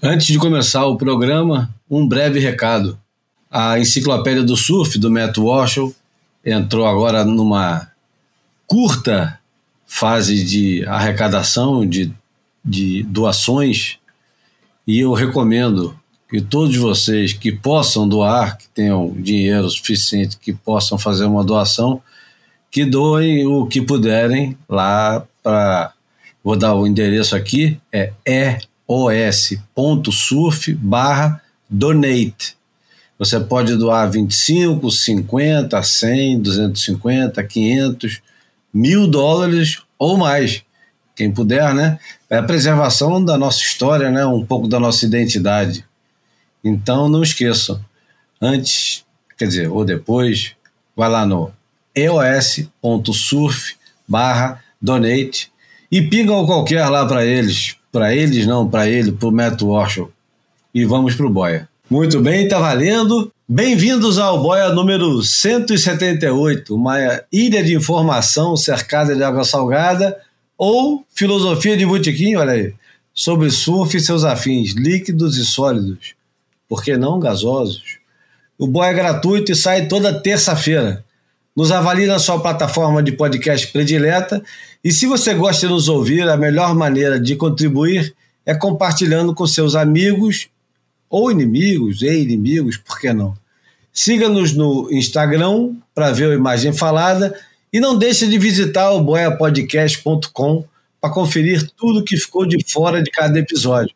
Antes de começar o programa, um breve recado. A Enciclopédia do Surf, do Matt Walsh, entrou agora numa curta fase de arrecadação, de, de doações, e eu recomendo que todos vocês que possam doar, que tenham dinheiro suficiente, que possam fazer uma doação, que doem o que puderem lá para. Vou dar o endereço aqui, é os.surf barra donate. Você pode doar 25, 50, 100, 250, 500, mil dólares ou mais. Quem puder, né? É a preservação da nossa história, né? Um pouco da nossa identidade. Então não esqueçam. Antes, quer dizer, ou depois, vai lá no eos.surf barra donate e pingam qualquer lá para eles para eles não, para ele, para o Matt Walsh. E vamos para o Boia. Muito bem, tá valendo. Bem-vindos ao Boia número 178, uma ilha de informação cercada de água salgada ou filosofia de botequim, olha aí, sobre surf e seus afins, líquidos e sólidos, por que não gasosos. O Boia é gratuito e sai toda terça-feira. Nos avalie na sua plataforma de podcast predileta e se você gosta de nos ouvir, a melhor maneira de contribuir é compartilhando com seus amigos ou inimigos, e inimigos, por que não? Siga-nos no Instagram para ver a imagem falada e não deixe de visitar o boiapodcast.com para conferir tudo que ficou de fora de cada episódio.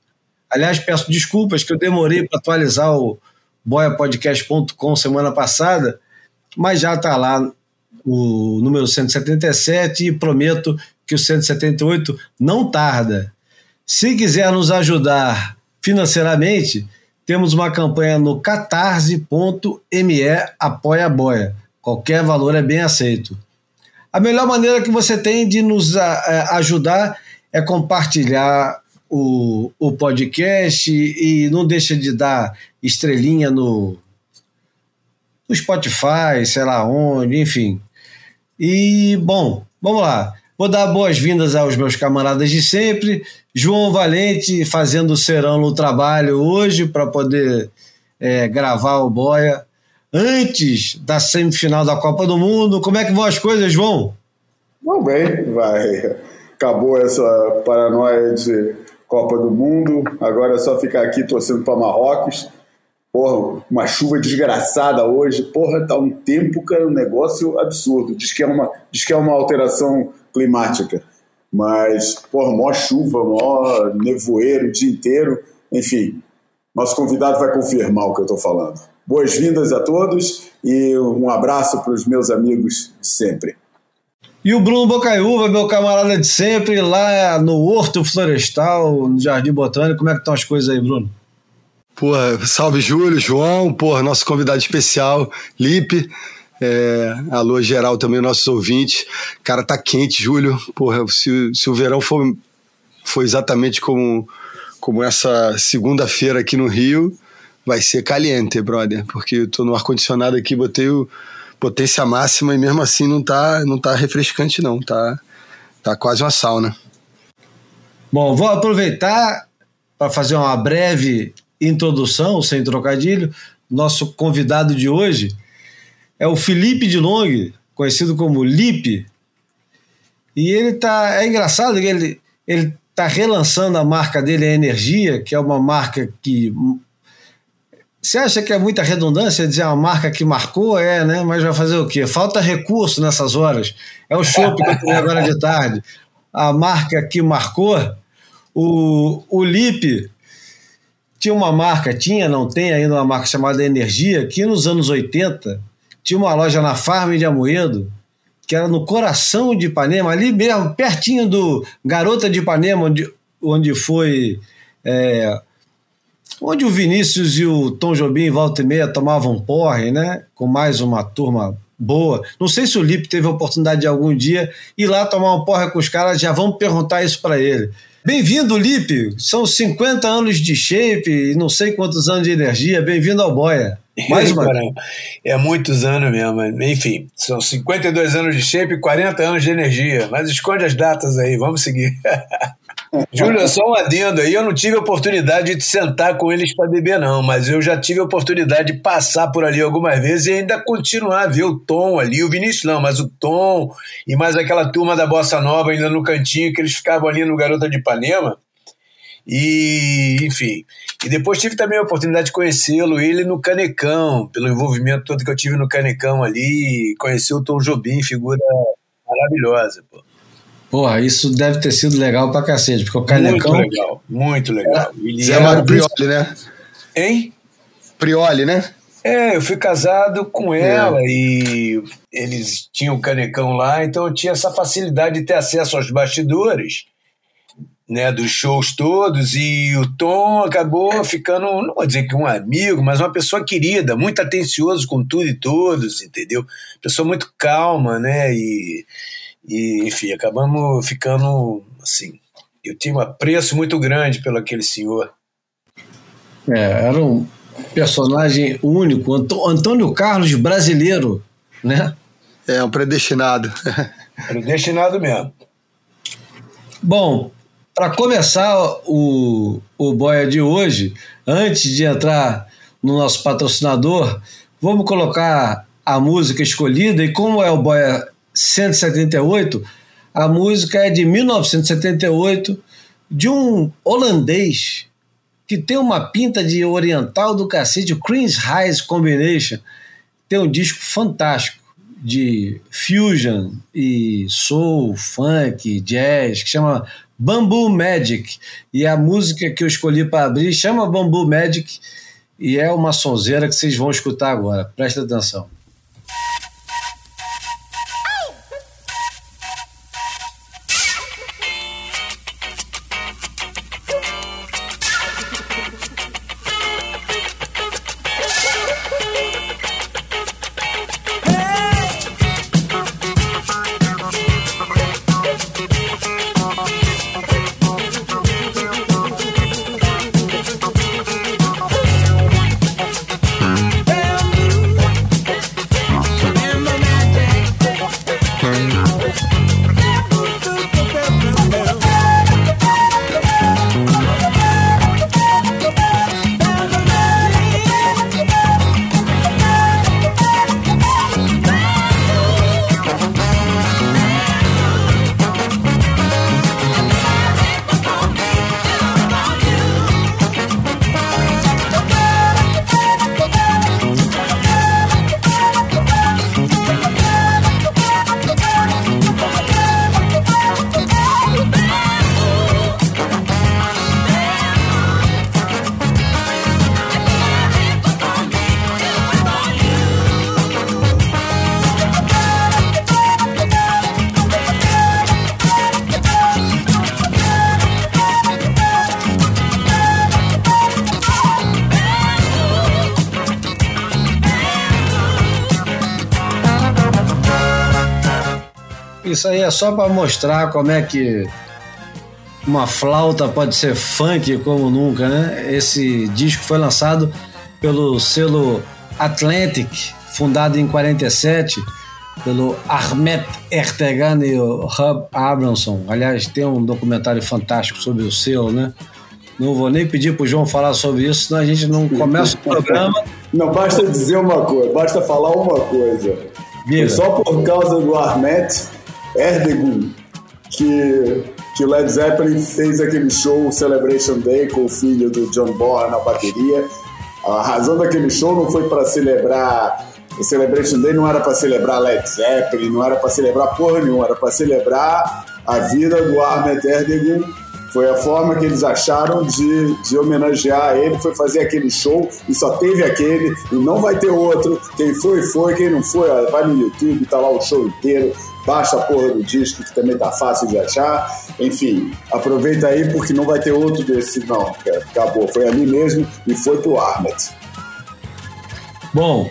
Aliás, peço desculpas que eu demorei para atualizar o boiapodcast.com semana passada, mas já está lá o número 177 e prometo que o 178 não tarda. Se quiser nos ajudar financeiramente, temos uma campanha no catarse.me apoia boia. Qualquer valor é bem aceito. A melhor maneira que você tem de nos ajudar é compartilhar o, o podcast e não deixa de dar estrelinha no, no Spotify, sei lá onde, enfim. E, bom, vamos lá. Vou dar boas-vindas aos meus camaradas de sempre. João Valente fazendo o serão no trabalho hoje para poder é, gravar o Boia antes da semifinal da Copa do Mundo. Como é que vão as coisas, João? Vão bem, vai. Acabou essa paranoia de Copa do Mundo. Agora é só ficar aqui torcendo para Marrocos Porra, uma chuva desgraçada hoje. Porra, tá um tempo, cara, um negócio absurdo. Diz que é uma, diz que é uma alteração climática. Mas, porra, maior chuva, maior nevoeiro o dia inteiro. Enfim, nosso convidado vai confirmar o que eu estou falando. Boas-vindas a todos e um abraço para os meus amigos de sempre. E o Bruno Bocaiúva, meu camarada de sempre, lá no Horto Florestal, no Jardim Botânico. Como é que estão as coisas aí, Bruno? Porra, salve Júlio, João, porra, nosso convidado especial, Lipe. É, alô geral também, nossos ouvintes. Cara, tá quente, Júlio. Porra, se, se o verão for, for exatamente como, como essa segunda-feira aqui no Rio, vai ser caliente, brother. Porque eu tô no ar-condicionado aqui, botei o potência máxima e mesmo assim não tá, não tá refrescante, não. Tá, tá quase uma sauna. Bom, vou aproveitar para fazer uma breve introdução, sem trocadilho, nosso convidado de hoje é o Felipe de Long, conhecido como Lipe. E ele tá. É engraçado que ele, ele tá relançando a marca dele, a Energia, que é uma marca que. Você acha que é muita redundância dizer uma marca que marcou? É, né? Mas vai fazer o quê? Falta recurso nessas horas. É o show que eu tomei agora de tarde. A marca que marcou, o, o Lipe tinha uma marca, tinha, não tem ainda uma marca chamada Energia, que nos anos 80 tinha uma loja na Farm de Amoedo, que era no coração de Ipanema, ali mesmo, pertinho do Garota de Ipanema, onde, onde foi. É, onde o Vinícius e o Tom Jobim, volta e meia, tomavam porre, né? Com mais uma turma boa. Não sei se o Lipe teve a oportunidade de algum dia ir lá tomar um porre com os caras, já vamos perguntar isso para ele. Bem-vindo, Lipe. São 50 anos de shape e não sei quantos anos de energia. Bem-vindo ao Boia. Mais uma É muitos anos mesmo. Enfim, são 52 anos de shape e 40 anos de energia. Mas esconde as datas aí, vamos seguir. Júlio, só um adendo aí. Eu não tive oportunidade de sentar com eles para beber, não, mas eu já tive a oportunidade de passar por ali algumas vezes e ainda continuar a ver o Tom ali, o Vinícius não, mas o Tom e mais aquela turma da Bossa Nova ainda no cantinho, que eles ficavam ali no Garota de Ipanema. E, enfim. E depois tive também a oportunidade de conhecê-lo, ele no Canecão, pelo envolvimento todo que eu tive no Canecão ali, conhecer o Tom Jobim, figura maravilhosa, pô. Porra, isso deve ter sido legal pra cacete, porque o Canecão. Muito legal, muito legal. É, Zé Mário Prioli, né? Hein? Prioli, né? É, eu fui casado com ela é. e eles tinham canecão lá, então eu tinha essa facilidade de ter acesso aos bastidores né, dos shows todos, e o Tom acabou ficando, não vou dizer que um amigo, mas uma pessoa querida, muito atencioso com tudo e todos, entendeu? Pessoa muito calma, né? E, e enfim, acabamos ficando assim. Eu tinha um apreço muito grande pelo aquele senhor. É, era um personagem único, Antônio Carlos brasileiro, né? É, um predestinado. Predestinado mesmo. Bom, para começar o, o Boia de hoje, antes de entrar no nosso patrocinador, vamos colocar a música escolhida. E como é o Boia 178, a música é de 1978, de um holandês que tem uma pinta de oriental do cacete, o Creams Highs Combination. Tem um disco fantástico de fusion e soul, funk, jazz, que chama Bamboo Magic. E a música que eu escolhi para abrir chama Bamboo Magic e é uma sonzeira que vocês vão escutar agora. Presta atenção. Isso aí é só para mostrar como é que uma flauta pode ser funk como nunca, né? Esse disco foi lançado pelo selo Atlantic, fundado em 47 pelo Ahmet Ertegan e o Hub Abramson. Aliás, tem um documentário fantástico sobre o selo, né? Não vou nem pedir para o João falar sobre isso, senão a gente não começa o programa. Não basta dizer uma coisa, basta falar uma coisa. Só por causa do Ahmet Erdogan, que, que Led Zeppelin fez aquele show Celebration Day com o filho do John Bonham na bateria. A razão daquele show não foi para celebrar. O Celebration Day não era para celebrar Led Zeppelin, não era para celebrar porra nenhuma, era para celebrar a vida do Ahmet Erdogan. Foi a forma que eles acharam de, de homenagear ele, foi fazer aquele show e só teve aquele e não vai ter outro. Quem foi, foi, quem não foi, vai no YouTube, tá lá o show inteiro baixa a porra do disco, que também tá fácil de achar. Enfim, aproveita aí porque não vai ter outro desse, não. Acabou, foi ali mesmo e foi pro Armet. Bom.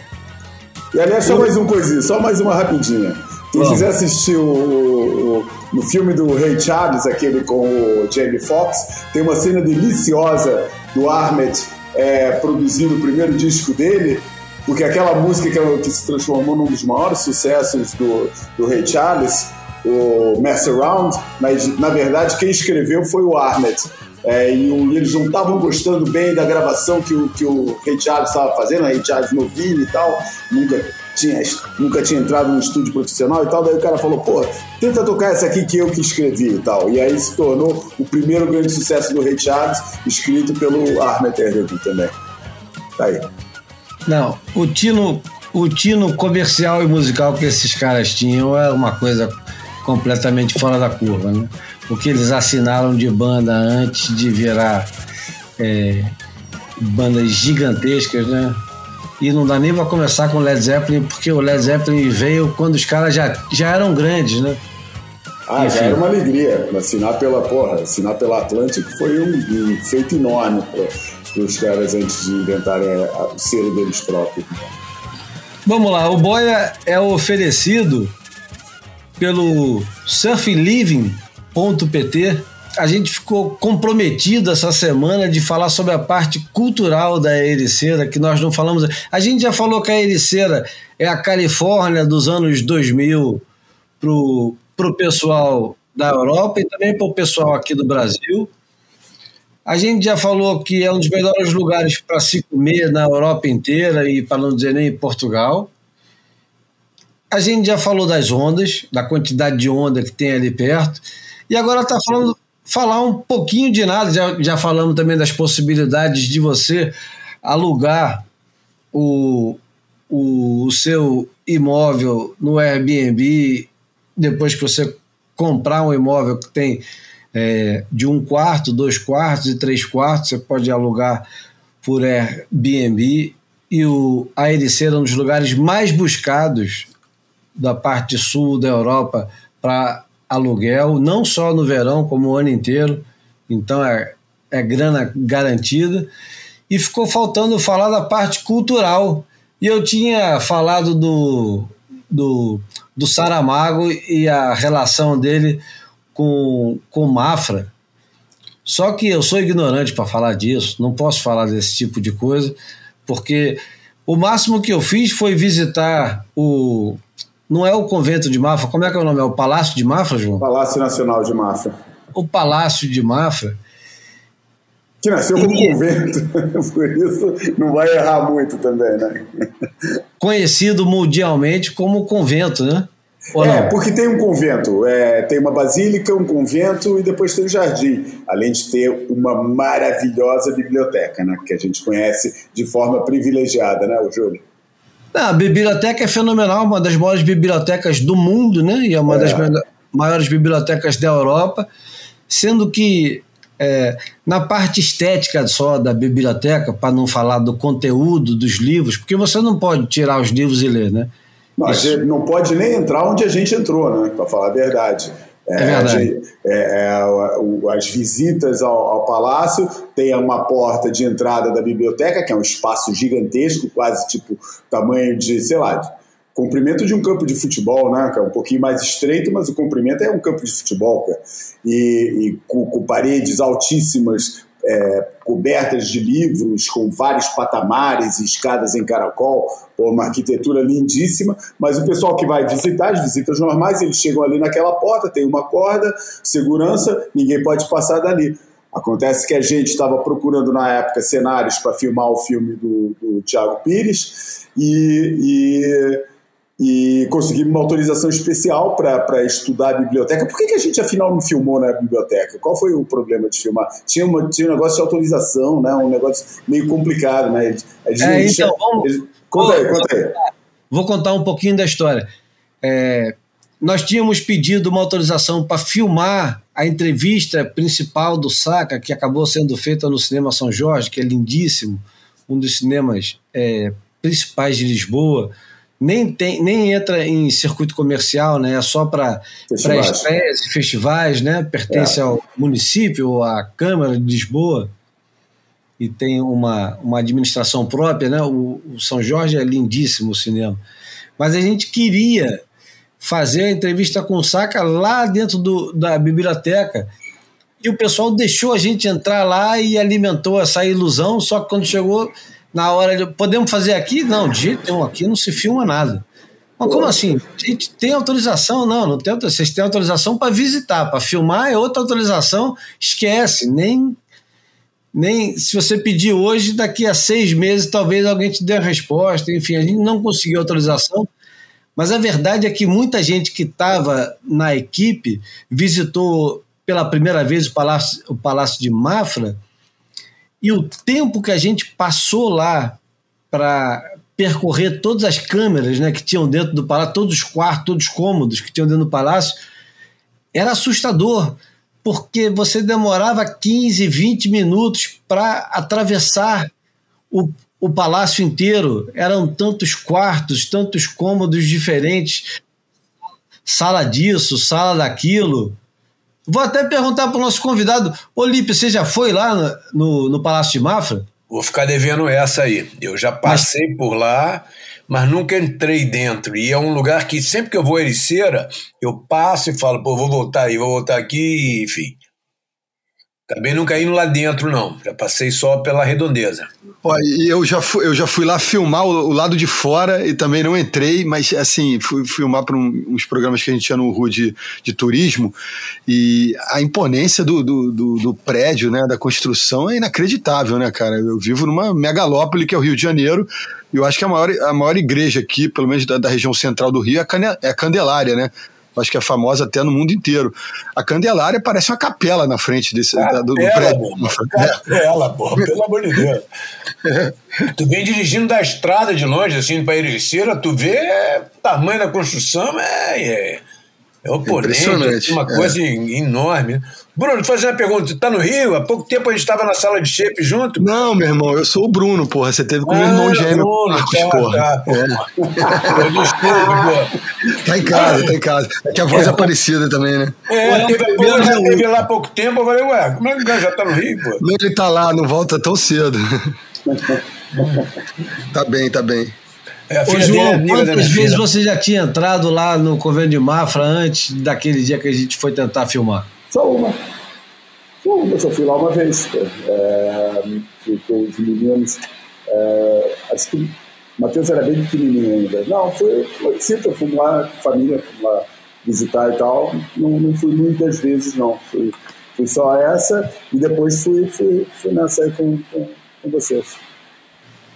E aliás, só mais uma coisinha, só mais uma rapidinha. Quem quiser assistir o, o, no filme do Ray Charles, aquele com o Jamie Foxx, tem uma cena deliciosa do Armet é, produzindo o primeiro disco dele, porque aquela música que, que, se transformou num dos maiores sucessos do, do Ray Charles, o Mess Around, mas na verdade quem escreveu foi o Arnett. É, e, o, eles não estavam gostando bem da gravação que o, que o Ray Charles estava fazendo, o Ray Charles novinho e tal, nunca tinha, nunca tinha entrado num estúdio profissional e tal, daí o cara falou, pô, tenta tocar essa aqui que eu que escrevi e tal. E aí se tornou o primeiro grande sucesso do Ray Charles, escrito pelo Arnett Egerton também. Tá aí. Não, o tino, o tino comercial e musical que esses caras tinham é uma coisa completamente fora da curva, né? O que eles assinaram de banda antes de virar é, bandas gigantescas, né? E não dá nem para começar com Led Zeppelin, porque o Led Zeppelin veio quando os caras já, já eram grandes, né? Ah, Enfim. já era uma alegria. Assinar pela porra, assinar pela Atlântico foi um, um feito enorme os caras antes de inventarem o selo deles próprios. Vamos lá, o Boia é oferecido pelo surfliving.pt. A gente ficou comprometido essa semana de falar sobre a parte cultural da Ericeira, que nós não falamos. A gente já falou que a Ericeira é a Califórnia dos anos 2000 para o pessoal da Europa e também para o pessoal aqui do Brasil. A gente já falou que é um dos melhores lugares para se comer na Europa inteira e para não dizer nem em Portugal. A gente já falou das ondas, da quantidade de onda que tem ali perto, e agora está falando falar um pouquinho de nada. Já, já falamos também das possibilidades de você alugar o, o, o seu imóvel no Airbnb depois que você comprar um imóvel que tem é, de um quarto, dois quartos e três quartos, você pode alugar por Airbnb. E o, a Ericeira é um dos lugares mais buscados da parte sul da Europa para aluguel, não só no verão, como o ano inteiro. Então é, é grana garantida. E ficou faltando falar da parte cultural. E eu tinha falado do, do, do Saramago e a relação dele com, com Mafra. Só que eu sou ignorante para falar disso, não posso falar desse tipo de coisa, porque o máximo que eu fiz foi visitar o não é o convento de Mafra, como é que é o nome? É o Palácio de Mafra, João? Palácio Nacional de Mafra. O Palácio de Mafra. Que nasceu como e... convento, por isso não vai errar muito também, né? Conhecido mundialmente como convento, né? Ou é, não? porque tem um convento, é, tem uma basílica, um convento e depois tem o um jardim, além de ter uma maravilhosa biblioteca, né, que a gente conhece de forma privilegiada, né, o Júlio? a biblioteca é fenomenal, uma das maiores bibliotecas do mundo, né? E é uma é. das maiores bibliotecas da Europa, sendo que é, na parte estética só da biblioteca, para não falar do conteúdo dos livros, porque você não pode tirar os livros e ler, né? Mas Isso. não pode nem entrar onde a gente entrou, né? Para falar a verdade. É, é verdade. É, é, as visitas ao, ao, palácio tem uma porta de entrada da biblioteca, que é um espaço gigantesco, quase tipo tamanho de, sei lá, comprimento de um campo de futebol, né? É um pouquinho mais estreito, mas o comprimento é um campo de futebol, cara. E, e com, com paredes altíssimas é, cobertas de livros, com vários patamares e escadas em caracol, uma arquitetura lindíssima, mas o pessoal que vai visitar, as visitas normais, eles chegam ali naquela porta, tem uma corda, segurança, ninguém pode passar dali. Acontece que a gente estava procurando na época cenários para filmar o filme do, do Tiago Pires e, e e conseguimos uma autorização especial para estudar a biblioteca. Por que, que a gente, afinal, não filmou na biblioteca? Qual foi o problema de filmar? Tinha, uma, tinha um negócio de autorização, né? um negócio meio complicado. Né? é, então, vamos, conta aí, conta aí. Vou contar um pouquinho da história. É, nós tínhamos pedido uma autorização para filmar a entrevista principal do Saca, que acabou sendo feita no Cinema São Jorge, que é lindíssimo, um dos cinemas é, principais de Lisboa nem, tem, nem entra em circuito comercial, né? É só para estreias festivais, né? Pertence é. ao município, à Câmara de Lisboa e tem uma, uma administração própria, né? O, o São Jorge é lindíssimo o cinema. Mas a gente queria fazer a entrevista com o Saca lá dentro do, da biblioteca. E o pessoal deixou a gente entrar lá e alimentou essa ilusão, só que quando chegou na hora de. Podemos fazer aqui? Não, de jeito nenhum, aqui não se filma nada. Mas como assim? A gente tem autorização? Não, não tem Vocês têm autorização para visitar, para filmar é outra autorização, esquece. Nem, nem se você pedir hoje, daqui a seis meses, talvez alguém te dê a resposta. Enfim, a gente não conseguiu autorização. Mas a verdade é que muita gente que estava na equipe visitou pela primeira vez o Palácio, o Palácio de Mafra e o tempo que a gente passou lá para percorrer todas as câmeras né, que tinham dentro do palácio, todos os quartos, todos os cômodos que tinham dentro do palácio, era assustador, porque você demorava 15, 20 minutos para atravessar o, o palácio inteiro. Eram tantos quartos, tantos cômodos diferentes, sala disso, sala daquilo. Vou até perguntar para o nosso convidado, Olímpio, você já foi lá no, no, no Palácio de Mafra? Vou ficar devendo essa aí. Eu já passei mas... por lá, mas nunca entrei dentro. E é um lugar que sempre que eu vou a Ericeira, eu passo e falo, pô, vou voltar aí, vou voltar aqui, enfim. Também nunca indo lá dentro, não. Já passei só pela redondeza. e eu já fui, eu já fui lá filmar o, o, lado de fora e também não entrei, mas assim, fui filmar para um, uns programas que a gente tinha no RU de, de turismo e a imponência do, do, do, do, prédio, né, da construção é inacreditável, né, cara? Eu vivo numa megalópole que é o Rio de Janeiro e eu acho que a maior, a maior igreja aqui, pelo menos da, da região central do Rio, é a, é a Candelária, né? Acho que é famosa até no mundo inteiro. A Candelária parece uma capela na frente desse capela, do, do prédio. capela, pô, pelo amor de Deus. É. Tu vem dirigindo da estrada de longe, assim, para Ericeira, tu vê o tamanho da construção, é, é, é oponente, uma é. coisa enorme. Bruno, fazer uma pergunta. Você tá no Rio? Há pouco tempo a gente estava na sala de shape junto. Não, meu irmão, eu sou o Bruno, porra. Você teve com o meu irmão ah, gêmeo. Bruno, Marcos, tá, porra. Tá, porra. É. Desculpa, Tá em casa, tá em casa. É que a voz é, é parecida também, né? É, teve, pô, já teve lá há pouco tempo. Eu falei, ué, como é que o cara já tá no Rio, pô? Não, ele tá lá, não volta tão cedo. tá bem, tá bem. É, Ô, João, é quantas vezes filha. você já tinha entrado lá no convênio de Mafra antes daquele dia que a gente foi tentar filmar? Só uma. Só uma, só fui lá uma vez. É, com os meninos. É, acho que o Matheus era bem pequenininho ainda. Não, foi, foi eu fui lá com família, fui lá visitar e tal. Não, não fui muitas vezes, não. Fui, fui só essa e depois fui, fui, fui nessa aí com, com, com vocês.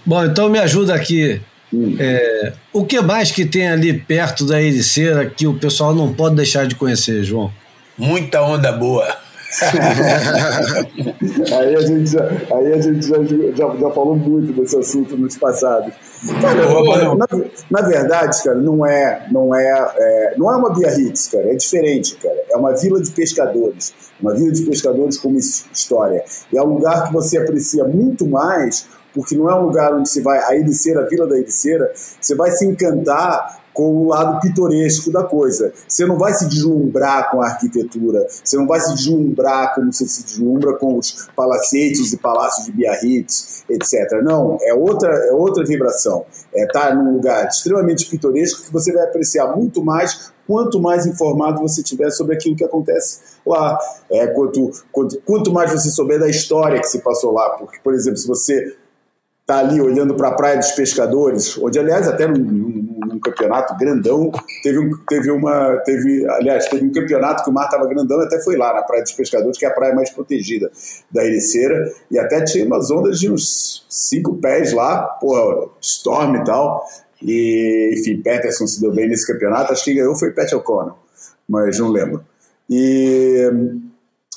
Bom, então me ajuda aqui. Hum. É, o que mais que tem ali perto da Ericeira que o pessoal não pode deixar de conhecer, João? Muita onda boa. aí a gente, já, aí a gente já, já, já, falou muito desse assunto nos passados. Cara, na, na, verdade, cara, não é, não é, é, não é uma Biarritz, cara, é diferente, cara. É uma vila de pescadores, uma vila de pescadores com história. E é um lugar que você aprecia muito mais porque não é um lugar onde você vai, a Ericeira, a Vila da Ericeira, você vai se encantar com o lado pitoresco da coisa. Você não vai se deslumbrar com a arquitetura, você não vai se deslumbrar como você se deslumbra com os palacetes e palácios de Biarritz, etc. Não, é outra, é outra vibração. É estar tá num lugar extremamente pitoresco que você vai apreciar muito mais quanto mais informado você tiver sobre aquilo que acontece lá. É, quanto, quanto, quanto mais você souber da história que se passou lá. Porque, por exemplo, se você está ali olhando para a Praia dos Pescadores, onde, aliás, até num, num, num, campeonato grandão, teve, um, teve uma. Teve, aliás, teve um campeonato que o mar estava grandão até foi lá na Praia dos Pescadores, que é a praia mais protegida da Ericeira, e até tinha umas ondas de uns cinco pés lá, porra, storm e tal. E, enfim, Peterson se deu bem nesse campeonato, acho que ganhou foi Pat O'Connor, mas não lembro. E,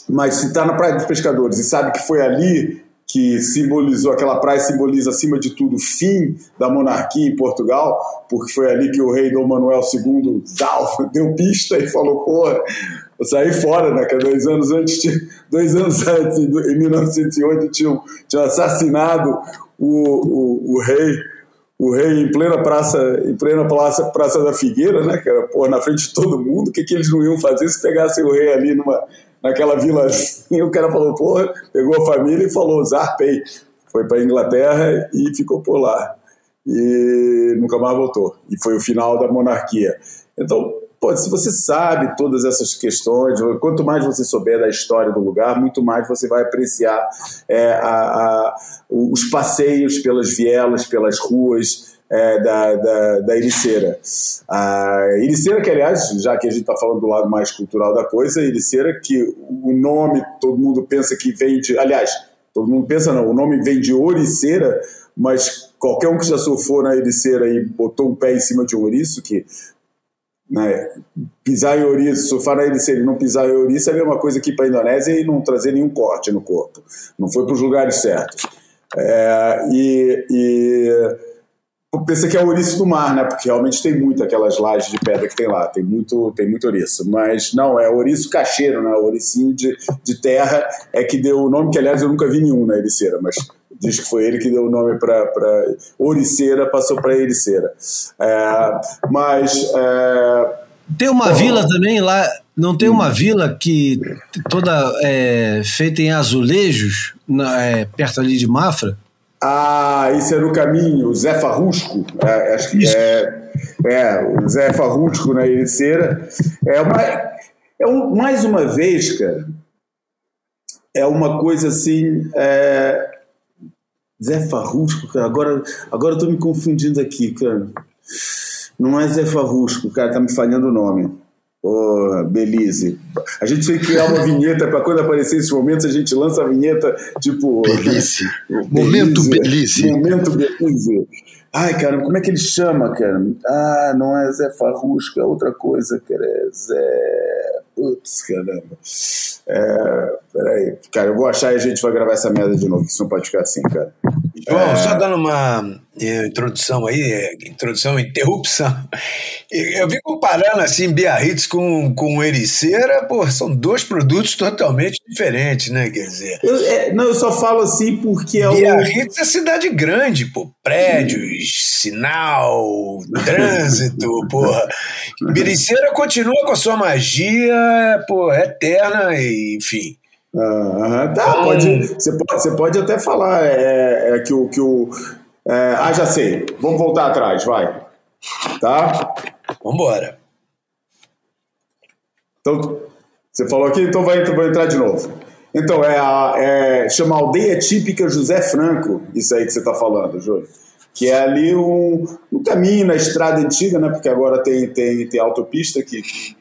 mas se está na Praia dos Pescadores e sabe que foi ali que simbolizou, aquela praia simboliza acima de tudo o fim da monarquia em Portugal, porque foi ali que o rei Dom Manuel II deu pista e falou, porra, eu saí fora, né, que dois anos antes, dois anos antes, em 1908, tinham, tinham assassinado o, o, o rei o rei em plena praça, em plena praça, praça da Figueira, né, cara, porra, na frente de todo mundo, o que, que eles não iam fazer se pegassem o rei ali numa, naquela vilazinha, o cara falou, porra, pegou a família e falou, zarpei. Foi para Inglaterra e ficou por lá. E nunca mais voltou. E foi o final da monarquia. Então, pô, se você sabe todas essas questões, quanto mais você souber da história do lugar, muito mais você vai apreciar é, a, a, os passeios pelas vielas, pelas ruas, é, da, da, da Ericeira. A Ericeira, que aliás, já que a gente está falando do lado mais cultural da coisa, Ericeira, que o nome todo mundo pensa que vem de. Aliás, todo mundo pensa não, o nome vem de Oriceira, mas qualquer um que já surfou na Ericeira e botou um pé em cima de um ouriço, que né, pisar em ouriço, surfar na Ericeira e não pisar em ouriço é a mesma coisa que ir para a Indonésia e não trazer nenhum corte no corpo. Não foi para os lugares certos. É, e, e pensa que é ouriço do mar, né? Porque realmente tem muito aquelas lajes de pedra que tem lá, tem muito, tem muito ouriço. Mas não, é ouriço cacheiro, né? Ouricinho de, de terra é que deu o nome, que aliás eu nunca vi nenhum na ericeira, mas diz que foi ele que deu o nome para ouriceira, passou para ericeira. É, mas. É, tem uma vila também lá, não tem uma vila que toda é, feita em azulejos, na, é, perto ali de Mafra? Ah, isso é no caminho, o Zé Farrusco, é, acho que é, é, o Zé Farrusco na Ericeira. É, uma, é um, mais uma vez, cara, é uma coisa assim. É, Zé Farrusco, cara, agora, agora eu tô me confundindo aqui, cara. Não é Zé Farrusco, cara, tá me falhando o nome. Pô, Belize. A gente tem que criar uma vinheta para quando aparecer esses momentos, a gente lança a vinheta tipo. Belize. Momento Belize. Momento Belize. Ai, cara, como é que ele chama, cara? Ah, não é Zé Farrusco, é outra coisa, cara. É Zé. Putz, caramba. É, peraí, cara, eu vou achar e a gente vai gravar essa merda de novo, isso não pode ficar assim, cara. João, é... só dando uma é, introdução aí, é, introdução, interrupção. Eu vi comparando assim Biarritz com, com Ericeira, pô, são dois produtos totalmente diferentes, né? Quer dizer. Eu, é, não, eu só falo assim porque é Biarritz o... é cidade grande, pô, prédios, sinal, trânsito, porra. Ericeira continua com a sua magia, pô, eterna, e, enfim. Ah, tá, pode, você, pode, você pode até falar é, é que o. Que o é, ah, já sei. Vamos voltar atrás, vai. Tá? Vambora. Então, você falou aqui, então vai, vou entrar de novo. Então, é, a, é chama Aldeia Típica José Franco, isso aí que você está falando, Júlio. Que é ali um, um caminho na estrada antiga, né? Porque agora tem, tem, tem autopista que, que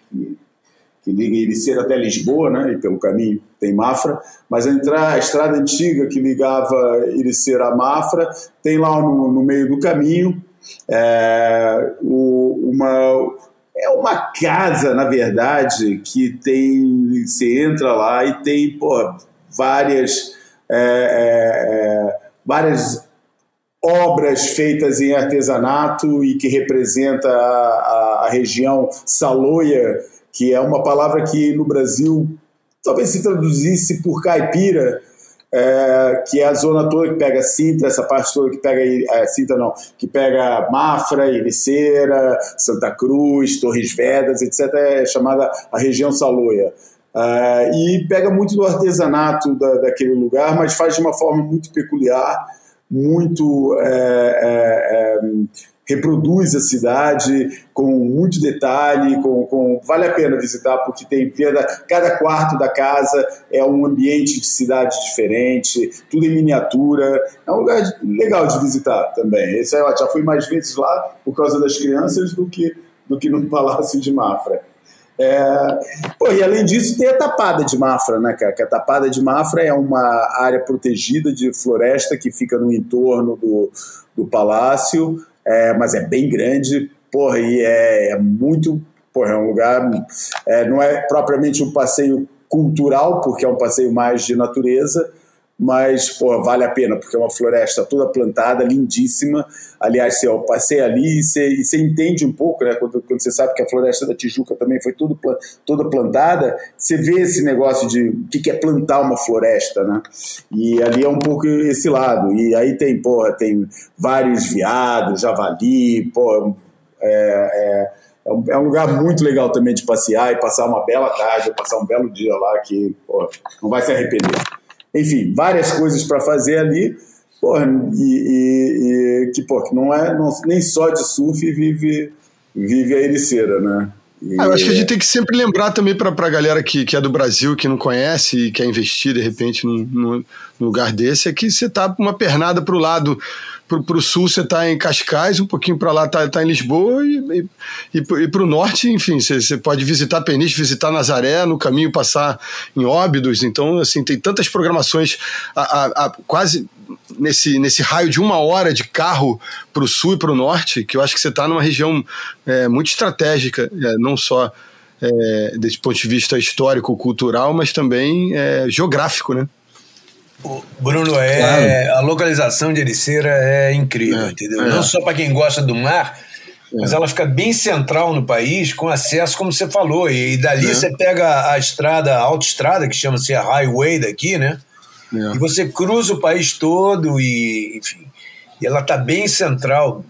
que liga Ericeira até Lisboa, né, e pelo caminho tem Mafra, mas a, entrar, a estrada antiga que ligava Ericeira a Mafra tem lá no, no meio do caminho é, o, uma, é uma casa, na verdade, que tem. Você entra lá e tem pô, várias, é, é, é várias obras feitas em artesanato e que representa a, a, a região Saloia que é uma palavra que no Brasil talvez se traduzisse por caipira, é, que é a zona toda que pega Sintra, essa parte toda que pega é, Sintra não, que pega Mafra, Ericeira, Santa Cruz, Torres Vedras, etc. É chamada a região Saloia. É, e pega muito do artesanato da, daquele lugar, mas faz de uma forma muito peculiar, muito é, é reproduz a cidade com muito detalhe, com, com, vale a pena visitar porque tem cada, cada quarto da casa é um ambiente de cidade diferente, tudo em miniatura, é um lugar legal de visitar também. Esse, eu já fui mais vezes lá por causa das crianças do que do que no Palácio de Mafra. É, pô, e além disso, tem a Tapada de Mafra, né, cara? Que a Tapada de Mafra é uma área protegida de floresta que fica no entorno do, do palácio é, mas é bem grande, porra, e é, é muito, porra, é um lugar, é, não é propriamente um passeio cultural, porque é um passeio mais de natureza, mas pô, vale a pena, porque é uma floresta toda plantada, lindíssima. Aliás, eu passei ali e você, e você entende um pouco, né? Quando, quando, você sabe que a floresta da Tijuca também foi tudo, toda plantada, você vê esse negócio de o que, que é plantar uma floresta, né? E ali é um pouco esse lado. E aí tem, porra, tem vários veados, javali, pô, é, é, é um, é um, lugar muito legal também de passear e passar uma bela tarde, passar um belo dia lá que pô, não vai se arrepender enfim, várias coisas para fazer ali, porra, e, e, e, que, porra, que não é não, nem só de surf vive, vive a ericeira, né? Ah, eu acho que a gente tem que sempre lembrar também para a galera que, que é do Brasil, que não conhece e quer investir de repente num, num lugar desse, é que você tá uma pernada para o lado para o sul você está em Cascais, um pouquinho para lá está tá em Lisboa e, e, e para o norte, enfim, você, pode visitar Peniche, visitar Nazaré, no caminho passar em Óbidos, então assim, tem tantas programações a, a, a quase nesse, nesse raio de uma hora de carro para o sul e para o norte, que eu acho que você está numa região é, muito estratégica, é, não só é, desse ponto de vista histórico, cultural, mas também é, geográfico, né? Bruno, é, claro. a localização de Ericeira é incrível, é, entendeu? É. Não só para quem gosta do mar, é. mas ela fica bem central no país, com acesso, como você falou. E, e dali é. você pega a estrada, a autoestrada, que chama-se a Highway daqui, né? É. E você cruza o país todo e, enfim, e ela está bem central,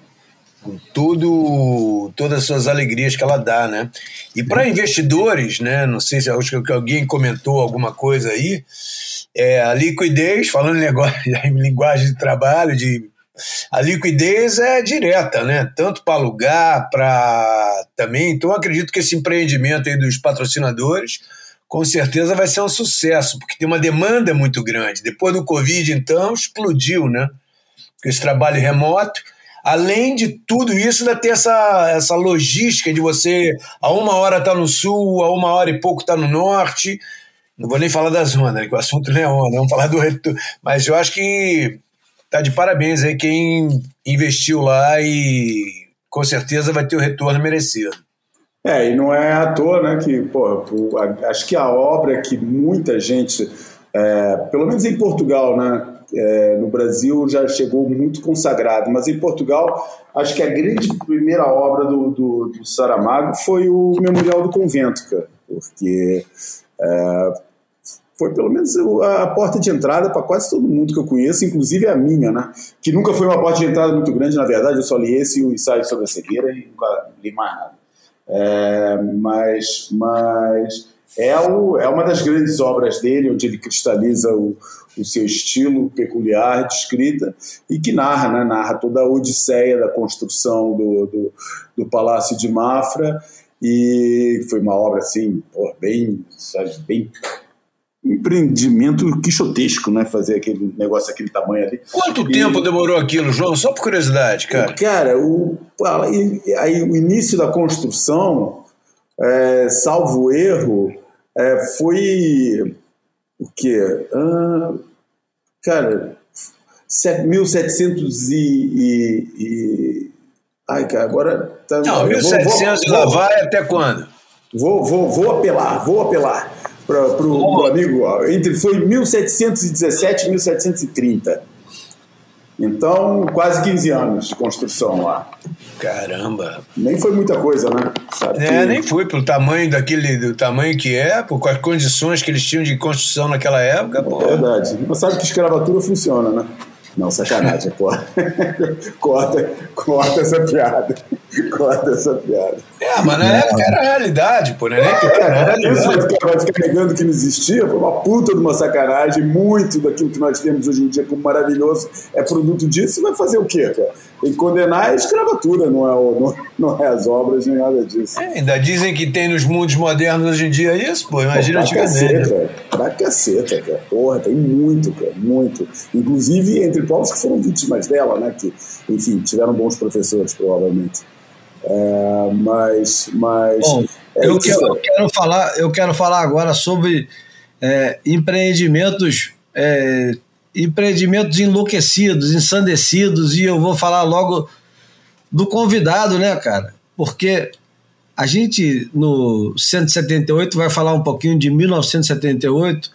com tudo, todas as suas alegrias que ela dá, né? E para investidores, né? Não sei se acho que alguém comentou alguma coisa aí é, a liquidez, falando em, negócio, em linguagem de trabalho, de, a liquidez é direta, né? Tanto para alugar, para também. Então, acredito que esse empreendimento aí dos patrocinadores com certeza vai ser um sucesso, porque tem uma demanda muito grande. Depois do Covid, então, explodiu, né? Esse trabalho remoto. Além de tudo isso, ainda tem essa, essa logística de você, a uma hora está no sul, a uma hora e pouco está no norte. Não vou nem falar da zona, né, que o assunto não é onda, vamos falar do retorno. Mas eu acho que tá de parabéns aí quem investiu lá e com certeza vai ter o retorno merecido. É, e não é à toa, né, que, pô, acho que a obra que muita gente, é, pelo menos em Portugal, né, é, no Brasil já chegou muito consagrado, mas em Portugal, acho que a grande primeira obra do, do, do Saramago foi o Memorial do Convento, cara, porque é, foi pelo menos a porta de entrada para quase todo mundo que eu conheço, inclusive a minha, né? Que nunca foi uma porta de entrada muito grande, na verdade, eu só li esse o ensaio sobre a cegueira e nunca li mais nada. É, mas mas é, o, é uma das grandes obras dele, onde ele cristaliza o, o seu estilo peculiar de escrita e que narra, né? narra toda a odisseia da construção do, do, do Palácio de Mafra e foi uma obra assim, bem, sabe, bem empreendimento quixotesco, né? Fazer aquele negócio, aquele tamanho ali. Quanto e, tempo demorou aquilo, João? Só por curiosidade, cara. Cara, o, aí, o início da construção, é, salvo erro, é, foi o quê? Ah, cara, 1700 e, e, e, Ai, cara, agora... Tá, Não, 1700 e lá vai até quando? Vou, vou, vou apelar, vou apelar para o amigo. Entre, foi 1717 e 1730. Então, quase 15 anos de construção lá. Caramba! Nem foi muita coisa, né? Sabe é, que... nem foi pelo tamanho daquele, do tamanho que é, por as condições que eles tinham de construção naquela época. É verdade. Mas sabe que escravatura funciona, né? Não, sacanagem, pô. corta, corta essa piada. Corta essa piada. É, mas na época era a realidade, pô, né? Era Isso vai ficar, vai ficar negando que não existia, foi uma puta de uma sacanagem. Muito daquilo que nós temos hoje em dia como maravilhoso é produto disso. Vai fazer o quê, cara? Tem que condenar a escravatura, não é, não, não é as obras nem nada disso. É, ainda dizem que tem nos mundos modernos hoje em dia isso, pô. Imagina pô, pra caceta, pra caceta, cara. Porra, tem muito, cara, muito. Inclusive entre povos que foram vítimas dela, né? Que, enfim, tiveram bons professores, provavelmente. É, mas, mas Bom, é eu, quero, eu, quero, falar, eu quero falar agora sobre é, empreendimentos é, empreendimentos enlouquecidos, ensandecidos, e eu vou falar logo do convidado, né, cara? Porque a gente no 178 vai falar um pouquinho de 1978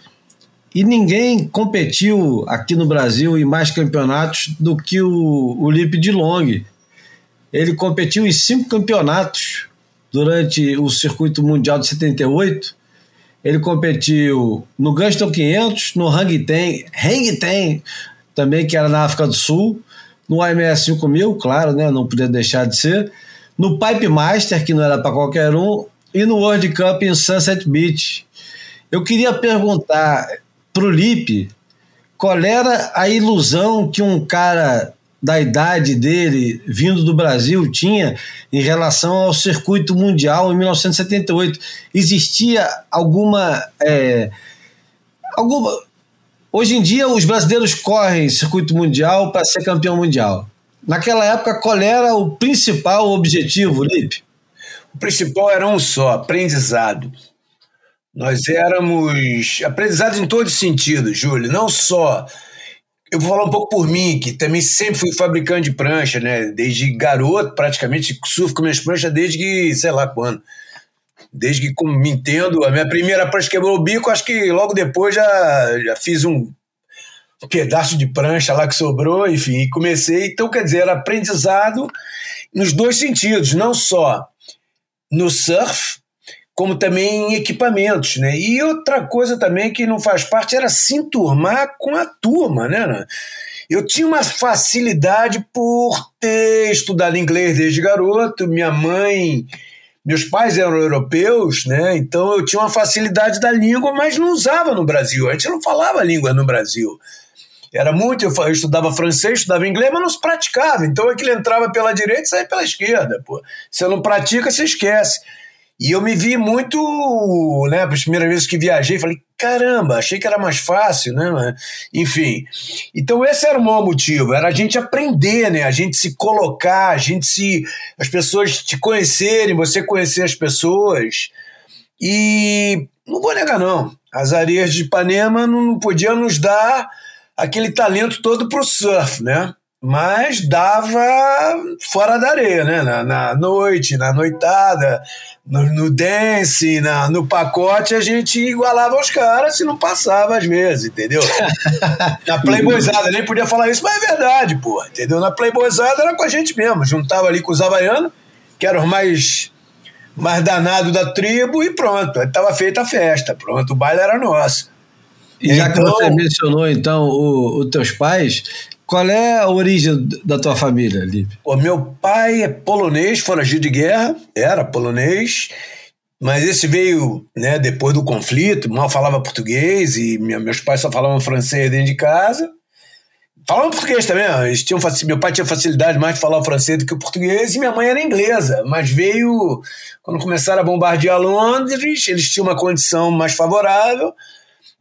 e ninguém competiu aqui no Brasil em mais campeonatos do que o, o Lipe de Long. Ele competiu em cinco campeonatos durante o circuito mundial de 78. Ele competiu no Gunston 500, no Hang Ten, Hang Ten também, que era na África do Sul, no IMS 5000, claro, né, não podia deixar de ser, no Pipe Master, que não era para qualquer um, e no World Cup em Sunset Beach. Eu queria perguntar para o Lipe qual era a ilusão que um cara da idade dele, vindo do Brasil, tinha em relação ao circuito mundial em 1978. Existia alguma. É, alguma hoje em dia, os brasileiros correm circuito mundial para ser campeão mundial. Naquela época, qual era o principal objetivo, Lipe? O principal era um só: aprendizado. Nós éramos aprendizados em todos os sentidos, Júlio, não só eu vou falar um pouco por mim, que também sempre fui fabricante de prancha, né? Desde garoto, praticamente, surfo com minhas pranchas desde que, sei lá quando. Desde que como me entendo, a minha primeira prancha quebrou o bico, acho que logo depois já, já fiz um pedaço de prancha lá que sobrou, enfim, e comecei. Então, quer dizer, era aprendizado nos dois sentidos, não só no surf, como também em equipamentos, né? E outra coisa também que não faz parte era se enturmar com a turma, né? Eu tinha uma facilidade por ter estudado inglês desde garoto, minha mãe, meus pais eram europeus, né? Então eu tinha uma facilidade da língua, mas não usava no Brasil. A gente não falava língua no Brasil. Era muito, eu estudava francês, estudava inglês, mas não se praticava. Então aquilo entrava pela direita e saía pela esquerda. Pô. Você não pratica, você esquece. E eu me vi muito, né, as primeiras vezes que viajei, falei, caramba, achei que era mais fácil, né? Enfim. Então esse era o maior motivo, era a gente aprender, né? A gente se colocar, a gente se as pessoas te conhecerem, você conhecer as pessoas. E não vou negar não, as areias de Ipanema não podiam nos dar aquele talento todo para o surf, né? Mas dava fora da areia, né? Na, na noite, na noitada, no, no dance, na, no pacote, a gente igualava os caras se não passava às vezes, entendeu? na playboyzada, nem podia falar isso, mas é verdade, pô, entendeu? Na playboyzada era com a gente mesmo, juntava ali com os havaianos, que eram os mais, mais danados da tribo, e pronto, aí tava feita a festa, pronto, o baile era nosso. E já então, que você mencionou, então, os teus pais, qual é a origem da tua família, Lipe? O meu pai é polonês, foragido de guerra, era polonês, mas esse veio né, depois do conflito, mal falava português e meus pais só falavam francês dentro de casa. Falavam português também, eles tinham, meu pai tinha facilidade mais de falar o francês do que o português e minha mãe era inglesa, mas veio, quando começaram a bombardear Londres, eles tinham uma condição mais favorável,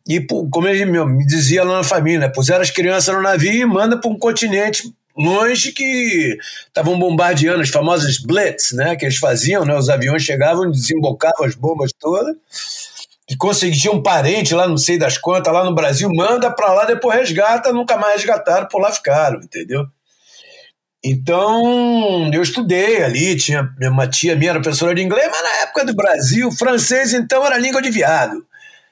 e, como ele me dizia lá na família, puseram as crianças no navio e manda para um continente longe que estavam bombardeando as famosas blitz, né, que eles faziam, né, os aviões chegavam, desembocavam as bombas todas, e conseguiam um parente lá, não sei das quantas, lá no Brasil, manda para lá, depois resgata, nunca mais resgataram, por lá ficaram, entendeu? Então, eu estudei ali, tinha uma tia minha era professora de inglês, mas na época do Brasil, francês então era língua de viado.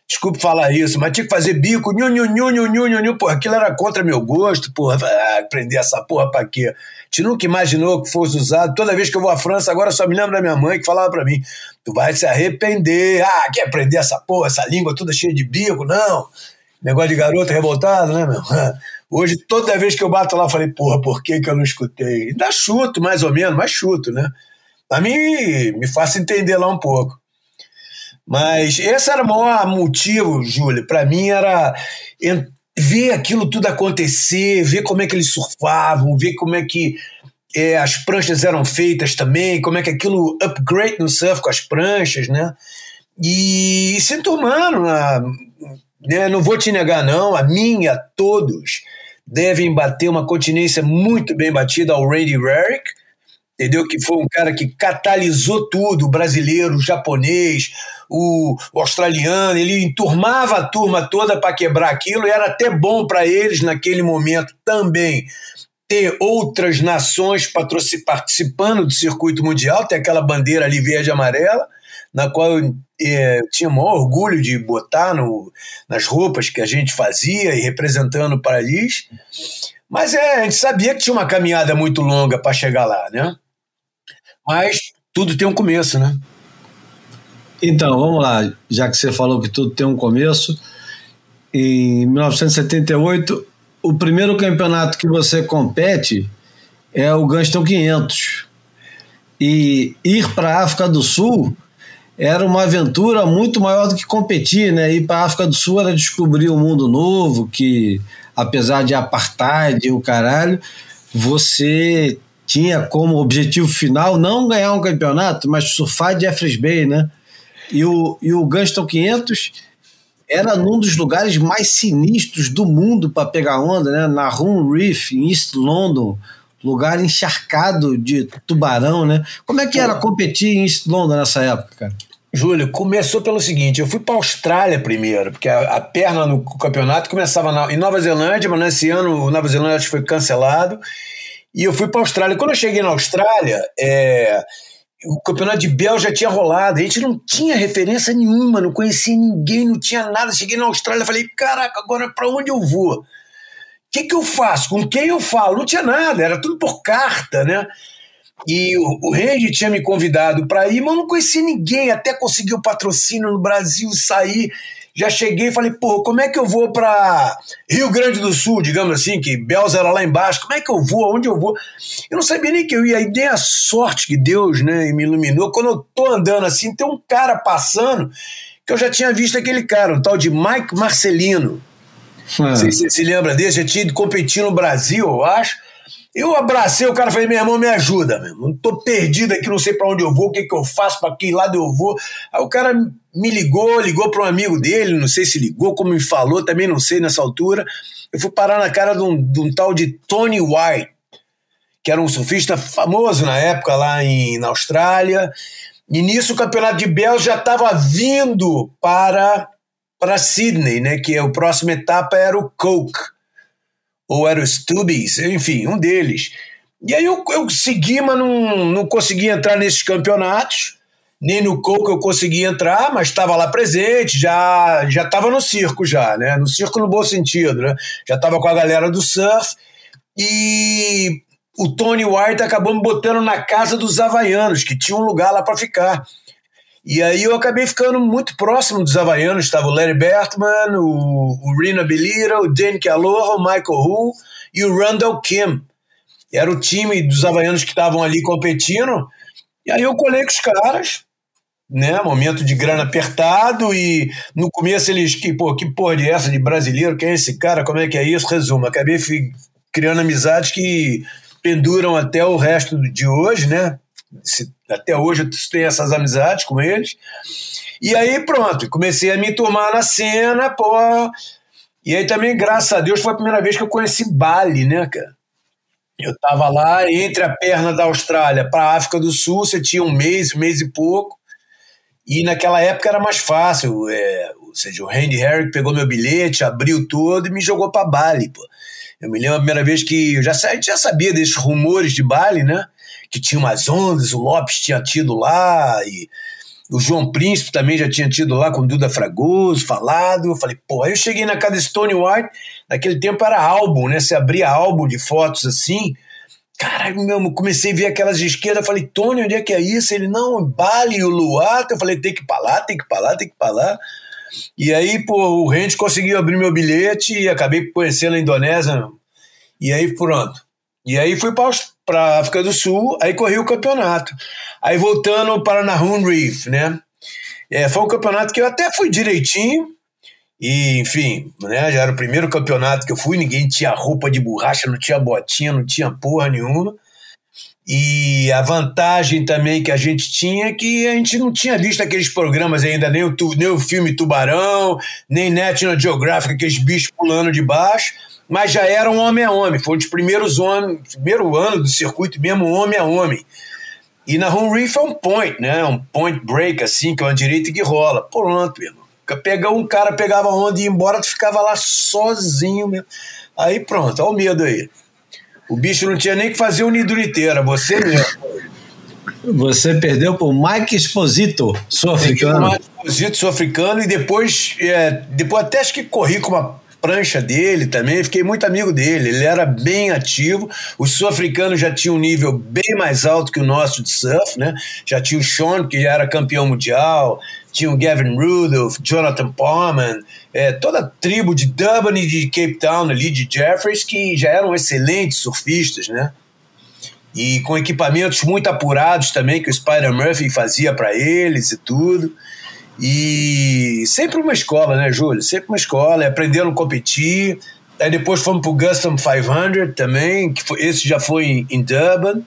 Desculpe falar isso, mas tinha que fazer bico, nhu, nhu, nhu, nhu, nhu, nhu, nhu, porra, aquilo era contra meu gosto, porra, ah, aprender essa porra pra quê? A gente nunca imaginou que fosse usado, toda vez que eu vou à França, agora só me lembro da minha mãe que falava pra mim, tu vai se arrepender, ah, quer aprender essa porra, essa língua toda cheia de bico, não, negócio de garoto revoltado, né, meu? Hoje, toda vez que eu bato lá, eu falei, porra, por que que eu não escutei? Ainda chuto, mais ou menos, mas chuto, né? Pra mim, me faça entender lá um pouco. Mas esse era o maior motivo, Júlio, para mim era ver aquilo tudo acontecer, ver como é que eles surfavam, ver como é que é, as pranchas eram feitas também, como é que aquilo upgrade no surf com as pranchas, né? E, e se enturmando, né? não vou te negar não, a minha, todos devem bater uma continência muito bem batida ao Randy Rarick, entendeu? Que foi um cara que catalisou tudo, o brasileiro, o japonês, o, o australiano, ele enturmava a turma toda para quebrar aquilo e era até bom para eles naquele momento também ter outras nações participando do circuito mundial, ter aquela bandeira ali verde e amarela, na qual eu é, tinha o maior orgulho de botar no, nas roupas que a gente fazia e representando o país. Mas é, a gente sabia que tinha uma caminhada muito longa para chegar lá, né? Mas tudo tem um começo, né? Então, vamos lá, já que você falou que tudo tem um começo. Em 1978, o primeiro campeonato que você compete é o Gunston 500. E ir para a África do Sul era uma aventura muito maior do que competir, né? Ir para a África do Sul era descobrir um mundo novo, que apesar de apartheid e o caralho, você tinha como objetivo final não ganhar um campeonato, mas surfar Jeffreys Bay, né? E o, e o Gunston 500 era num dos lugares mais sinistros do mundo para pegar onda, né? Na Rum Reef, em East London, lugar encharcado de tubarão, né? Como é que era competir em East London nessa época, cara? Júlio, começou pelo seguinte: eu fui para a Austrália primeiro, porque a, a, perna no campeonato começava na, em Nova Zelândia, mas nesse ano o Nova Zelândia foi cancelado. E eu fui para a Austrália. Quando eu cheguei na Austrália, é, o campeonato de Bel já tinha rolado. A gente não tinha referência nenhuma, não conhecia ninguém, não tinha nada. Cheguei na Austrália falei: caraca, agora para onde eu vou? O que, que eu faço? Com quem eu falo? Não tinha nada, era tudo por carta, né? E o, o Randy tinha me convidado para ir, mas eu não conhecia ninguém, até conseguir o patrocínio no Brasil, sair. Já cheguei e falei, pô, como é que eu vou para Rio Grande do Sul, digamos assim, que Belza era lá embaixo, como é que eu vou, aonde eu vou? Eu não sabia nem que eu ia, e dei a sorte que Deus né, me iluminou. Quando eu tô andando assim, tem um cara passando, que eu já tinha visto aquele cara, um tal de Mike Marcelino. Hum. Você se, se lembra desse? Já tinha ido competir no Brasil, eu acho. Eu abracei o cara e falei, meu irmão, me ajuda, meu irmão. Tô perdido aqui, não sei para onde eu vou, o que, que eu faço, para que lado eu vou. Aí o cara me ligou, ligou para um amigo dele, não sei se ligou, como me falou, também não sei nessa altura. Eu fui parar na cara de um, de um tal de Tony White, que era um surfista famoso na época lá em, na Austrália. E nisso o campeonato de Bell já estava vindo para, para Sydney, né? Que é a próxima etapa era o Coke ou era o Stubbies, enfim, um deles. E aí eu, eu segui, mas não, não consegui entrar nesses campeonatos, nem no Coco eu consegui entrar, mas estava lá presente, já já estava no circo já, né? No circo no bom sentido, né? Já estava com a galera do surf e o Tony White acabou me botando na casa dos havaianos, que tinha um lugar lá para ficar. E aí eu acabei ficando muito próximo dos havaianos. Estava o Larry Bertman, o, o Rina Belira, o Dan Aloha, o Michael Hu e o Randall Kim. Era o time dos havaianos que estavam ali competindo. E aí eu colei com os caras, né? Momento de grana apertado e no começo eles, que, pô, que porra de essa de brasileiro? Quem é esse cara? Como é que é isso? Resumo, acabei criando amizades que penduram até o resto de hoje, né? Se, até hoje eu tenho essas amizades com eles. E aí pronto, comecei a me turmar na cena, pô. E aí também, graças a Deus, foi a primeira vez que eu conheci Bali, né, cara? Eu tava lá entre a perna da Austrália para a África do Sul, você tinha um mês, um mês e pouco. E naquela época era mais fácil. É, ou seja, o Randy Harry pegou meu bilhete, abriu todo e me jogou para Bali, pô. Eu me lembro a primeira vez que eu já, já sabia desses rumores de Bali, né? Que tinha umas ondas, o Lopes tinha tido lá, e o João Príncipe também já tinha tido lá com o Duda Fragoso, falado. Eu falei, pô, aí eu cheguei na casa Stone White, naquele tempo era álbum, né? Você abria álbum de fotos assim. Caralho, meu, comecei a ver aquelas de esquerda, falei, Tony, onde é que é isso? Ele, não, Bali e o Luar. Eu falei, tem que ir pra lá, tem que ir pra lá, tem que ir pra lá. E aí, pô, o Rente conseguiu abrir meu bilhete e acabei conhecendo a Indonésia. E aí, pronto. E aí fui para a África do Sul, aí corri o campeonato. Aí voltando para Nahum Reef, né? É, foi um campeonato que eu até fui direitinho, e, enfim, né, já era o primeiro campeonato que eu fui, ninguém tinha roupa de borracha, não tinha botinha, não tinha porra nenhuma. E a vantagem também que a gente tinha é que a gente não tinha visto aqueles programas ainda, nem o, nem o filme Tubarão, nem National Geographic, aqueles bichos pulando de baixo mas já era um homem a homem. Foi um dos primeiros homens, primeiro ano do circuito mesmo, homem a homem. E na home reef é um point, né? Um point break, assim, que é uma direita que rola. Pronto, meu irmão. Pegar um cara, pegava onda e ia embora, tu ficava lá sozinho mesmo. Aí pronto, olha o medo aí. O bicho não tinha nem que fazer uniduriteira, você mesmo. Você perdeu por Mike Exposito, sul-africano. Mike Exposito, sul-africano, e depois, é, depois até acho que corri com uma prancha dele também, fiquei muito amigo dele. Ele era bem ativo. Os sul-africanos já tinham um nível bem mais alto que o nosso de surf, né? Já tinha o Sean, que já era campeão mundial, tinha o Gavin Rudolph, Jonathan Palman, é, toda a tribo de Durban e de Cape Town ali, de Jeffreys, que já eram excelentes surfistas, né? E com equipamentos muito apurados também, que o Spider Murphy fazia para eles e tudo. E sempre uma escola, né, Júlio? Sempre uma escola, aprendendo a competir. Aí depois fomos pro Custom 500 também, que foi, esse já foi em, em Durban.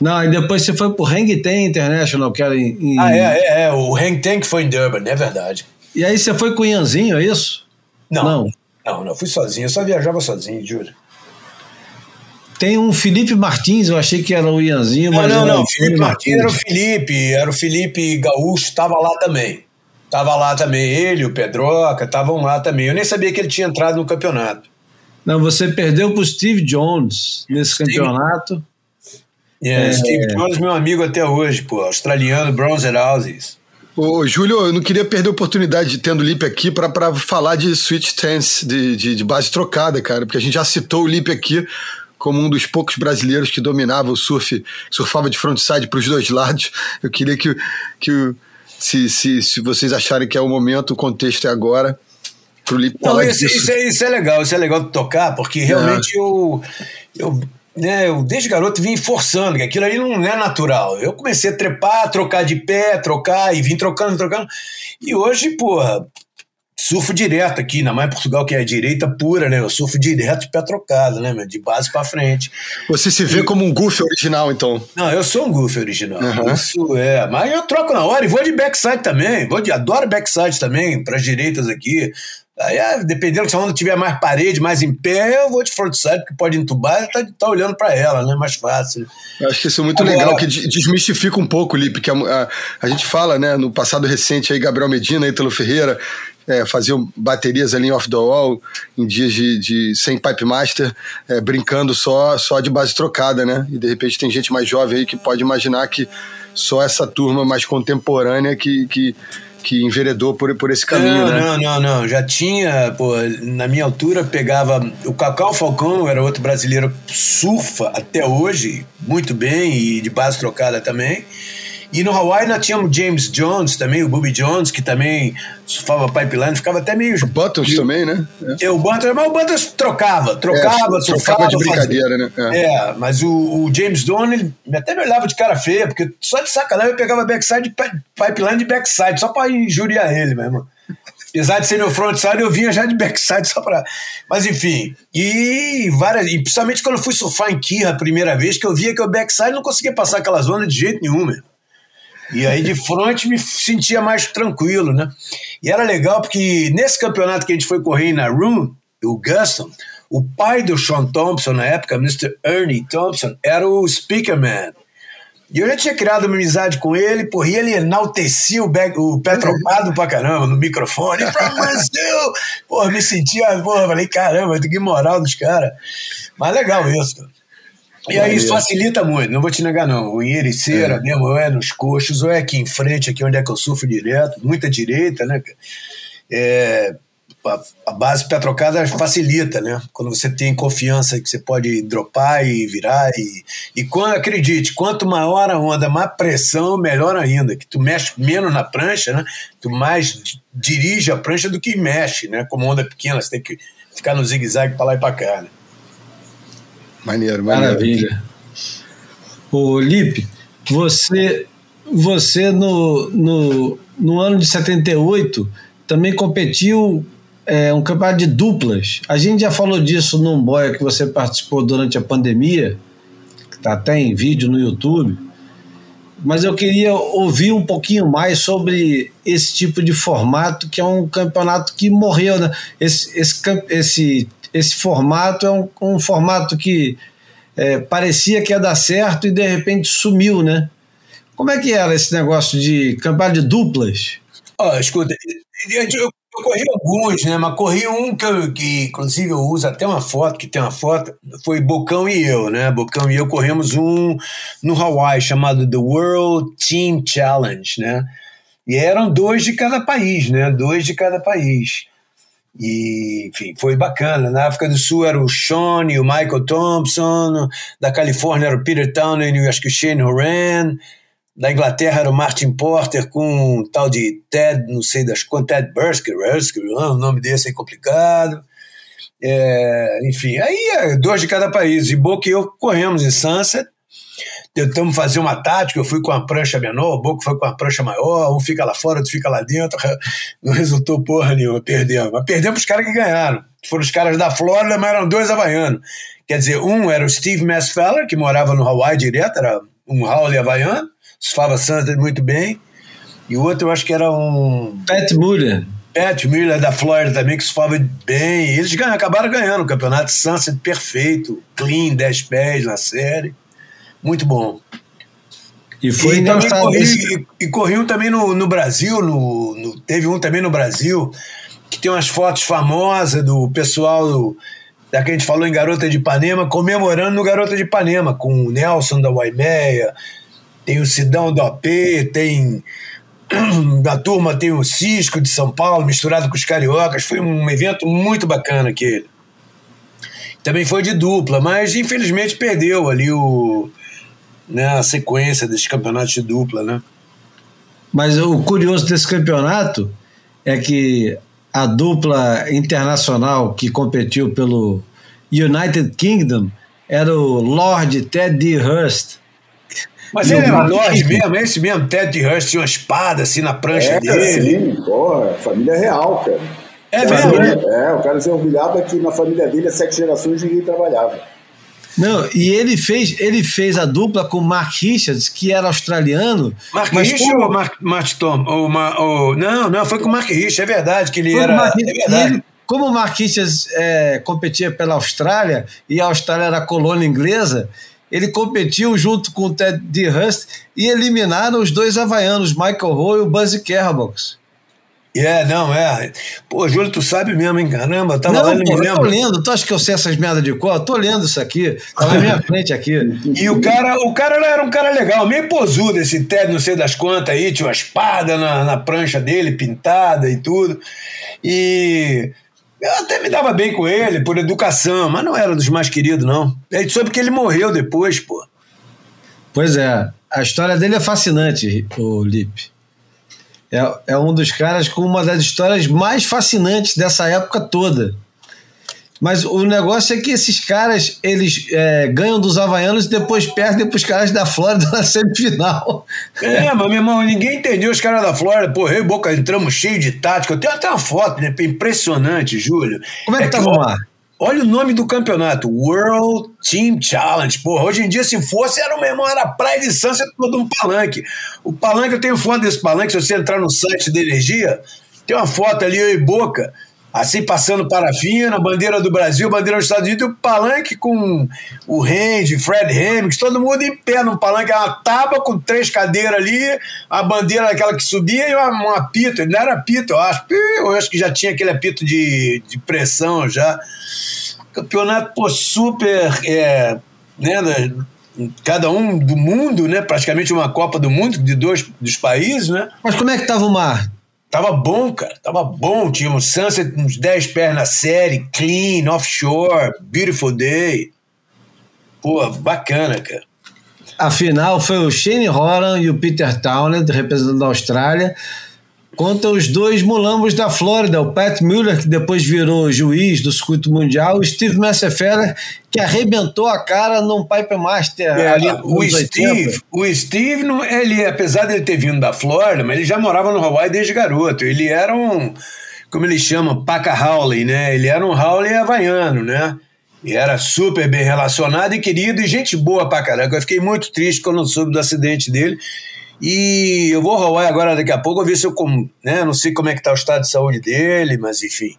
Não, e depois você foi pro Hang Ten International, que era em, em... Ah, é, é, é, o Hang Ten que foi em Durban, é verdade. E aí você foi com o Ianzinho, é isso? Não, não, não, não fui sozinho, eu só viajava sozinho, juro. Tem um Felipe Martins, eu achei que era o Ianzinho, mas. Não, não, não. Felipe Martins era o Felipe, era o Felipe Gaúcho, estava lá também. Tava lá também ele, o Pedroca, estavam lá também. Eu nem sabia que ele tinha entrado no campeonato. Não, você perdeu para o Steve Jones nesse Steve... campeonato. É, é, Steve Jones, meu amigo até hoje, pô, australiano, Bronzer Houses. Ô, Júlio, eu não queria perder a oportunidade de tendo o Lipe aqui para falar de switch tense, de, de, de, base trocada, cara, porque a gente já citou o Lipe aqui como um dos poucos brasileiros que dominava o surf, surfava de frontside para os dois lados. Eu queria que, que se, se, se vocês acharem que é o momento, o contexto é agora. Pro Lipe Não, isso, isso, é, isso é legal, isso é legal de tocar, porque realmente é. eu, eu né, eu desde garoto vim forçando, que aquilo aí não é natural. Eu comecei a trepar, trocar de pé, trocar, e vim trocando, trocando. E hoje, porra, surfo direto aqui, ainda mais Portugal, que é direita pura, né? Eu surfo direto de pé trocado, né, De base para frente. Você se vê e... como um goof original, então? Não, eu sou um goof original. Uhum. Isso é. Mas eu troco na hora e vou de backside também. Vou de, adoro backside também, para as direitas aqui. Aí, ah, dependendo se a onda tiver mais parede, mais em pé, eu vou de frontside, porque pode entubar e tá, tá olhando para ela, né? Mais fácil. Eu acho que isso é muito Agora, legal, que desmistifica um pouco, Lipe, que a, a, a, gente fala, né, no passado recente aí, Gabriel Medina, Ítalo Ferreira, é, faziam baterias ali em off the wall, em dias de, de sem pipe master, é, brincando só, só de base trocada, né? E de repente tem gente mais jovem aí que pode imaginar que só essa turma mais contemporânea que, que que enveredou por, por esse caminho, não, né? Não, não, não. Já tinha, pô, na minha altura, pegava. O Cacau Falcão era outro brasileiro surfa até hoje, muito bem, e de base trocada também. E no Hawaii nós tínhamos James Jones também, o Bobby Jones, que também surfava pipeline, ficava até meio. O Buttons também, né? É. o Buttons, mas o Buttons trocava, trocava, é, surfava. de brincadeira, né? É, é mas o, o, James Jones, ele até me olhava de cara feia, porque só de sacanagem eu pegava backside, pipeline de backside, só pra injuriar ele mesmo. Apesar de ser meu frontside, eu vinha já de backside só pra. Mas enfim. E várias. E principalmente quando eu fui surfar em Kira a primeira vez, que eu via que o backside não conseguia passar aquela zona de jeito nenhum, meu. E aí de frente me sentia mais tranquilo, né? E era legal porque nesse campeonato que a gente foi correr na Room, o Guston, o pai do Sean Thompson na época, Mr. Ernie Thompson, era o speaker man. E eu já tinha criado uma amizade com ele, porra, e ele enaltecia o, o pé pra caramba no microfone. From Brazil! Porra, me sentia, porra, falei, caramba, que moral dos caras. Mas legal isso, cara. E aí isso facilita muito, não vou te negar não. O Ericeira é. mesmo, ou é nos coxos, ou é aqui em frente, aqui onde é que eu sofro direto, muita direita, né? É, a, a base petrocada facilita, né? Quando você tem confiança que você pode dropar e virar e, e quando, acredite, quanto maior a onda, mais pressão, melhor ainda, que tu mexe menos na prancha, né? Tu mais dirige a prancha do que mexe, né? Como onda pequena, você tem que ficar no zigue-zague para lá e para cá, né? Maneiro, maneiro. Maravilha. Ô, Lipe, você, você no, no, no ano de 78 também competiu é, um campeonato de duplas. A gente já falou disso num boia que você participou durante a pandemia, que está até em vídeo no YouTube. Mas eu queria ouvir um pouquinho mais sobre esse tipo de formato, que é um campeonato que morreu. Né? Esse, esse, esse esse formato é um, um formato que é, parecia que ia dar certo e de repente sumiu, né? Como é que era esse negócio de campeonato de duplas? Oh, escuta, eu, eu, corri alguns, né? Mas corri um que, eu, que, inclusive, eu uso até uma foto, que tem uma foto, foi Bocão e eu, né? Bocão e eu corremos um no Hawaii chamado The World Team Challenge, né? E eram dois de cada país, né? Dois de cada país. E, enfim, foi bacana. Na África do Sul era o Sean e o Michael Thompson, da Califórnia era o Peter Townend e acho que o Shane Horan, da Inglaterra era o Martin Porter com um tal de Ted, não sei das quantas, Ted Bursker, Bursker o nome desse é complicado. É, enfim, aí é dois de cada país. E Boca e eu corremos em Sunset. Tentamos fazer uma tática, eu fui com a prancha menor, o Boco foi com a prancha maior, um fica lá fora, outro fica lá dentro, não resultou porra nenhuma, perdemos. Mas perdemos os caras que ganharam. Foram os caras da Flórida, mas eram dois havaianos. Quer dizer, um era o Steve Massfeller, que morava no Hawaii direto, era um Howley havaiano, surfava Sunset muito bem, e o outro eu acho que era um... Pat Muller. Pat Miller da Flórida também, que surfava bem. Eles ganham, acabaram ganhando o campeonato Sunset perfeito, clean, 10 pés na série. Muito bom. E foi e, também corri, e, e corri um também no, no Brasil, no, no, teve um também no Brasil, que tem umas fotos famosas do pessoal do, da que a gente falou em Garota de Ipanema, comemorando no Garota de Ipanema, com o Nelson da Waimeia, tem o Sidão do AP, tem da turma tem o Cisco de São Paulo misturado com os cariocas. Foi um evento muito bacana aquele. Também foi de dupla, mas infelizmente perdeu ali o, né, a sequência desses campeonatos de dupla, né? Mas o curioso desse campeonato é que a dupla internacional que competiu pelo United Kingdom era o Lord Ted D. Hurst. Mas ele era Lord mesmo, esse mesmo Ted D. Hurst tinha uma espada assim na prancha é, dele. Sim, porra, família real, cara. É mesmo? É, o cara se orgulhava que na família dele, há sete gerações, ninguém trabalhava. Não, e ele fez, ele fez a dupla com Mark Richards, que era australiano. Mark Richards como... ou Mark, Mark Tom? Ou, ou, não, não, foi com Mark Richards, é verdade que ele foi era. Mark, é verdade. Ele, como o Mark Richards é, competia pela Austrália e a Austrália era colônia inglesa, ele competiu junto com o Ted D. Hurst e eliminaram os dois havaianos, Michael Rowe e o Buzzy Kerbox. É, não, é. Pô, Júlio, tu sabe mesmo, hein? Caramba, tava não, lá, não pô, me lembro. Eu tô lendo, tu acha que eu sei essas merdas de cor? Eu tô lendo isso aqui, tá na minha frente aqui. E o cara, o cara era um cara legal, meio posudo, esse Ted, não sei das quantas aí, tinha uma espada na, na prancha dele, pintada e tudo. E eu até me dava bem com ele, por educação, mas não era dos mais queridos, não. É só porque ele morreu depois, pô. Pois é, a história dele é fascinante, o Lipe. É, é um dos caras com uma das histórias mais fascinantes dessa época toda. Mas o negócio é que esses caras, eles é, ganham dos havaianos e depois perdem para os caras da Flórida na semifinal. É, mas meu irmão, ninguém entendeu os caras da Flórida. Pô, eu e Boca entramos cheio de tática. Eu tenho até uma foto, né? Impressionante, Júlio. Como é que é tava lá? Olha o nome do campeonato, World Team Challenge. Porra, hoje em dia, se fosse, era, meu irmão, era praia de Santos, todo um palanque. O palanque, eu tenho foto desse palanque, se você entrar no site da Energia, tem uma foto ali, eu e Boca, assim passando parafina, bandeira do Brasil, bandeira dos Estados Unidos, o palanque com o Randy, Fred Hemmings, todo mundo em pé no palanque, uma tábua com três cadeiras ali, a bandeira aquela que subia e um apito, não era apito, eu acho, eu acho que já tinha aquele apito de, de pressão já. Campeonato pô, super. É, né, cada um do mundo, né? Praticamente uma Copa do Mundo de dois dos países, né? Mas como é que tava o mar? Tava bom, cara. Tava bom. Tinha um sunset, uns 10 pés na série, clean, offshore, beautiful day. Pô, bacana, cara. A final foi o Shane Horan e o Peter Townend, representando a Austrália, contra os dois mulambos da Flórida, o Pat Mueller, que depois virou juiz do circuito mundial, e o Steve Messerfeller, que arrebentou a cara num Pipe Master. É, ali, o, Steve, o Steve, ele, apesar de ele ter vindo da Flórida, mas ele já morava no Hawaii desde garoto. Ele era um, como eles chamam, paca Howley, né? Ele era um Howley havaiano, né? E era super bem relacionado e querido e gente boa pra caraca. Eu fiquei muito triste quando soube do acidente dele. E eu vou ao Hawaii agora daqui a pouco, ver se eu. Né, não sei como é que tá o estado de saúde dele, mas enfim.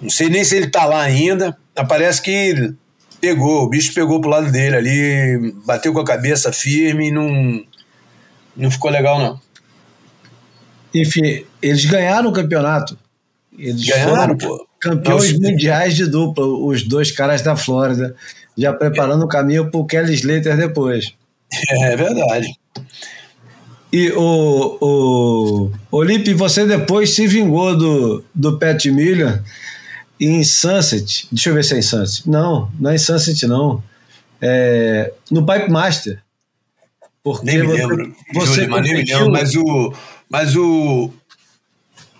Não sei nem se ele tá lá ainda. Parece que pegou, o bicho pegou pro lado dele ali, bateu com a cabeça firme e não, não ficou legal, não. Enfim, eles ganharam o campeonato. Eles ganharam, pô. Campeões mundiais de dupla, os dois caras da Flórida, já preparando o caminho pro Kelly Slater depois. É verdade. E o, o Olipe, você depois se vingou do, do Pat Miller em Sunset. Deixa eu ver se é em Sunset. Não, não é em Sunset, não. É, no Pipe Master. Porque nem me você, lembro. Você Júlio, mas nem me lembro. Mas o. Mas o.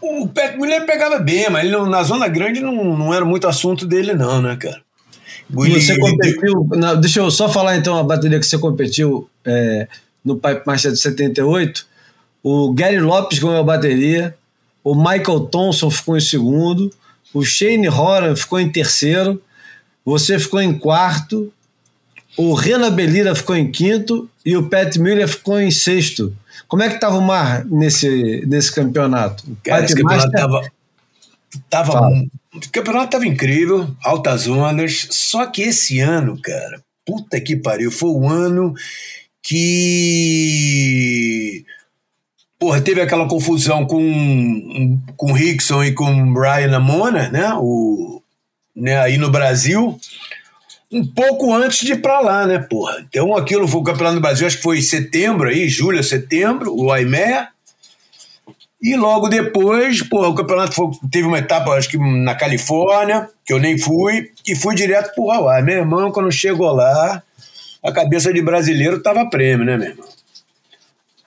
O Pat Miller pegava bem, mas ele, na Zona Grande não, não era muito assunto dele, não, né, cara? Você competiu. Não, deixa eu só falar então a bateria que você competiu é, no Pipe Master de 78. O Gary Lopes ganhou a bateria, o Michael Thompson ficou em segundo, o Shane Horan ficou em terceiro, você ficou em quarto, o Renan Belira ficou em quinto e o Pat Miller ficou em sexto. Como é que estava o mar nesse, nesse campeonato? Cara, esse campeonato estava. Tava, tava o campeonato estava incrível, altas ondas. Só que esse ano, cara, puta que pariu, foi o ano que. Porra, teve aquela confusão com, com Rickson e com Brian Amona, né? O, né? Aí no Brasil um pouco antes de ir para lá, né, porra? Então aquilo foi o Campeonato do Brasil, acho que foi em setembro aí, julho, setembro, o Aimea. E logo depois, porra, o campeonato foi, teve uma etapa, acho que na Califórnia, que eu nem fui, e fui direto pro Hawaii. Meu irmão, quando chegou lá, a cabeça de brasileiro tava prêmio, né, meu irmão?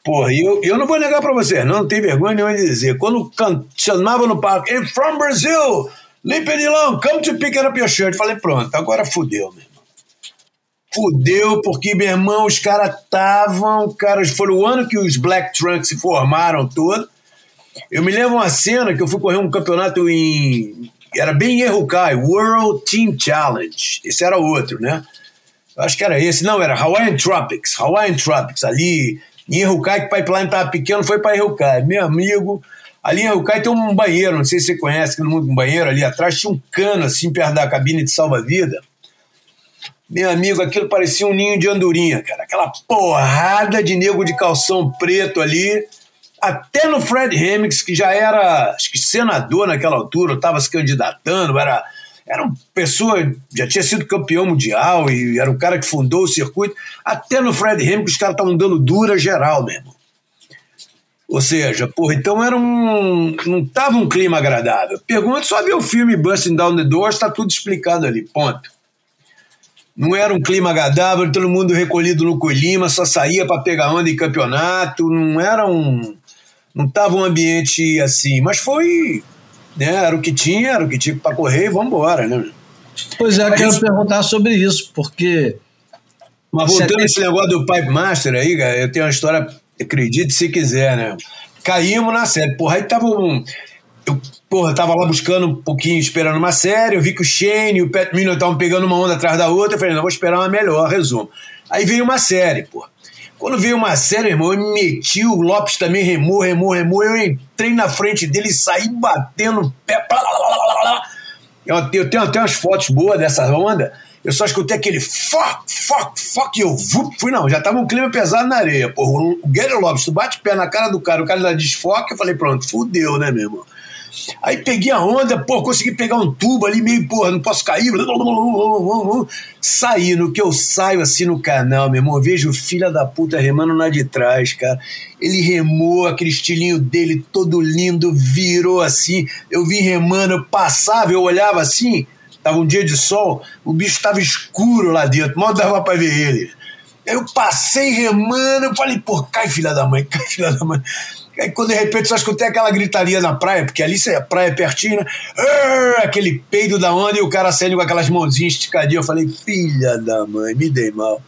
Porra, e eu, eu não vou negar pra vocês, não, não tem vergonha nenhuma de dizer. Quando can, chamava no parque, I'm from Brazil, Limpenilão, come to pick up your shirt. Falei, pronto, agora fudeu, meu irmão. Fudeu, porque, meu irmão, os caras estavam. Cara, foi o ano que os Black Trunks se formaram todo. Eu me lembro uma cena que eu fui correr um campeonato em. Era bem em Errucai, World Team Challenge. Esse era outro, né? Acho que era esse. Não, era Hawaiian Tropics. Hawaiian Tropics, ali em Errucai, que o pipeline estava pequeno, foi para Errucai. Meu amigo, Ali em Rucai tem um banheiro, não sei se você conhece, que no mundo um banheiro ali atrás tinha um cano assim perto da cabine de salva-vida. Meu amigo, aquilo parecia um ninho de andorinha, cara. Aquela porrada de nego de calção preto ali. Até no Fred Hemmings, que já era, acho que senador naquela altura, estava se candidatando, era, era uma pessoa, já tinha sido campeão mundial e era o cara que fundou o circuito. Até no Fred Hemmings, os caras estavam dando dura geral mesmo. Ou seja, porra, então era um. não tava um clima agradável. Pergunta só ver o filme Busting Down the Doors, está tudo explicado ali, ponto. Não era um clima agradável, todo mundo recolhido no colima, só saía para pegar onda em campeonato, não era um. não tava um ambiente assim, mas foi. Né, era o que tinha, era o que tinha para correr e vamos embora, né? Pois é, mas, quero perguntar sobre isso, porque. Mas voltando esse negócio do Pipe Master aí, cara, eu tenho uma história acredite se quiser, né? Caímos na série. Porra, aí tava um. Eu, porra, tava lá buscando um pouquinho, esperando uma série. Eu vi que o Shane e o Pat Miller estavam pegando uma onda atrás da outra. Eu falei, não, vou esperar uma melhor, resumo. Aí veio uma série, porra. Quando veio uma série, irmão, eu me meti, o Lopes também remou, remou, remou. Eu entrei na frente dele e saí batendo o pé. Eu tenho até umas fotos boas dessa onda. Eu só escutei aquele fuck, fuck, fuck, e eu fui não, já tava um clima pesado na areia. Porra, o Gary Lopes, tu bate pé na cara do cara, o cara dá desfoque, eu falei, pronto, fudeu, né, meu irmão? Aí peguei a onda, pô, consegui pegar um tubo ali, meio, porra, não posso cair. Saí, no que eu saio assim no canal, meu irmão, vejo o filho da puta remando lá de trás, cara. Ele remou, aquele estilinho dele todo lindo, virou assim. Eu vim remando, eu passava, eu olhava assim, Tava um dia de sol, o bicho estava escuro lá dentro, mal dava para ver ele. Eu passei remando, eu falei, pô, cai filha da mãe, cai filha da mãe. Aí quando de repente só escutei aquela gritaria na praia, porque ali a praia é pertinho, né? aquele peido da onda e o cara saindo com aquelas mãozinhas esticadinhas. Eu falei, filha da mãe, me dei mal.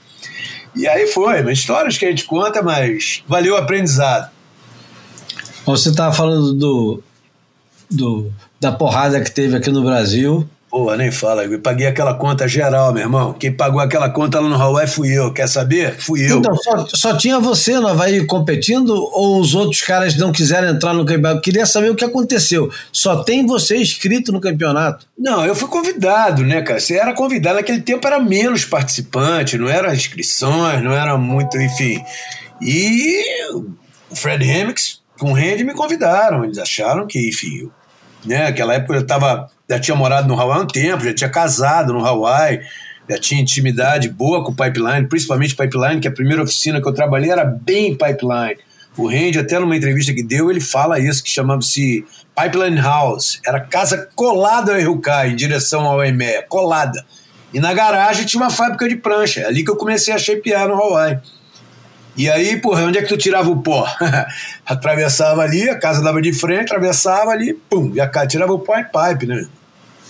E aí foi, histórias que a gente conta, mas valeu o aprendizado. Você estava falando do, do, da porrada que teve aqui no Brasil. Pô, nem fala, eu paguei aquela conta geral, meu irmão. Quem pagou aquela conta lá no Hawaii fui eu. Quer saber? Fui eu. Então, só, só tinha você no Havaí competindo ou os outros caras não quiseram entrar no campeonato? Eu queria saber o que aconteceu. Só tem você inscrito no campeonato? Não, eu fui convidado, né, cara? Você era convidado. Naquele tempo era menos participante, não eram inscrições, não era muito, enfim. E o Fred Hemmings com o Randy me convidaram. Eles acharam que, enfim, né? Aquela época eu tava, já tinha morado no Hawaii há um tempo, já tinha casado no Hawaii, já tinha intimidade boa com o pipeline, principalmente pipeline, que a primeira oficina que eu trabalhei era bem pipeline. O Randy, até numa entrevista que deu, ele fala isso, que chamava-se Pipeline House. Era casa colada ao Irukai, em direção ao EMEA, colada. E na garagem tinha uma fábrica de prancha. É ali que eu comecei a shapear no Hawaii. E aí, porra, onde é que tu tirava o pó? atravessava ali, a casa dava de frente, atravessava ali, pum, e a cara tirava o pó em pipe, né?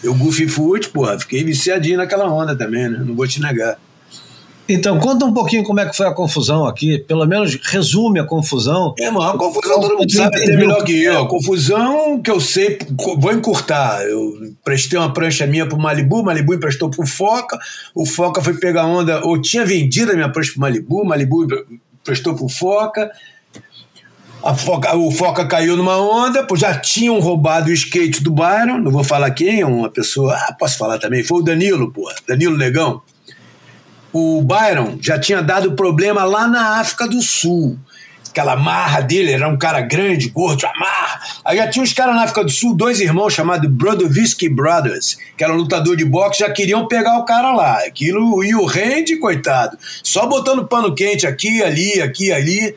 Eu Goofy Foot, porra, fiquei viciadinho naquela onda também, né? Não vou te negar. Então, conta um pouquinho como é que foi a confusão aqui. Pelo menos resume a confusão. É, mano, a confusão todo mundo sabe até melhor que eu. A confusão que eu sei, vou encurtar. Eu prestei uma prancha minha pro Malibu, Malibu emprestou pro Foca, o Foca foi pegar onda, ou tinha vendido a minha prancha pro Malibu, Malibu emprestou pro Foca. Foca, o Foca caiu numa onda, já tinham roubado o skate do Byron, não vou falar quem, uma pessoa, ah, posso falar também, foi o Danilo, pô, Danilo Negão o Byron já tinha dado problema lá na África do Sul. Aquela marra dele, era um cara grande, gordo, amarra. Aí já tinha uns caras na África do Sul, dois irmãos chamados Brodovisky Brothers, que eram lutador de boxe, já queriam pegar o cara lá. Aquilo, e o Randy, coitado, só botando pano quente aqui, ali, aqui, ali.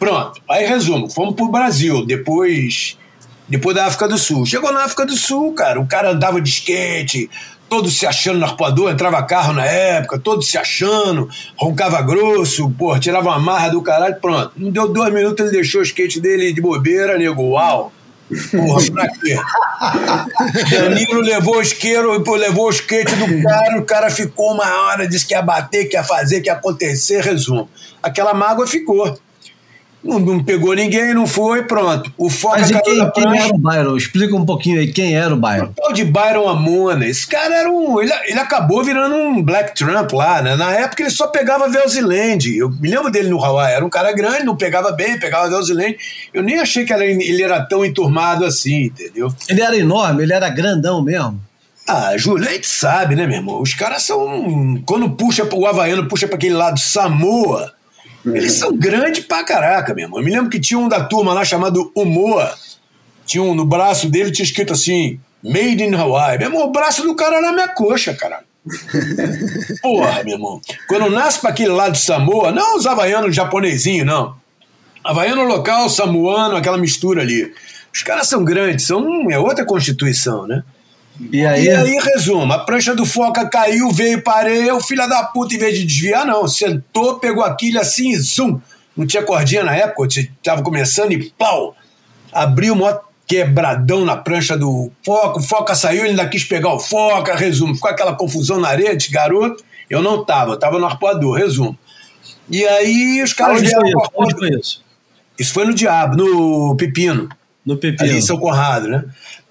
Pronto. Aí resumo, fomos pro Brasil, depois depois da África do Sul. Chegou na África do Sul, cara, o cara andava de skate, todos se achando no arpoador, entrava carro na época, todos se achando, roncava grosso, porra, tirava uma marra do caralho, pronto. Não deu dois minutos, ele deixou o skate dele de bobeira, nego, uau. Porra, pra quê? Danilo levou o isqueiro, levou o skate do cara, o cara ficou uma hora, disse que ia bater, que ia fazer, que ia acontecer, resumo. Aquela mágoa ficou. Não, não, pegou ninguém, não foi, pronto. O Foca Mas e quem, quem era o Byron? Explica um pouquinho aí quem era o Byron. O tal de Byron Amona. Esse cara era um. Ele, ele acabou virando um Black Trump lá, né? Na época ele só pegava Velziland. Eu me lembro dele no Hawaii. Era um cara grande, não pegava bem, pegava Velziland. Eu nem achei que ele era tão enturmado assim, entendeu? Ele era enorme, ele era grandão mesmo. Ah, Júlio, a gente sabe, né, meu irmão? Os caras são. Quando puxa o Havaiano, puxa para aquele lado Samoa eles são grandes pra caraca, meu irmão. Eu me lembro que tinha um da turma lá chamado Umoa. Tinha um no braço dele, tinha escrito assim, Made in Hawaii. Meu irmão, o braço do cara era minha coxa, caralho. Porra, meu irmão. Quando nasce para aquele lado de Samoa, não os havaianos japonesinho, não. Havaiano local, samoano, aquela mistura ali. Os caras são grandes, são é outra constituição, né? E aí? e aí, resumo, a prancha do Foca caiu, veio para o filho da puta, em vez de desviar, não, sentou, pegou a quilha assim, zoom. Não tinha cordinha na época, tava começando e pau! Abriu um quebradão na prancha do Foca, o Foca saiu, ele ainda quis pegar o Foca, resumo, ficou aquela confusão na areia, de garoto, eu não tava, eu tava no arpoador, resumo. E aí os caras... Onde foi isso? Onde foi isso? Isso foi no Diabo, no Pepino. No Pepino. Ali em São Conrado, né?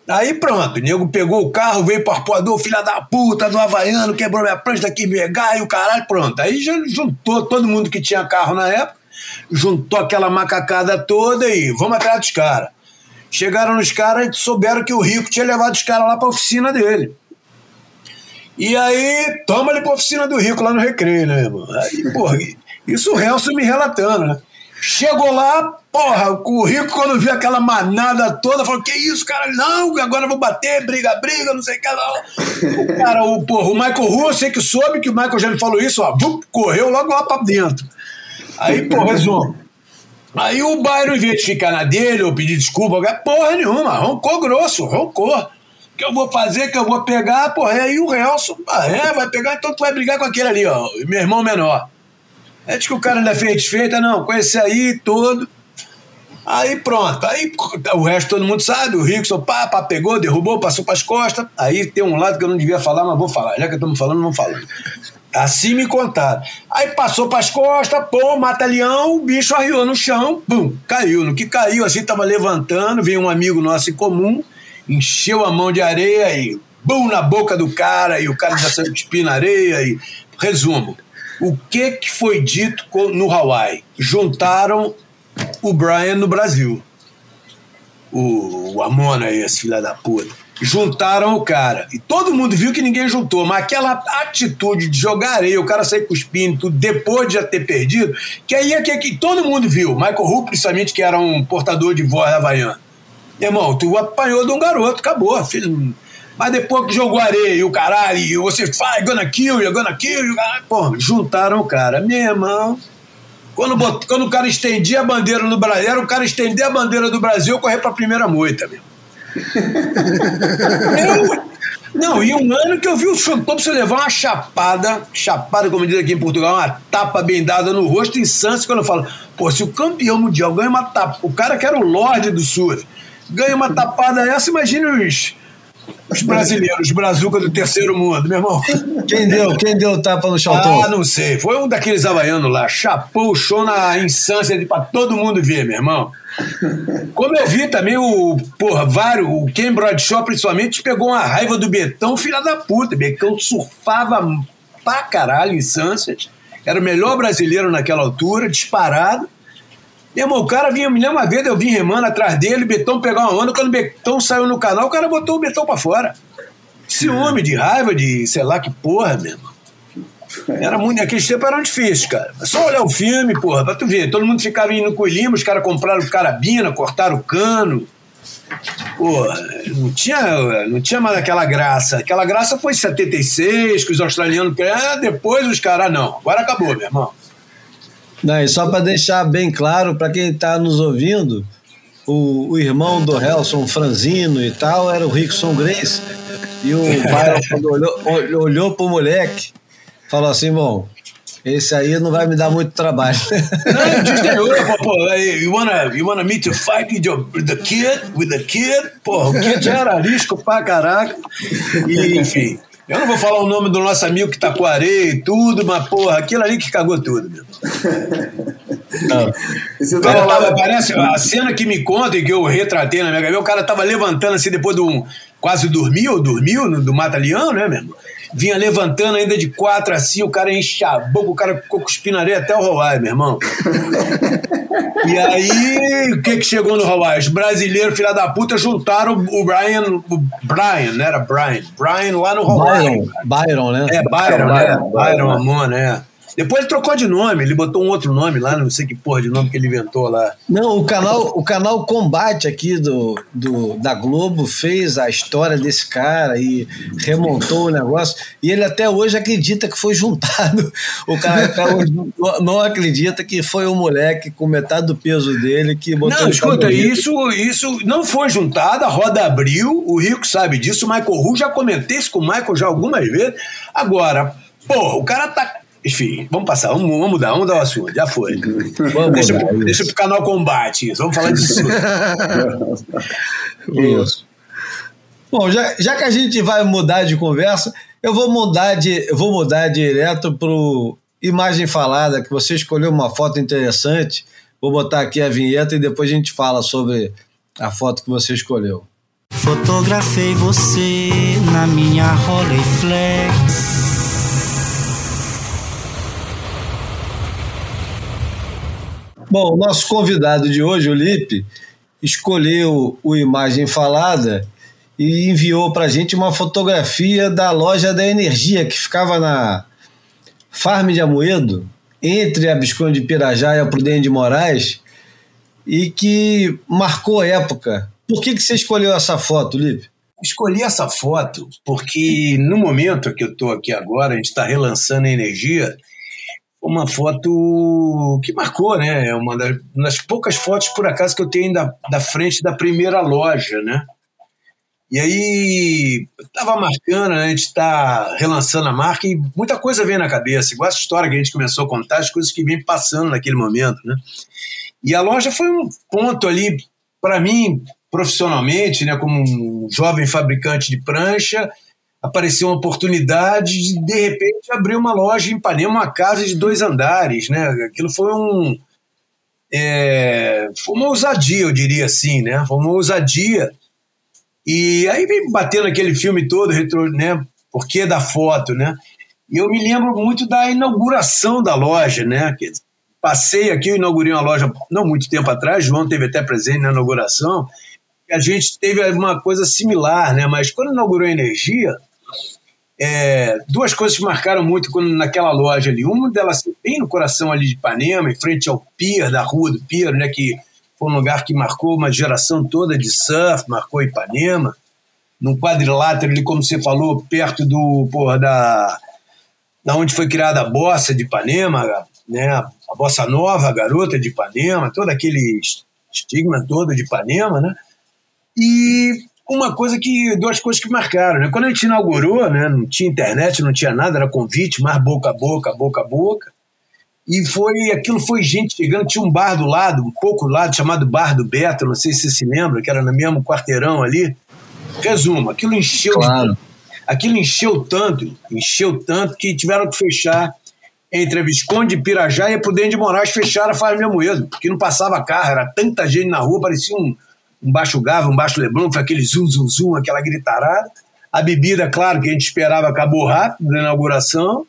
Aí pronto, o nego pegou o carro, veio pro arpoador, filha da puta do Havaiano, quebrou minha prancha daqui, megar e o caralho, pronto. Aí juntou todo mundo que tinha carro na época, juntou aquela macacada toda e vamos atrás dos caras. Chegaram nos caras e souberam que o Rico tinha levado os caras lá pra oficina dele. E aí, toma ele pra oficina do Rico lá no Recreio, né, irmão? Aí, porra, isso o Helson me relatando, né? Chegou lá, porra, o Rico, quando viu aquela manada toda, falou: Que isso, cara? Não, agora eu vou bater, briga, briga, não sei o que lá. O cara, o, porra, o Michael eu sei que soube que o Michael já me falou isso, ó, correu logo lá pra dentro. Aí, porra, resumo. Aí o Byron, em vez de ficar na dele ou pedir desculpa, porra nenhuma, roncou grosso, roncou. Que eu vou fazer, que eu vou pegar, porra, aí o Relson, ah, é, vai pegar, então tu vai brigar com aquele ali, ó, meu irmão menor. É de que o cara ainda fez desfeita, não, com esse aí todo. Aí pronto, aí o resto todo mundo sabe, o Rickson, pá, pá, pegou, derrubou, passou para as costas. Aí tem um lado que eu não devia falar, mas vou falar. Já que estamos falando, não falando. Assim me contaram. Aí passou para as costas, pô, mata-leão, o bicho arriou no chão, pum, caiu. No que caiu, assim, tava levantando, veio um amigo nosso em comum, encheu a mão de areia e bum na boca do cara, e o cara já saiu de na areia. E... Resumo, o que, que foi dito no Hawaii? Juntaram o Brian no Brasil. O, o Amona, esse filho da puta. Juntaram o cara. E todo mundo viu que ninguém juntou, mas aquela atitude de jogar o cara sair com o espírito depois de já ter perdido, que aí é que, que todo mundo viu. Michael Hu, principalmente, que era um portador de voz havaiana. Irmão, tu apanhou de um garoto, acabou, filho mas depois que jogou areia e o caralho, e você faz, gonna kill, you're gonna kill, you Pô, juntaram o cara. Meu irmão, quando, bot... quando o cara estendia a bandeira no Brasil, era o cara estender a bandeira do Brasil e correr pra primeira moita, meu. eu, não, e um ano que eu vi o Chantô você levar uma chapada, chapada, como diz aqui em Portugal, uma tapa bem dada no rosto em Santos, quando eu falo, pô, se o campeão mundial ganha uma tapa, o cara que era o Lorde do Surf, ganha uma tapada essa, imagine os Os brasileiros, os brazucas do terceiro mundo, meu irmão. Quem deu? Quem deu tapa no Chaltão? Ah, não sei. Foi um daqueles havaianos lá. Chapou o show na insância para todo mundo ver, meu irmão. Como eu vi também o, porra, vários, o Ken Bradshaw principalmente pegou uma raiva do Betão, filha da puta. Betão surfava pra caralho em Sunset. Era o melhor brasileiro naquela altura, disparado. Meu irmão, o cara vinha, me lembro uma vez, eu vim remando atrás dele, Betão pegou uma onda, quando o Betão saiu no canal, o cara botou o Betão pra fora. Ciúme, de raiva, de sei lá que porra, mesmo. Era muito, aqueles tempos eram difíceis, cara. É só olhar o filme, porra, pra tu ver. Todo mundo ficava indo com o Lima, os caras compraram carabina, cortaram o cano. Porra, não tinha, não tinha mais aquela graça. Aquela graça foi em 76, que os australianos. Ah, depois os caras, não. Agora acabou, meu irmão. Não, e só para deixar bem claro para quem está nos ouvindo, o, o, irmão do Helson, Franzino e tal, era o Rickson Grace. E o quando olhou, olhou pro moleque, falou assim: bom, esse aí não vai me dar muito trabalho. Não, desdenhou, pô, you wanna, you wanna me to fight with, your, with the kid? With the kid? Pô, o kid já era risco pra caraca. E, enfim. Eu não vou falar o nome do nosso amigo que tá com areia e tudo, mas, porra, aquilo ali que cagou tudo, meu. Não. O cara tava, parece a cena que me conta e que eu retratei na minha cabeça, o cara tava levantando assim depois de um. Quase dormiu, dormiu no, do Mata-Leão, né, mesmo? Vinha levantando ainda de quatro assim, o cara enche a boca, o cara ficou cuspindo areia até o Hawaii, meu irmão. e aí, o que que chegou no Hawaii? Os brasileiros, filha da puta, juntaram o Brian, o Brian, né? Era Brian. Brian lá no Hawaii. Byron, Byron né? É, Byron, né? Byron Amon, né? Depois ele trocou de nome, ele botou um outro nome lá, não sei que porra de nome que ele inventou lá. Não, o canal, o canal Combate aqui do, do, da Globo fez a história desse cara e remontou o negócio. E ele até hoje acredita que foi juntado. O cara até hoje não acredita que foi o um moleque com metade do peso dele que botou Não, escuta, isso, isso não foi juntado, a roda abriu, o Rico sabe disso, o Michael Ru já comentei isso com o Michael já algumas vezes. Agora, porra, o cara tá enfim, vamos passar, vamos, vamos mudar, vamos dar o assunto, já foi. Vamos deixa, mudar, pro, deixa pro canal Combate isso, vamos falar disso. isso. Bom, já, já que a gente vai mudar de conversa, eu vou mudar de, eu vou mudar direto pro imagem falada, que você escolheu uma foto interessante. Vou botar aqui a vinheta e depois a gente fala sobre a foto que você escolheu. Fotografei você na minha Rolleiflex. Bom, o nosso convidado de hoje, o Lipe, escolheu o Imagem Falada e enviou para a gente uma fotografia da loja da energia que ficava na Farm de Amoedo, entre a Visconde de Pirajá e a Prudente de Moraes, e que marcou época. Por que, que você escolheu essa foto, Lipe? Escolhi essa foto porque no momento que eu estou aqui agora, a gente está relançando a energia uma foto que marcou, né? É uma das, uma das, poucas fotos, por acaso, que eu tenho da, da frente da primeira loja, né? E aí, estava marcando, né? a gente está relançando a marca e muita coisa vem na cabeça, igual essa história que a gente começou a contar, as coisas que vêm passando naquele momento, né? E a loja foi um ponto ali, para mim, profissionalmente, né, como um jovem fabricante de prancha, apareceu uma oportunidade de, de repente, abrir uma loja em Ipanema, uma casa de dois andares, né? Aquilo foi um... É, foi uma ousadia, eu diria assim, né? Foi uma ousadia. E aí vem batendo aquele filme todo, retro, né? Porquê da foto, né? E eu me lembro muito da inauguração da loja, né? Passei aqui, eu inaugurei uma loja não muito tempo atrás, João teve até presente na inauguração, a gente teve uma coisa similar, né? Mas quando inaugurou a energia, é, duas coisas que marcaram muito quando, naquela loja ali. Uma delas bem no coração ali de Ipanema, em frente ao pier, da rua do pier, né, que foi um lugar que marcou uma geração toda de surf, marcou Ipanema. Num quadrilátero ali, como você falou, perto do, porra, da, da onde foi criada a bossa de Ipanema, né, a bossa nova, a garota de Ipanema, todo aquele estigma todo de Ipanema, né? E uma coisa que duas coisas que marcaram, né? Quando a gente inaugurou, né, não tinha internet, não tinha nada, era convite, mais boca a boca, boca a boca. E foi aquilo foi gente chegando, tinha um bar do lado, um pouco do lado, chamado Bar do Beto, não sei se você se lembra, que era no mesmo quarteirão ali. Resumo, aquilo encheu Claro. Aquilo encheu tanto, encheu tanto que tiveram que fechar entre a Visconde e Pirajá e a Prudente de Moraes fecharam a Fábio Moedo, porque não passava carro, era tanta gente na rua, parecia um, um baixo Gava, um baixo Leblon, foi aquele zum, zum, zum, aquela gritarada. A bebida, claro, que a gente esperava, acabou rápido na inauguração.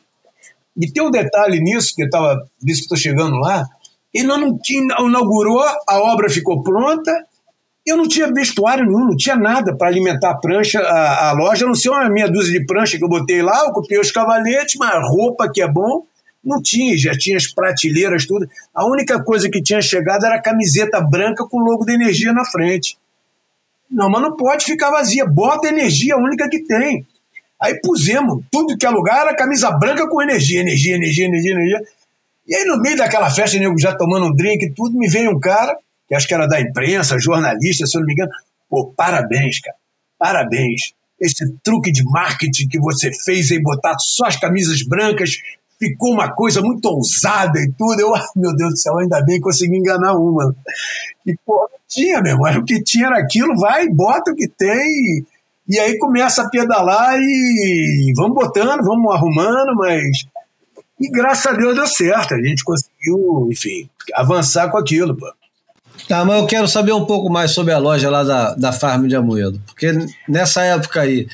E tem um detalhe nisso, que eu estava, visto que estou chegando lá, ele não tinha, inaugurou, a obra ficou pronta, eu não tinha vestuário nenhum, não tinha nada para alimentar a prancha, a, a, loja, a não ser uma meia dúzia de prancha que eu botei lá, eu copiei os cavaletes, mas roupa que é bom, não tinha, já tinha as prateleiras, tudo. A única coisa que tinha chegado era a camiseta branca com o logo da energia na frente. Não, mas não pode ficar vazia, bota a energia, única que tem. Aí pusemos, tudo que é lugar era camisa branca com energia, energia, energia, energia, energia. E aí no meio daquela festa, nego já tomando um drink e tudo, me veio um cara que acho que era da imprensa, jornalista, se eu não me engano. Pô, parabéns, cara. Parabéns. Esse truque de marketing que você fez aí, botar só as camisas brancas, ficou uma coisa muito ousada e tudo. Eu, meu Deus do céu, ainda bem que consegui enganar uma. E, pô, tinha, meu irmão. O que tinha era aquilo, vai, bota o que tem. E aí começa a pedalar e vamos botando, vamos arrumando, mas. E graças a Deus deu certo. A gente conseguiu, enfim, avançar com aquilo, pô. Tá, mas eu quero saber um pouco mais sobre a loja lá da, da Farm de Amoedo, porque nessa época aí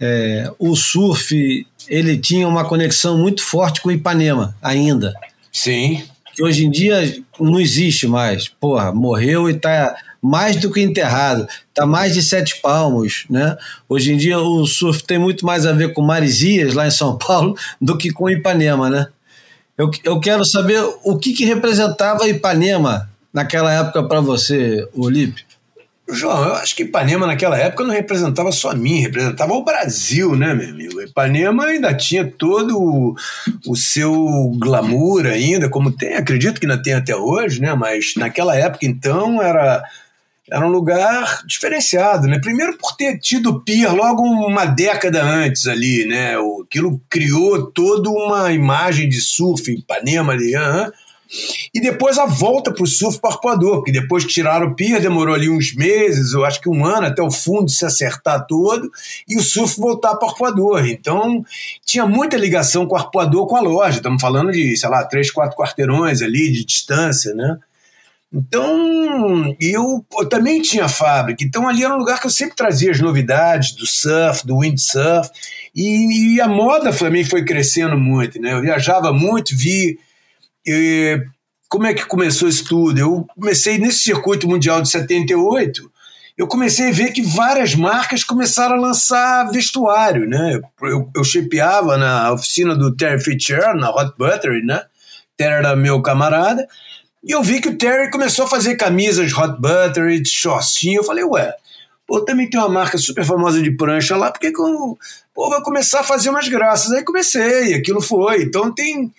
é, o surf ele tinha uma conexão muito forte com Ipanema ainda. Sim. Que hoje em dia não existe mais. Porra, morreu e tá mais do que enterrado. Tá mais de sete palmos, né? Hoje em dia o surf tem muito mais a ver com Marizias lá em São Paulo do que com Ipanema, né? Eu, eu quero saber o que, que representava Ipanema naquela época para você, Olipe? João, eu acho que Ipanema naquela época não representava só a mim, representava o Brasil, né, meu amigo? Ipanema ainda tinha todo o, o seu glamour ainda, como tem, acredito que ainda tem até hoje, né? Mas naquela época, então, era, era um lugar diferenciado, né? Primeiro por ter tido o pier logo uma década antes ali, né? Aquilo criou toda uma imagem de surf em Ipanema ali, uh -huh. E depois a volta para o surf parpoador, porque depois que tiraram o pier, demorou ali uns meses, eu acho que um ano, até o fundo se acertar todo, e o surf voltar para arpoador. Então, tinha muita ligação com o arpoador com a loja. Estamos falando de, sei lá, três, quatro quarteirões ali de distância, né? Então, eu, eu, também tinha fábrica. Então, ali era um lugar que eu sempre trazia as novidades do surf, do windsurf. E, e a moda também foi crescendo muito, né? Eu viajava muito, vi e como é que começou isso tudo? Eu comecei nesse circuito mundial de 78, eu comecei a ver que várias marcas começaram a lançar vestuário, né? Eu, eu na oficina do Terry Fitzgerald, na Hot Buttery, né? Terry era meu camarada, e eu vi que o Terry começou a fazer camisas Hot Buttery, de shortinho, eu falei, ué, pô, também tem uma marca super famosa de prancha lá, por que, eu pô, vou começar a fazer umas graças? Aí comecei, aquilo foi. Então tem...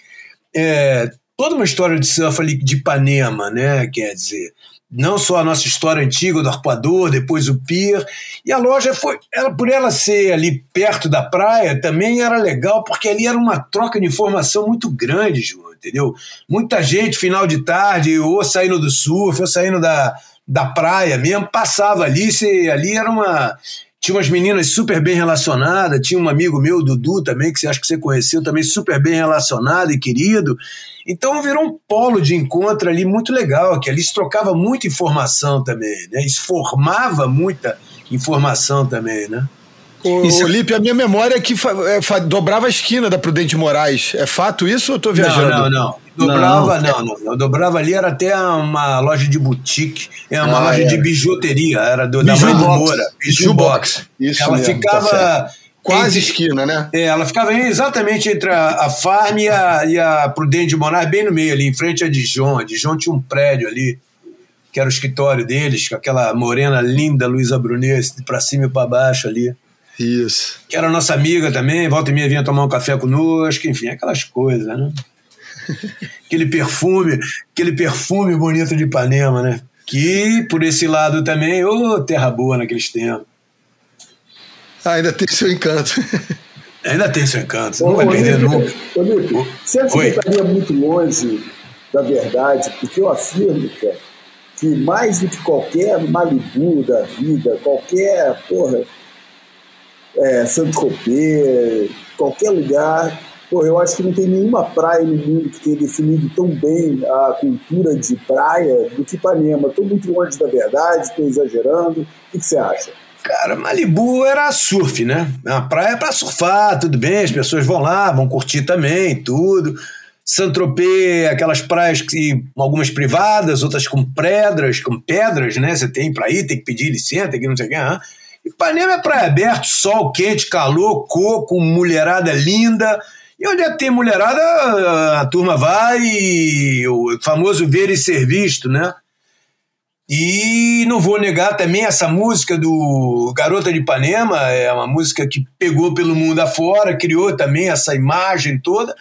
É, toda uma história de surf ali de Ipanema, né? Quer dizer, não só a nossa história antiga do arpoador, depois o pier. E a loja foi, ela, por ela ser ali perto da praia, também era legal, porque ali era uma troca de informação muito grande, João, entendeu? Muita gente, final de tarde, ou saindo do surf, ou saindo da, da praia mesmo, passava ali, se, ali era uma tinha umas meninas super bem relacionadas, tinha um amigo meu, Dudu, também, que você acha que você conheceu, também super bem relacionado e querido. Então virou um polo de encontro ali muito legal, que ali se trocava muita informação também, né? Isso formava muita informação também, né? Isso... Lipe, a minha memória é que é, dobrava a esquina da Prudente Moraes. É fato isso ou eu tô viajando? Não, não, não. Dobrava, não, não, não. Dobrava ali, era até uma loja de boutique, é uma ah, loja é. de bijuteria, era do, da mãe Moura. Biju Box. Isso ela mesmo, ficava. Tá Quase entre, esquina, né? É, ela ficava exatamente entre a, a Farm e a, e a Prudente de Moraes, bem no meio ali, em frente a Dijon. A Dijon tinha um prédio ali, que era o escritório deles, com aquela morena linda Luísa Brunet, para cima e para baixo ali. Isso. Que era nossa amiga também, volta e meia vinha tomar um café conosco, enfim, aquelas coisas, né? aquele perfume, aquele perfume bonito de Ipanema, né? Que, por esse lado também, ô, oh, terra boa naqueles tempos. Ah, ainda tem seu encanto. Ainda tem seu encanto, não vai perder nunca. Ô, você acha que estaria muito longe da verdade? Porque eu afirmo, cara, que mais do que qualquer Malibu da vida, qualquer, porra, é, Saint-Tropez, qualquer lugar. Pô, eu acho que não tem nenhuma praia no mundo que tenha definido tão bem a cultura de praia do que Ipanema. Estou muito longe da verdade, estou exagerando. O que, você acha? Cara, Malibu era surf, né? É uma praia para surfar, tudo bem, as pessoas vão lá, vão curtir também, tudo. Saint-Tropez, aquelas praias que algumas privadas, outras com pedras, com pedras, né? Você tem para ir, tem que pedir licença, tem que não sei o que. Ah. Ipanema é praia aberta, sol quente, calor, coco, mulherada linda. E onde é tem mulherada, a turma vai, o famoso ver e ser visto, né? E não vou negar também essa música do Garota de Ipanema, é uma música que pegou pelo mundo afora, criou também essa imagem toda.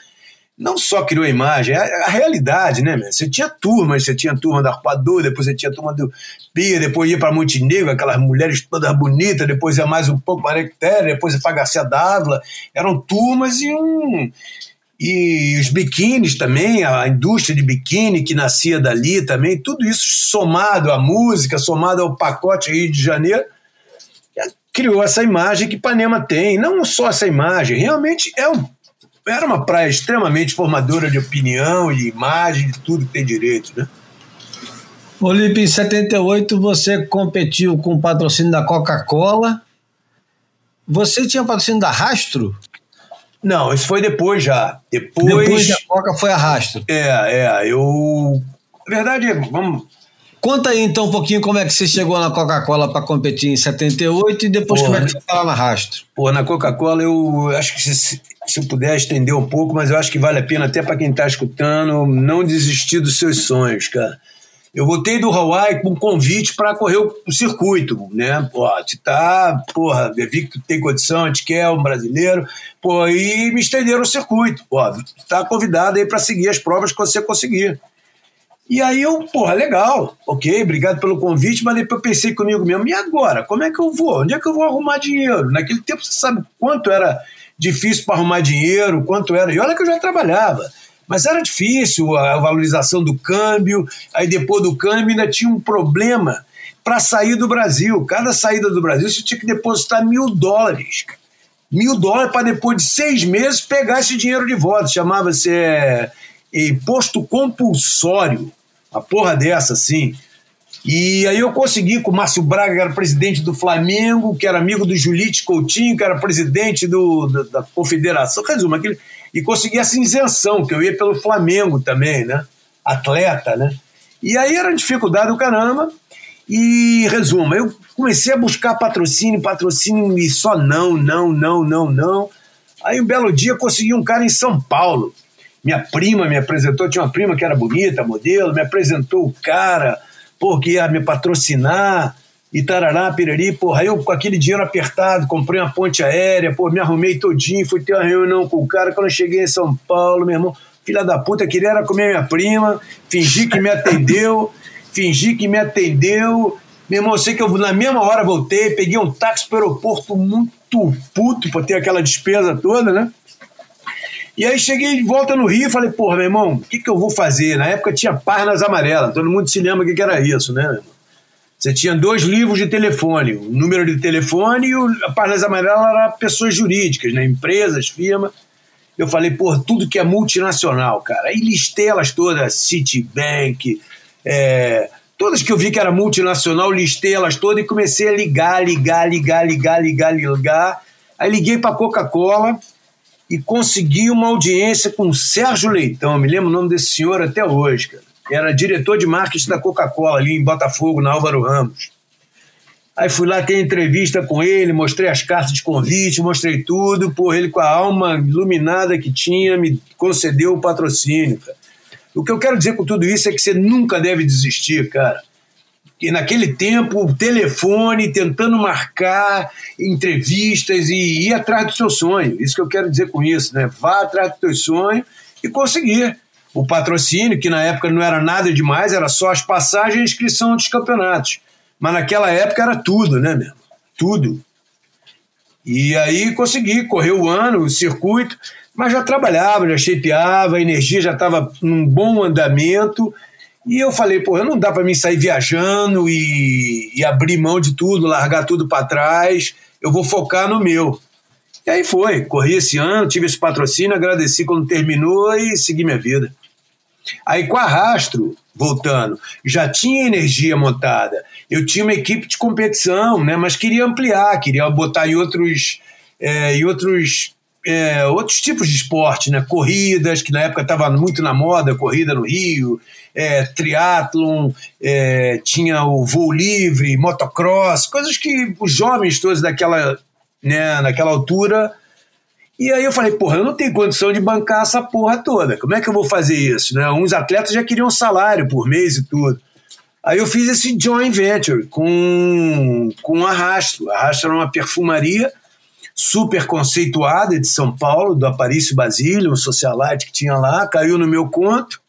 Não só criou a imagem, é a, a realidade, né, meu? Você tinha turmas, você tinha turma da Arpoador, depois você tinha turma do Pia, depois ia para Montenegro, aquelas mulheres todas bonitas, depois ia mais um pouco para Nectéria, depois ia para Garcia d'Ávila. Eram turmas e um e os biquínis também, a indústria de biquíni que nascia dali também, tudo isso somado à música, somado ao pacote Rio de Janeiro, criou essa imagem que Ipanema tem. Não só essa imagem, realmente é um, era uma praia extremamente formadora de opinião, de imagem, de tudo que tem direito, né? Olipe, em 78 você competiu com o patrocínio da Coca-Cola. Você tinha patrocínio da Rastro? Não, isso foi depois já. Depois, depois da Coca foi arrasto. É, é. Eu. Na verdade, vamos. Conta aí então um pouquinho como é que você chegou na Coca-Cola para competir em 78 e depois Porra, como é que você estava tá na rastro. Pô, na Coca-Cola eu acho que se, se eu puder estender um pouco, mas eu acho que vale a pena até para quem está escutando não desistir dos seus sonhos, cara. Eu voltei do Hawaii com um convite para correr o, o, circuito, né? Pô, te tá, porra, vi que tu tem condição, a gente quer um brasileiro, pô, e me estenderam o circuito, pô, tá convidado aí para seguir as provas que você conseguir. E aí eu, porra, legal, ok, obrigado pelo convite, mas depois eu pensei comigo mesmo, e agora? Como é que eu vou? Onde é que eu vou arrumar dinheiro? Naquele tempo você sabe quanto era difícil para arrumar dinheiro, quanto era. E olha que eu já trabalhava. Mas era difícil a valorização do câmbio, aí depois do câmbio ainda tinha um problema para sair do Brasil. Cada saída do Brasil você tinha que depositar mil dólares. Mil dólares para depois de seis meses pegar esse dinheiro de volta. Chamava-se é, imposto compulsório. A porra dessa, assim. E aí eu consegui com o Márcio Braga, que era presidente do Flamengo, que era amigo do Julite Coutinho, que era presidente do, da, Confederação. Resumo, aquele, e consegui essa isenção, que eu ia pelo Flamengo também, né? Atleta, né? E aí era dificuldade do caramba. E resumo, eu comecei a buscar patrocínio, patrocínio e só não, não, não, não, não. Aí um belo dia consegui um cara em São Paulo. Minha prima me apresentou, tinha uma prima que era bonita, modelo, me apresentou o cara, porque ia me patrocinar e tarará, piriri, porra, eu com aquele dinheiro apertado, comprei uma ponte aérea, pô, me arrumei todinho, fui ter uma reunião com o cara, quando eu cheguei em São Paulo, meu irmão, filha da puta, queria era comer minha prima, fingi que me atendeu, fingi que me atendeu, meu irmão, eu sei que eu na mesma hora voltei, peguei um táxi pro aeroporto muito puto, por ter aquela despesa toda, né? E aí cheguei de volta no Rio e falei, porra, meu irmão, o que, que eu vou fazer? Na época tinha páginas amarelas, todo mundo se lembra o que, que era isso, né? Você tinha dois livros de telefone, o número de telefone e o, a página amarela era pessoas jurídicas, né? empresas, firma. Eu falei, pô, tudo que é multinacional, cara. Aí listei elas todas, Citibank, é, todas que eu vi que era multinacional, listei elas todas e comecei a ligar, ligar, ligar, ligar, ligar, ligar. Aí liguei para Coca-Cola e consegui uma audiência com o Sérgio Leitão, me lembro o nome desse senhor até hoje, cara era diretor de marketing da Coca-Cola ali em Botafogo, na Álvaro Ramos. Aí fui lá ter entrevista com ele, mostrei as cartas de convite, mostrei tudo, por ele com a alma iluminada que tinha, me concedeu o patrocínio, cara. O que eu quero dizer com tudo isso é que você nunca deve desistir, cara. E naquele tempo, o telefone, tentando marcar entrevistas e ir atrás do seu sonho. Isso que eu quero dizer com isso, né? Vá atrás do teu sonho e conseguir o patrocínio, que na época não era nada demais, era só as passagens e a inscrição dos campeonatos. Mas naquela época era tudo, né, mesmo? Tudo. E aí consegui correr o ano, o circuito, mas já trabalhava, já shapeava, a energia já estava num bom andamento. E eu falei, pô, não dá para mim sair viajando e, e abrir mão de tudo, largar tudo para trás. Eu vou focar no meu. E aí foi, corri esse ano, tive esse patrocínio, agradeci quando terminou e segui minha vida. Aí com a Rastro, voltando, já tinha energia montada. Eu tinha uma equipe de competição, né, mas queria ampliar, queria botar em outros, é, em outros, é, outros tipos de esporte, né, corridas, que na época estava muito na moda, corrida no Rio, é, triatlon, é, tinha o voo livre, motocross, coisas que os jovens todos daquela, né, naquela altura e aí eu falei, porra, eu não tenho condição de bancar essa porra toda. Como é que eu vou fazer isso? Né? Uns atletas já queriam salário por mês e tudo. Aí eu fiz esse joint venture com, com a Rastro. A Rastro era uma perfumaria super conceituada de São Paulo, do Aparício Basílio, um socialite que tinha lá, caiu no meu conto.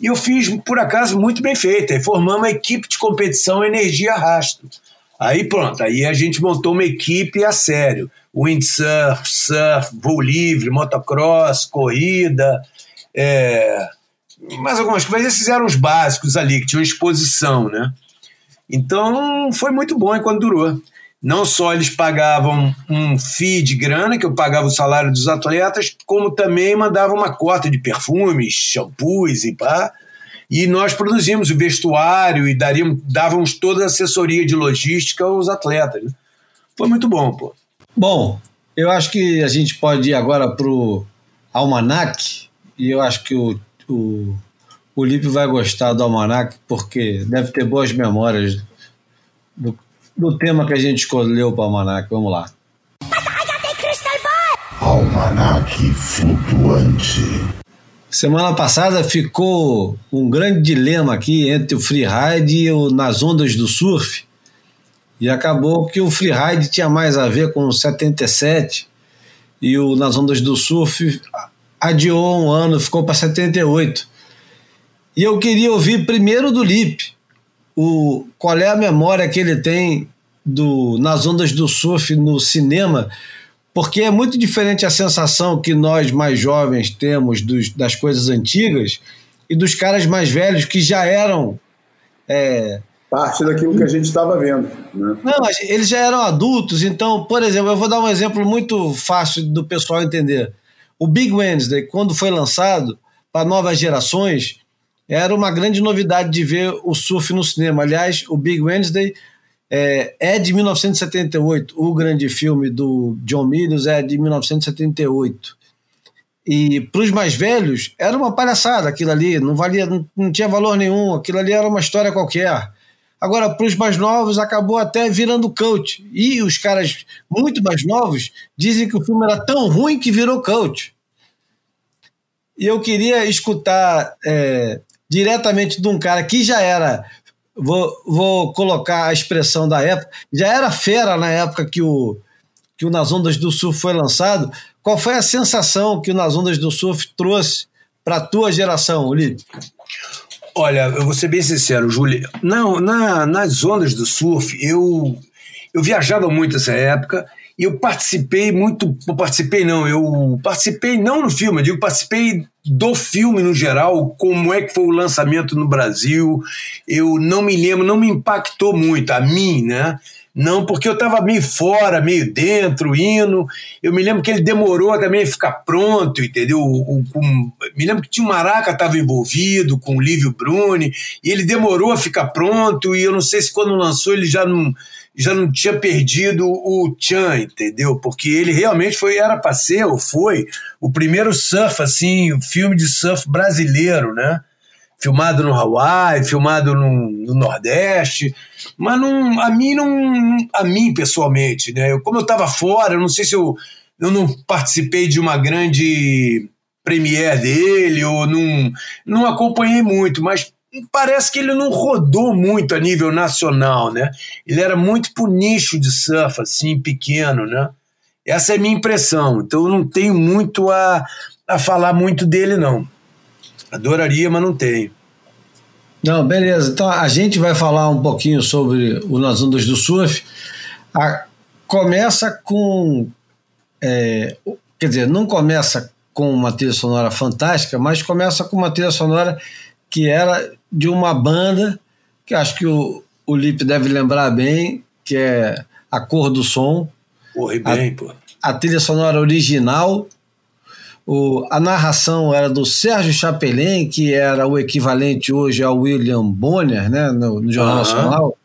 E eu fiz, por acaso, muito bem feito. Aí formamos a equipe de competição Energia Rastro. Aí pronto, aí a gente montou uma equipe a sério windsurf, surf, voo livre, motocross, corrida, é, mais algumas coisas. Esses eram os básicos ali, que tinham exposição, né? Então foi muito bom enquanto durou. Não só eles pagavam um fee de grana, que eu pagava o salário dos atletas, como também mandavam uma cota de perfumes, shampoos e pá. E nós produzimos o vestuário e daríamos, dávamos toda a assessoria de logística aos atletas. Né? Foi muito bom, pô. Bom, eu acho que a gente pode ir agora para o Almanac, e eu acho que o, o, o Lipe vai gostar do Almanac, porque deve ter boas memórias do, do tema que a gente escolheu para o Almanac. Vamos lá. Almanac flutuante. Semana passada ficou um grande dilema aqui entre o freeride e o Nas Ondas do Surf. E acabou que o freeride tinha mais a ver com o 77 e o Nas Ondas do Surf adiou um ano, ficou para 78. E eu queria ouvir primeiro do Lip, o, qual é a memória que ele tem do Nas Ondas do Surf no cinema, porque é muito diferente a sensação que nós mais jovens temos dos, das coisas antigas e dos caras mais velhos que já eram é, parte daquilo que a gente estava vendo. Né? Não, eles já eram adultos, então, por exemplo, eu vou dar um exemplo muito fácil do pessoal entender. O Big Wednesday, quando foi lançado para novas gerações, era uma grande novidade de ver o surf no cinema. Aliás, o Big Wednesday é, é de 1978, o grande filme do John Milius é de 1978. E para os mais velhos, era uma palhaçada aquilo ali, não valia, não, tinha valor nenhum, aquilo ali era uma história qualquer. Agora, para os mais novos, acabou até virando coach. E os caras muito mais novos dizem que o filme era tão ruim que virou coach. E eu queria escutar é, diretamente de um cara que já era, vou, vou colocar a expressão da época, já era fera na época que o, que o Nas Ondas do Surf foi lançado. Qual foi a sensação que o Nas Ondas do Surf trouxe para a tua geração, Ulisses? Olha, eu vou ser bem sincero, Júlio. Não, na, nas ondas do surf, eu, eu viajava muito nessa época eu participei muito. Eu participei, não, eu participei não no filme, eu digo, participei do filme no geral, como é que foi o lançamento no Brasil. Eu não me lembro, não me impactou muito, a mim, né? Não, porque eu estava meio fora, meio dentro, indo. Eu me lembro que ele demorou também a ficar pronto, entendeu? O, o, me lembro que tinha o Maraca estava envolvido com o Lívio Bruni, e ele demorou a ficar pronto, e eu não sei se quando lançou ele já não, já não tinha perdido o Chan, entendeu? Porque ele realmente foi, era para ser, ou foi, o primeiro surf, assim, o filme de surf brasileiro, né? filmado no Hawaii, filmado no, no, Nordeste, mas não, a mim não, a mim pessoalmente, né? Eu, como eu estava fora, eu não sei se eu, eu não participei de uma grande premiere dele ou não, não acompanhei muito, mas parece que ele não rodou muito a nível nacional, né? Ele era muito pro nicho de surf, assim, pequeno, né? Essa é a minha impressão. Então eu não tenho muito a, a falar muito dele, não. Adoraria, mas não tenho. Não, beleza. Então a gente vai falar um pouquinho sobre o Nas Ondas do Surf. A, começa com. É, quer dizer, não começa com uma trilha sonora fantástica, mas começa com uma trilha sonora que era de uma banda que acho que o, o Lipe deve lembrar bem, que é A Cor do Som. Porra, bem, a, pô. a trilha sonora original. O, a narração era do Sérgio Chapelin, que era o equivalente hoje ao William Bonner, né, no, no Jornal Aham. Nacional,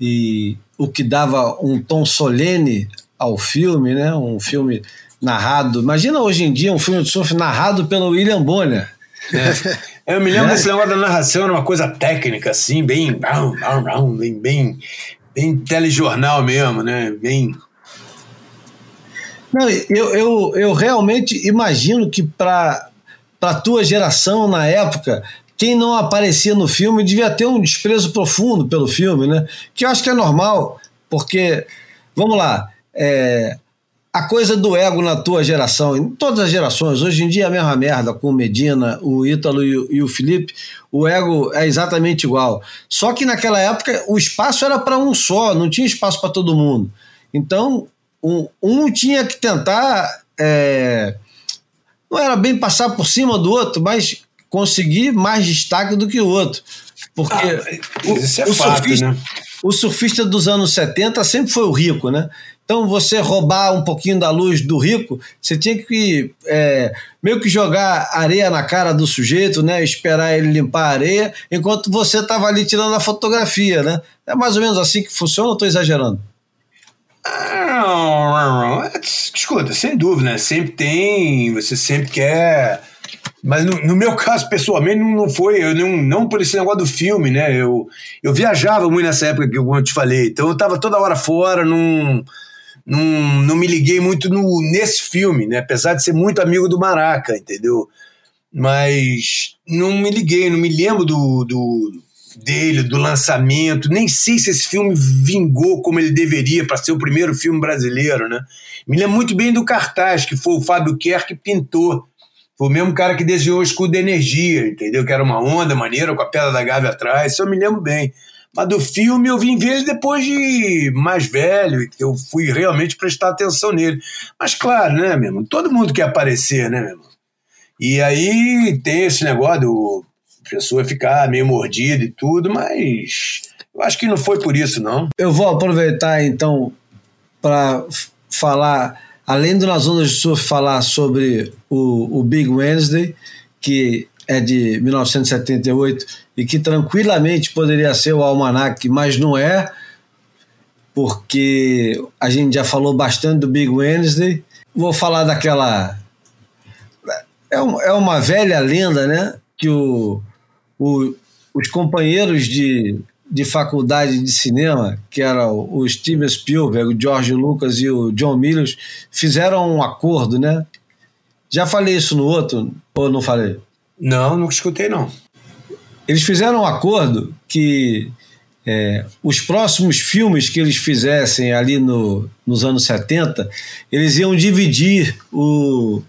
e o que dava um tom solene ao filme, né, um filme narrado. Imagina hoje em dia um filme de surf narrado pelo William Bonner. É, Eu me lembro Né? desse negócio da narração, era uma coisa técnica, assim, bem. Bem, bem, bem telejornal mesmo, né? Bem. Não, eu, eu, eu realmente imagino que para a tua geração na época, quem não aparecia no filme devia ter um desprezo profundo pelo filme, né? Que eu acho que é normal, porque, vamos lá, é, a coisa do ego na tua geração, em todas as gerações, hoje em dia é a mesma merda com o Medina, o Ítalo e o, e o Felipe, o ego é exatamente igual. Só que naquela época o espaço era para um só, não tinha espaço para todo mundo. Então, um, um tinha que tentar. é, não era bem passar por cima do outro, mas conseguir mais destaque do que o outro. Porque Ah, isso é fato, surfista, né? o surfista dos anos 70 sempre foi o rico, né? Então, você roubar um pouquinho da luz do rico, você tinha que é, meio que jogar areia na cara do sujeito, né? Esperar ele limpar a areia, enquanto você estava ali tirando a fotografia, né? É mais ou menos assim que funciona ou estou exagerando? Ah, Escuta, sem dúvida, né? Sempre tem, você sempre quer. Mas no, no meu caso, pessoalmente, não, não foi, eu não, não por esse negócio do filme, né? Eu, eu viajava muito nessa época que eu, te falei, então eu tava toda hora fora, não, não, não me liguei muito no, nesse filme, né? Apesar de ser muito amigo do Maraca, entendeu? Mas não me liguei, não me lembro do, do dele, do lançamento. Nem sei se esse filme vingou como ele deveria para ser o primeiro filme brasileiro, né? Me lembro muito bem do cartaz, que foi o Fábio Kerr que pintou. Foi o mesmo cara que desenhou o escudo de energia, entendeu? Que era uma onda maneira com a pedra da Gávea atrás, isso eu me lembro bem. Mas do filme eu vim ver ele depois de mais velho, eu fui realmente prestar atenção nele. Mas claro, né, meu irmão? Todo mundo quer aparecer, né, meu irmão? E aí tem esse negócio do pessoa ficar meio mordida e tudo, mas eu acho que não foi por isso, não. Eu vou aproveitar então para falar, além do Nas Ondas de Surf, falar sobre o, o Big Wednesday, que é de 1978 e que tranquilamente poderia ser o Almanac, mas não é, porque a gente já falou bastante do Big Wednesday. Vou falar daquela. É, um- é uma velha lenda, né? Que o, o- os companheiros de, de faculdade de cinema, que era o, o Steven Spielberg, o George Lucas e o John Milius, fizeram um acordo, né? Já falei isso no outro, ou não falei? Não, nunca escutei, não. Eles fizeram um acordo que é, os próximos filmes que eles fizessem ali no, nos anos 70, eles iam dividir o,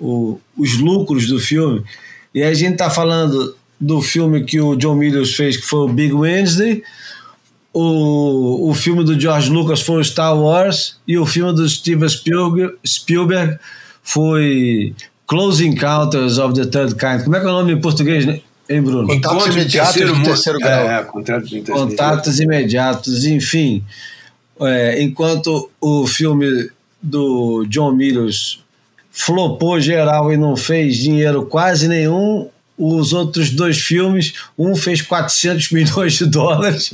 o- os lucros do filme. E a gente está falando do filme que o John Milius fez, que foi o Big Wednesday, o, o filme do George Lucas foi o Star Wars, e o filme do Steven Spielberg, Spielberg foi Close Encounters of the Third Kind. Como é que é o nome em português, né? Hein, Bruno? Contatos Encontro de imediatos terceiro de terceiro grau. É, contato de terceiro Contatos imediatos, enfim. É, enquanto o filme do John Milius flopou geral e não fez dinheiro quase nenhum, os outros dois filmes, um fez 400 milhões de dólares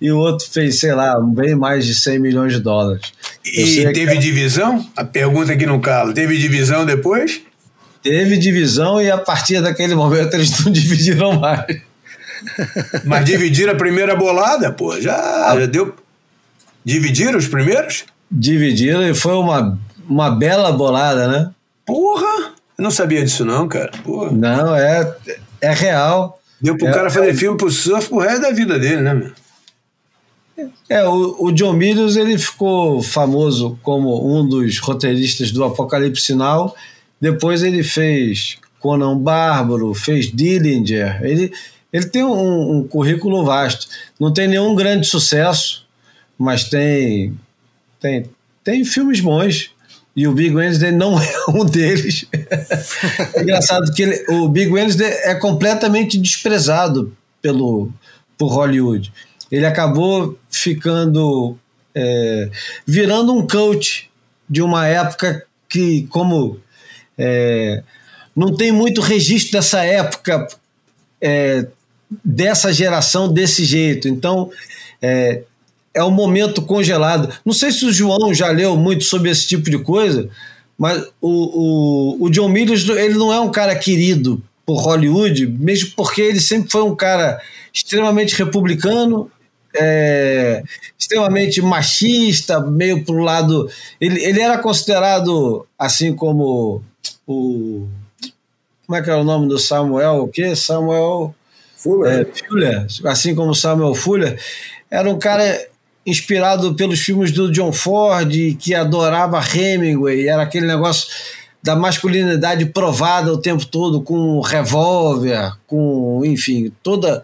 e o outro fez, sei lá, bem mais de 100 milhões de dólares. E que teve divisão? A pergunta aqui no calo. Teve divisão depois? Teve divisão e a partir daquele momento eles não dividiram mais. Mas dividiram a primeira bolada, pô. Já, já deu. Dividiram os primeiros? Dividiram e foi uma, uma bela bolada, né? Porra! Eu não sabia disso, não, cara. Porra. Não, é, é real. Deu pro É, cara fazer é. filme pro surf pro resto da vida dele, né, meu? É, o, o John Milius ele ficou famoso como um dos roteiristas do Apocalipse Sinal. Depois ele fez Conan Bárbaro, fez Dillinger. Ele, ele tem um, um currículo vasto. Não tem nenhum grande sucesso, mas tem, tem, tem filmes bons. E o Big Wednesday não é um deles. é engraçado que ele- o Big Wednesday é completamente desprezado pelo, por Hollywood. Ele acabou ficando. é, virando um coach de uma época que, como é, não tem muito registro dessa época, é, dessa geração desse jeito. Então, é, é um momento congelado. Não sei se o João já leu muito sobre esse tipo de coisa, mas o, o, o John Milius ele não é um cara querido por Hollywood, mesmo porque ele sempre foi um cara extremamente republicano, é, extremamente machista, meio pro lado. Ele, ele era considerado, assim como o. Como é que era o nome do Samuel? O quê? Samuel. Fuller. É, Fuller, assim como Samuel Fuller, era um cara inspirado pelos filmes do John Ford, que adorava Hemingway, era aquele negócio da masculinidade provada o tempo todo com revólver, com, enfim, toda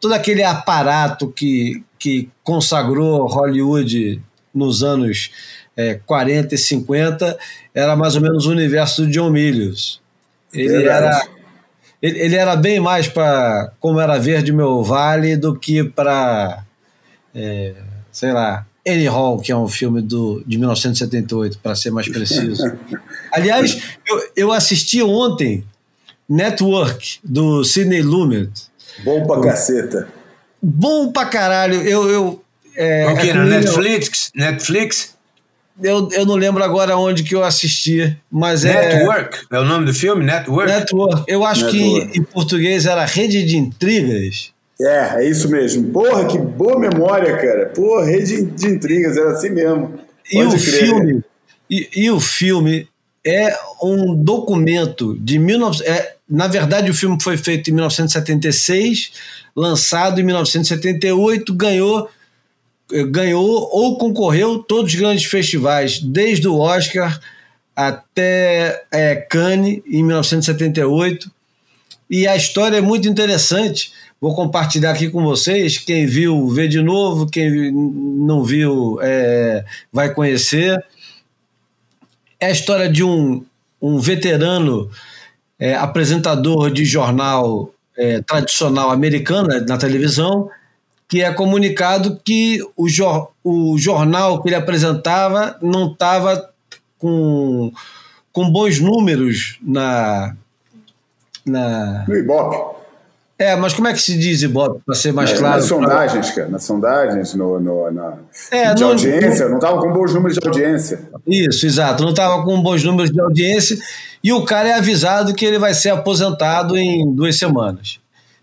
todo aquele aparato que, que consagrou Hollywood nos anos é, 40 e 50 era mais ou menos o universo do John Milius. Ele era ele, ele, era bem mais para como era Verde Meu Vale do que para é, sei lá Annie Hall, que é um filme do, de 1978, para ser mais preciso. Aliás, eu, eu assisti ontem Network, do Sidney Lumet. Bom pra caceta. Bom pra caralho. Eu, eu, é, o que, é na Netflix? Eu, Netflix? Eu, eu não lembro agora onde que eu assisti, mas Network, é... é o nome do filme? Network? Network. Eu acho Network. que em português era Rede de Intrigas. É, é isso mesmo. Porra, que boa memória, cara. Porra, rede de intrigas, era assim mesmo. Pode e o crer. filme, e, e, o filme é um documento de 19, é, na verdade o filme foi feito em 1976, lançado em 1978, ganhou ganhou ou concorreu todos os grandes festivais, desde o Oscar até é, Cannes em 1978. E a história é muito interessante Vou compartilhar aqui com vocês. Quem viu, vê de novo. Quem não viu, é, vai conhecer. É a história de um, um veterano é, apresentador de jornal é, tradicional americano né, na televisão, que é comunicado que o, jor, o jornal que ele apresentava não estava com, com bons números na. na no Ibope. É, mas como é que se diz, Ibope, para ser mais é, claro? Nas sondagens, cara, nas sondagens, no, no na, é, de não, audiência, não estava com bons números de audiência. Isso, exato, não estava com bons números de audiência e o cara é avisado que ele vai ser aposentado em duas semanas.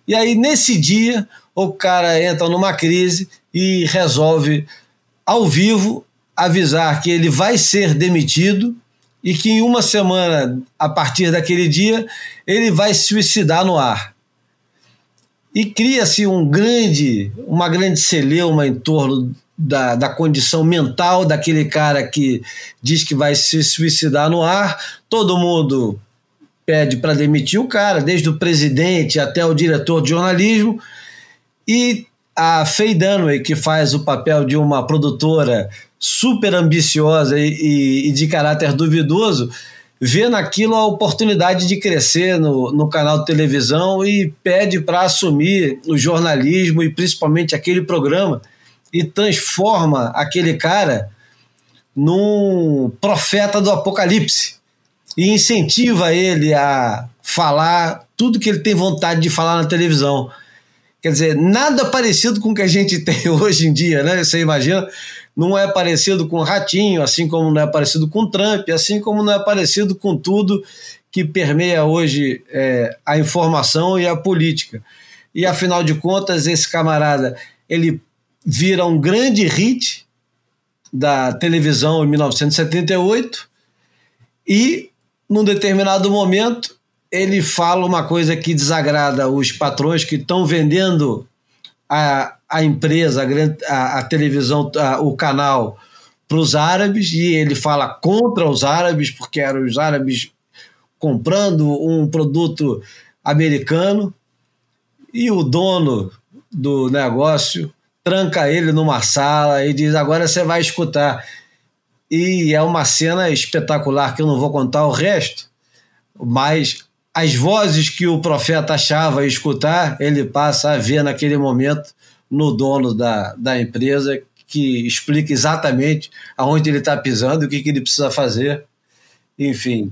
E aí, nesse dia, o cara entra numa crise e resolve, ao vivo, avisar que ele vai ser demitido e que em uma semana, a partir daquele dia, ele vai se suicidar no ar e cria-se um grande, uma grande celeuma em torno da, da condição mental daquele cara que diz que vai se suicidar no ar. Todo mundo pede para demitir o cara, desde o presidente até o diretor de jornalismo. E a Faye Dunaway, que faz o papel de uma produtora super ambiciosa e, e, e de caráter duvidoso, vê naquilo a oportunidade de crescer no, no canal de televisão e pede para assumir o jornalismo e principalmente aquele programa e transforma aquele cara num profeta do apocalipse e incentiva ele a falar tudo que ele tem vontade de falar na televisão. Quer dizer, nada parecido com o que a gente tem hoje em dia, né? Você imagina? não é parecido com Ratinho, assim como não é parecido com Trump, assim como não é parecido com tudo que permeia hoje é, a informação e a política. E afinal de contas, esse camarada ele vira um grande hit da televisão em 1978 e, num determinado momento, ele fala uma coisa que desagrada os patrões que estão vendendo a, a empresa, a, a televisão, a, o canal para os árabes e ele fala contra os árabes, porque eram os árabes comprando um produto americano e o dono do negócio tranca ele numa sala e diz: Agora você vai escutar. E é uma cena espetacular que eu não vou contar o resto, mas as vozes que o profeta achava escutar, ele passa a ver naquele momento no dono da, da empresa, que explica exatamente aonde ele está pisando, o que, que ele precisa fazer. Enfim,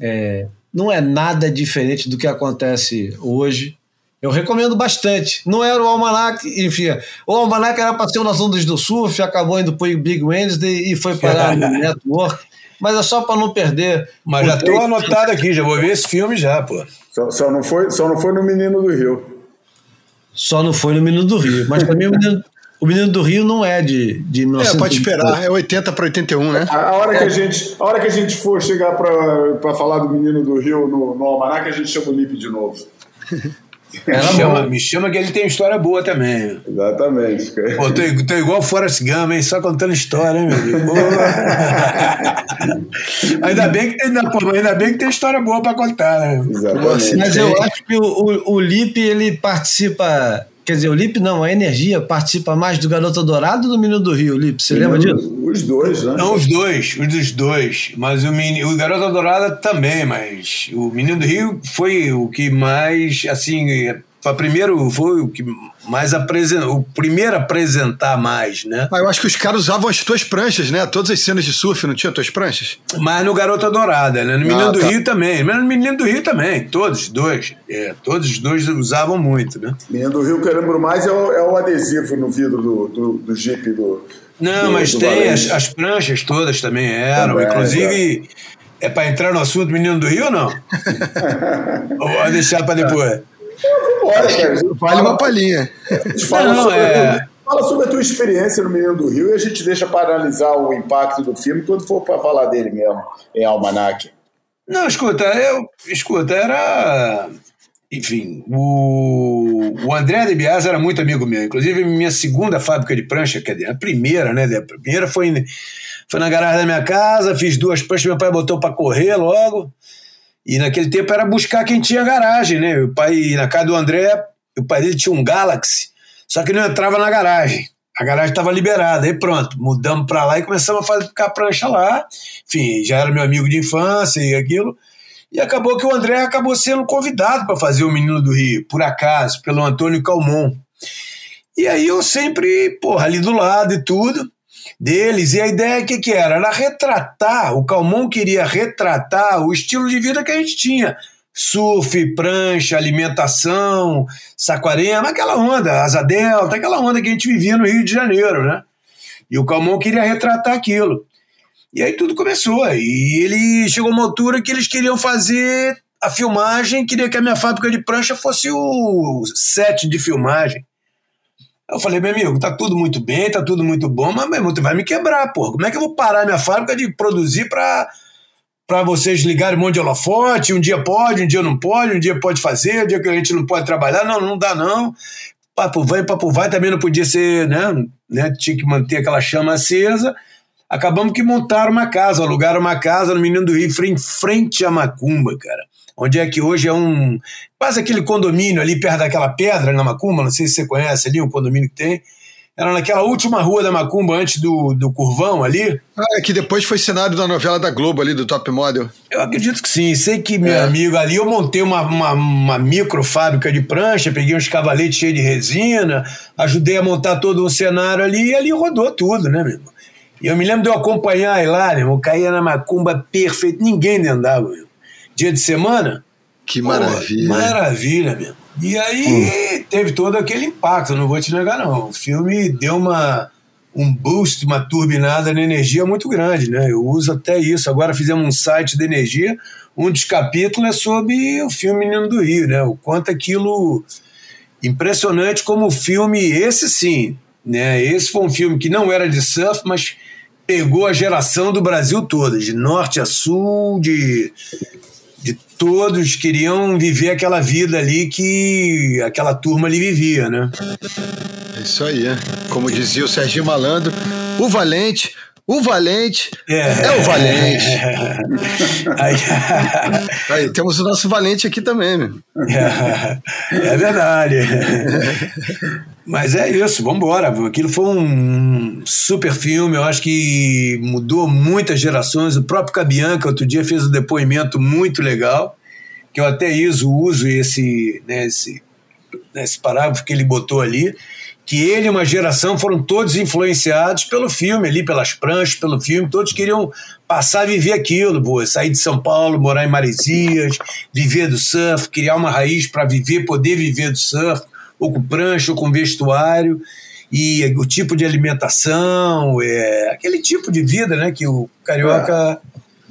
é, não é nada diferente do que acontece hoje. Eu recomendo bastante. Não era o Almanac, enfim. O Almanac era para ser o Nas Ondas do Surf, acabou indo para o Big Wednesday e foi parar no Network. Mas é só para não perder. Mas já estou anotado aqui, já vou ver esse filme já, pô. Só, só, não foi, só não foi no Menino do Rio. Só não foi no Menino do Rio. Mas também o Menino, o Menino do Rio não é de, de 1900. É, pode esperar, é 80 para 81, né? A, a, hora que a, gente, a hora que a gente for chegar para falar do Menino do Rio no, no Almanac, a gente chama o Lipe de novo. Me chama, me chama, que ele tem história boa também. Exatamente. Pô, tô, tô igual o Forrest Gump, hein? Só contando história, hein, meu amigo? ainda, bem que tem, ainda bem que tem história boa para contar, né? Exatamente. Mas eu acho que o, o, o Lipe, ele participa Quer dizer, o Lipe não, a energia participa mais do Garota Dourado ou do Menino do Rio, Lipe? Você lembra disso? Os dois, né? Não, os dois, os dos dois. Mas o, menino, o Garota Dourada também, mas o Menino do Rio foi o que mais, assim, foi primeiro foi o que mais apresentou, o primeiro a apresentar mais, né? Ah, eu acho que os caras usavam as tuas pranchas, né? Todas as cenas de surf não tinha tuas pranchas? Mas no Garota Dourada, né? No Menino ah, do tá. Rio também. Mas no Menino do Rio também, todos os dois. É, todos os dois usavam muito, né? Menino do Rio que eu lembro mais é o, é o adesivo no vidro do, do, do Jeep do. Não, do, mas do tem as, as, pranchas todas também eram. Também, Inclusive, é, é para entrar no assunto Menino do Rio ou não? ou deixar para depois? Vambora, cara. Vale uma palhinha. Fala, não, sobre é... fala sobre a tua experiência no Menino do Rio e a gente deixa para analisar o impacto do filme quando for para falar dele mesmo, em Almanac. Não, escuta, eu. Escuta, era. Enfim, o, o André de Bias era muito amigo meu. Inclusive, minha segunda fábrica de prancha, quer dizer, a primeira, né? A primeira foi, foi na garagem da minha casa, fiz duas pranchas, meu pai botou para correr logo. E naquele tempo era buscar quem tinha garagem, né? O pai, na casa do André, o pai dele tinha um Galaxy, só que não entrava na garagem. A garagem estava liberada, aí pronto, mudamos para lá e começamos a fazer a prancha lá. Enfim, já era meu amigo de infância e aquilo. E acabou que o André acabou sendo convidado para fazer o Menino do Rio, por acaso, pelo Antônio Calmon. E aí eu sempre, porra, ali do lado e tudo deles. E a ideia que, que era? Era retratar, o Calmon queria retratar o estilo de vida que a gente tinha. Surf, prancha, alimentação, saquarema, aquela onda, asa delta, aquela onda que a gente vivia no Rio de Janeiro, né? E o Calmon queria retratar aquilo. E aí tudo começou. E ele chegou a uma altura que eles queriam fazer a filmagem, queria que a minha fábrica de prancha fosse o set de filmagem. Eu falei, meu amigo, tá tudo muito bem, tá tudo muito bom, mas meu irmão, tu vai me quebrar, porra. Como é que eu vou parar minha fábrica de produzir para para vocês ligarem um monte de holofote, um dia pode, um dia não pode, um dia pode fazer, um dia que a gente não pode trabalhar, não, não dá não. Papo vai, papo vai, também não podia ser, né, né, tinha que manter aquela chama acesa. Acabamos que montaram uma casa, alugaram uma casa no Menino do Rio, em frente à Macumba, cara onde é que hoje é um. quase aquele condomínio ali perto daquela pedra na Macumba, não sei se você conhece ali, um condomínio que tem. Era naquela última rua da Macumba, antes do, do Curvão ali. Ah, é que depois foi cenário da novela da Globo ali, do Top Model. Eu acredito que sim. Sei que, meu é. amigo, ali eu montei uma, uma, uma micro fábrica de prancha, peguei uns cavaletes cheios de resina, ajudei a montar todo um cenário ali e ali rodou tudo, né, meu irmão? E eu me lembro de eu acompanhar lá, meu irmão, caía na Macumba perfeito, ninguém andava, meu dia de semana. Que maravilha. Pô, maravilha mesmo. E aí hum. teve todo aquele impacto, não vou te negar, não. O filme deu uma, um boost, uma turbinada na energia muito grande, né? Eu uso até isso. Agora fizemos um site de energia, um dos capítulos é sobre o filme Menino do Rio, né? O quanto aquilo. Impressionante como o filme, esse sim, né? Esse foi um filme que não era de surf, mas pegou a geração do Brasil toda, de norte a sul, de todos queriam viver aquela vida ali que aquela turma ali vivia, né? É isso aí, é. como dizia o Serginho Malandro, o valente, o valente é, é o valente. Aí, aí, temos o nosso valente aqui também, meu. É, é verdade. Mas é isso, vamos embora. Aquilo foi um super filme, eu acho que mudou muitas gerações. O próprio Cabianca outro dia fez um depoimento muito legal, que eu até uso, uso esse, né, esse, né, esse parágrafo que ele botou ali. que ele e uma geração foram todos influenciados pelo filme, ali pelas pranchas, pelo filme, todos queriam passar a viver aquilo, pô, sair de São Paulo, morar em Maresias, viver do surf, criar uma raiz para viver, poder viver do surf, ou com prancha, ou com vestuário, e o tipo de alimentação, é, aquele tipo de vida né, que o carioca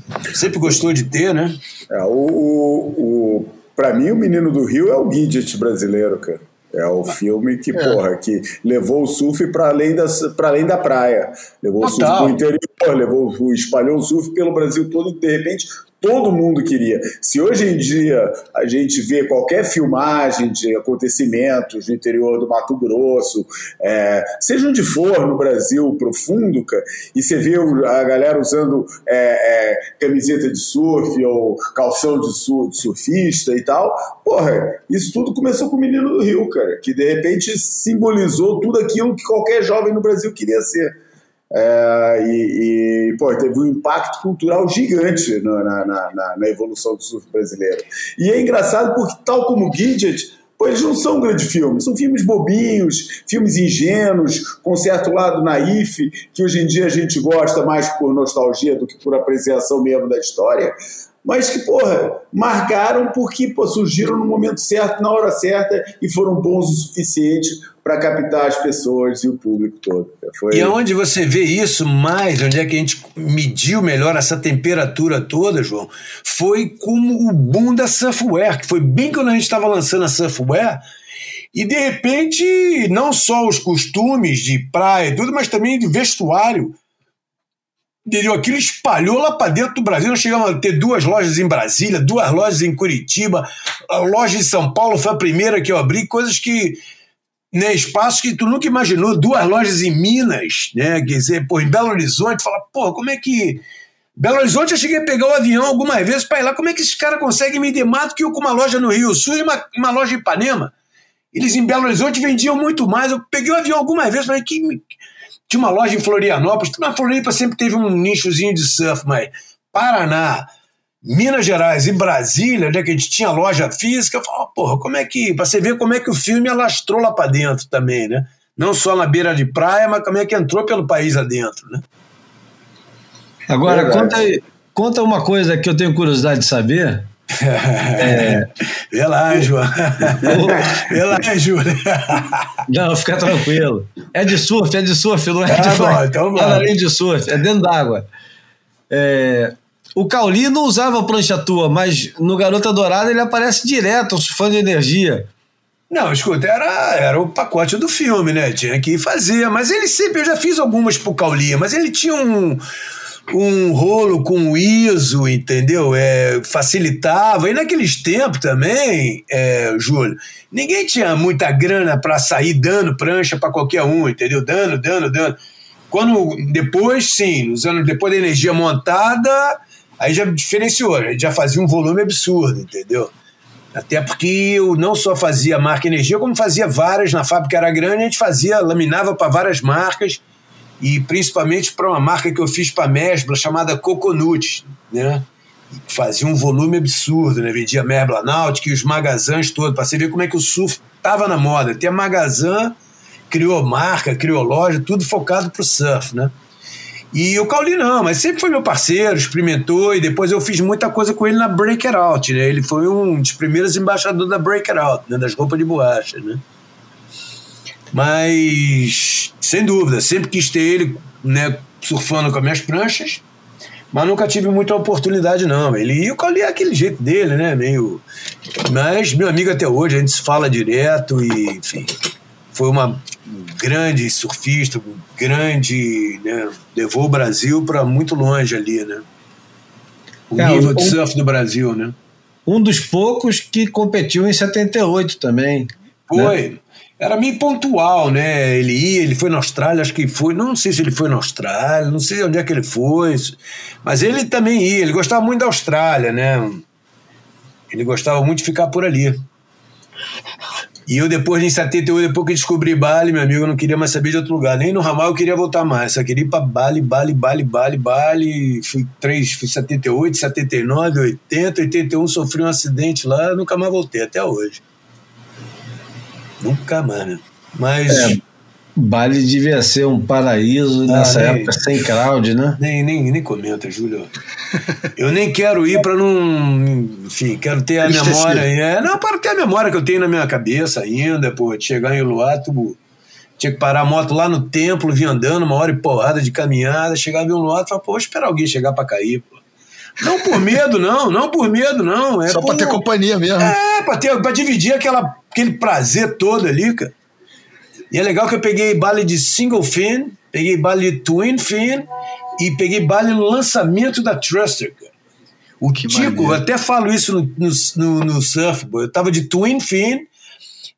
é. sempre gostou de ter, né? É, o, o, para mim, o Menino do Rio é o Gidget brasileiro, cara. É o filme que, é. porra, que levou o surf para além, para além da praia. Levou Total. o surf para o interior, levou, espalhou o surf pelo Brasil todo e, de repente, todo mundo queria. Se hoje em dia a gente vê qualquer filmagem de acontecimentos no interior do Mato Grosso, é, seja onde for no Brasil profundo, cara, e você vê a galera usando é, é, camiseta de surf ou calção de, de surfista e tal, porra, isso tudo começou com o Menino do Rio, cara, que de repente simbolizou tudo aquilo que qualquer jovem no Brasil queria ser. É, e, e pô, teve um impacto cultural gigante na, na, na, na, evolução do surf brasileiro. E é engraçado porque, tal como Gidget, pô, eles não são grandes filmes, são filmes bobinhos, filmes ingênuos, com certo lado naif, que hoje em dia a gente gosta mais por nostalgia do que por apreciação mesmo da história mas que, porra, marcaram porque pô, surgiram no momento certo, na hora certa e foram bons o suficiente para captar as pessoas e o público todo. Foi... E aonde você vê isso mais, onde é que a gente mediu melhor essa temperatura toda, João, foi como o boom da Surfwear, que foi bem quando a gente estava lançando a Surfwear, e de repente, não só os costumes de praia e tudo, mas também de vestuário. Entendeu? Aquilo espalhou lá para dentro do Brasil. Nós chegamos a ter duas lojas em Brasília, duas lojas em Curitiba, a loja em São Paulo foi a primeira que eu abri, coisas que né, espaços que tu nunca imaginou, duas lojas em Minas, né, quer dizer, pô, em Belo Horizonte, fala, pô, como é que... Belo Horizonte eu cheguei a pegar o avião algumas vezes para ir lá, como é que esses caras conseguem me demar do que eu com uma loja no Rio Sul e uma, uma loja em Ipanema? Eles em Belo Horizonte vendiam muito mais, eu peguei o avião algumas vezes, falei, que... Tinha uma loja em Florianópolis, mas Floripa sempre teve um nichozinho de surf, mas Paraná, Minas Gerais e Brasília, onde é que a gente tinha loja física, eu falava, porra, como é que. Pra você ver como é que o filme alastrou lá para dentro também, né? Não só na beira de praia, mas como é que entrou pelo país adentro, né? Agora, conta, conta uma coisa que eu tenho curiosidade de saber. É... Vê lá, João. Vê lá, Júlio. Não, fica tranquilo. É de surf, é de surf, não é de ah, bom, então além de surf, é dentro d'água. É, o Cauli não usava prancha tua, mas no Garota Dourada ele aparece direto, surfando de energia. Não, escuta, era, era o pacote do filme, né? Tinha que fazer. Mas ele sempre, eu já fiz algumas pro Cauli, mas ele tinha um, um rolo com ISO, entendeu? É, facilitava. E naqueles tempos também, é, Júlio, ninguém tinha muita grana para sair dando prancha para qualquer um, entendeu? Dando, dando, dando. Quando depois, sim, nos anos depois da energia montada, Aí já diferenciou, já fazia um volume absurdo, entendeu? Até porque eu não só fazia marca energia, como fazia várias na fábrica era grande, a gente fazia, laminava para várias marcas e principalmente para uma marca que eu fiz para a Mesbla chamada Coconut, né? Fazia um volume absurdo, né? Vendia Mesbla Náutica e os magazãs todos, para você ver como é que o surf estava na moda. Até magazã criou marca, criou loja, tudo focado para o surf, né? E o Cauli não, mas sempre foi meu parceiro, experimentou, e depois eu fiz muita coisa com ele na Break It Out, né? Ele foi um dos primeiros embaixadores da Break It Out, né? das roupas de borracha, né? Mas, sem dúvida, sempre quis ter ele, né, surfando com as minhas pranchas, mas nunca tive muita oportunidade, não. Ele Cauli é aquele jeito dele, né? Meio. Mas, meu amigo até hoje, a gente se fala direto e, enfim, foi uma grande surfista, um grande, né, levou o Brasil para muito longe ali, né? O é, nível um, de surf do Brasil, né? Um dos poucos que competiu em 78 também. Foi. Né? Era meio pontual, né? Ele ia, ele foi na Austrália, acho que foi, não sei se ele foi na Austrália, não sei onde é que ele foi, mas ele também ia, ele gostava muito da Austrália, né? Ele gostava muito de ficar por ali. E eu depois, em 78, depois que descobri Bali, meu amigo, eu não queria mais saber de outro lugar. Nem no ramal eu queria voltar mais. Só queria ir pra Bali, Bali, Bali, Bali, Bali. Fui três, fui 78, 79, 80, 81, sofri um acidente lá, nunca mais voltei, até hoje. Nunca mais, né? Mas... É, Bali devia ser um paraíso Ah, nessa nem- época sem crowd, né? Nem, nem, nem comenta, Júlio. Eu nem quero ir para não. Enfim, quero ter a memória. É, não, para ter a memória que eu tenho na minha cabeça ainda, pô, de chegar em Uluato, tinha que parar a moto lá no templo, vir andando, uma hora e porrada de caminhada, chegava em Uluato e falava, pô, vou esperar alguém chegar para cair. Não por medo, não, não por medo, não. É Só pra por- ter companhia mesmo. é, pra, ter, pra dividir aquela, aquele prazer todo ali, cara. E é legal que eu peguei baile de single fin, peguei baile de twin fin e peguei baile no lançamento da Truster, cara. O Tico, maneiro. eu até falo isso no, no, no, no surf, pô. eu tava de twin fin,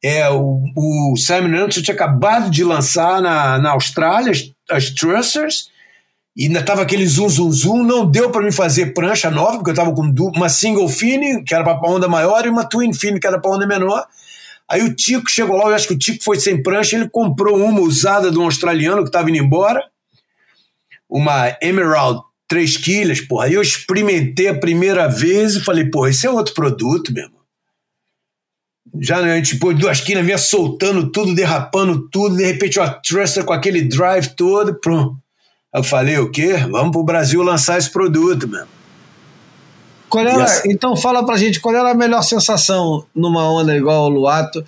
é, o, o Simon Anderson tinha acabado de lançar na, na Austrália as, as Trusters, e ainda tava aquele zoom, zoom, zoom, não deu para mim fazer prancha nova, porque eu tava com uma single fin, que era para onda maior, e uma twin fin, que era para onda menor. Aí o Tico chegou lá, eu acho que o Tico foi sem prancha, ele comprou uma usada de um australiano que estava indo embora, uma Emerald 3 quilos, porra. Aí eu experimentei a primeira vez e falei, porra, esse é outro produto, meu irmão. Já né, gente pôs duas quinas, vinha soltando tudo, derrapando tudo, de repente uma Truster com aquele drive todo, pronto. Eu falei, o quê? Vamos pro Brasil lançar esse produto, meu. Qual era, Yes. Então fala pra gente qual era a melhor sensação numa onda igual ao Luato?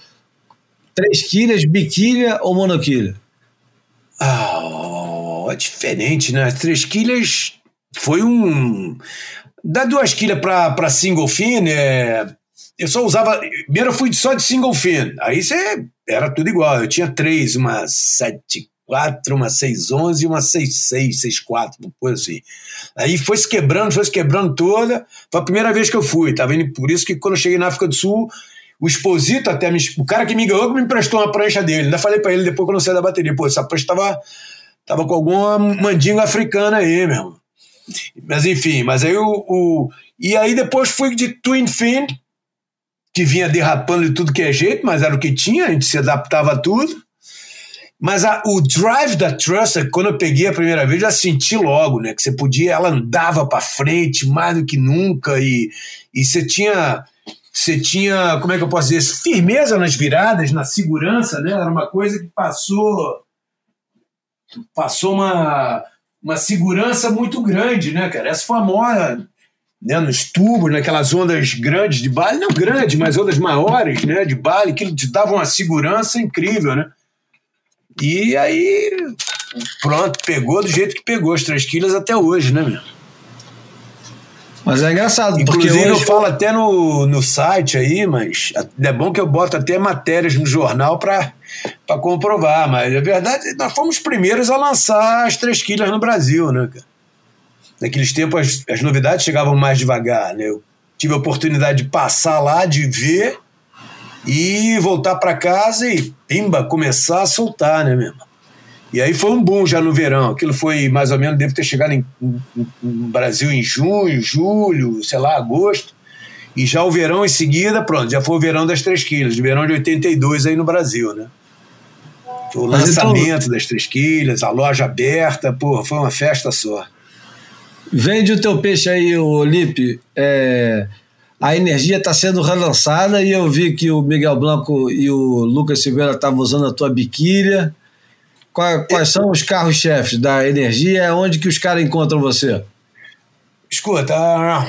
Três quilhas, biquilha ou monoquilha? Ah, ó, é diferente, né? Três quilhas foi um. Da duas quilhas pra, pra single fin, é, eu só usava. Primeiro eu fui só de single fin. Aí você era tudo igual. Eu tinha três, uma 7.4, uma 6.11 e uma 6.6, 6.4, uma coisa assim. Aí foi se quebrando, foi se quebrando toda. Foi a primeira vez que eu fui. Tá vendo? Por isso que quando eu cheguei na África do Sul, o Exposito até me, o cara que me ganhou me emprestou uma prancha dele. Ainda falei pra ele depois quando eu saí da bateria, pô, essa prancha tava, tava com alguma mandinga africana aí, meu irmão. Mas enfim, mas aí o, o- e aí depois fui de Twin Fin, que vinha derrapando de tudo que é jeito, mas era o que tinha, a gente se adaptava a tudo. Mas a- o drive da Truster, quando eu peguei a primeira vez, já senti logo, né? Que você podia, ela andava para frente mais do que nunca e, e você tinha, você tinha, como é que eu posso dizer, firmeza nas viradas, na segurança, né? Era uma coisa que passou, passou uma, uma segurança muito grande, né, cara? Essa foi a maior, né, nos tubos, naquelas ondas grandes de baile, não grandes, mas ondas maiores, né, de baile, que te davam uma segurança incrível, né? E aí, pronto, pegou do jeito que pegou, as três quilos até hoje, né, meu? Mas é engraçado, porque Inclusive, eu hoje, falo até no, no site aí, mas é bom que eu boto até matérias no jornal para comprovar. Mas a verdade, nós fomos os primeiros a lançar as três quilos no Brasil, né, cara? Naqueles tempos as, as novidades chegavam mais devagar, né? Eu tive a oportunidade de passar lá, de ver e voltar para casa e, pimba, começar a soltar, né, mesmo? E aí foi um boom já no verão. Aquilo foi mais ou menos, deve ter chegado em, no Brasil em junho, julho, sei lá, agosto. E já o verão em seguida, pronto, já foi o verão das 3 quilos, de verão de 82 aí no Brasil, né? Foi o então- lançamento das 3 quilos, a loja aberta, pô, foi uma festa só. vende o teu peixe aí, o Lipe. É, a energia está sendo relançada e eu vi que o Miguel Blanco e o Lucas Silveira estavam usando a tua biquília. Qua- Quais, são os carros-chefes da energia? Onde que os caras encontram você? Escuta, ah,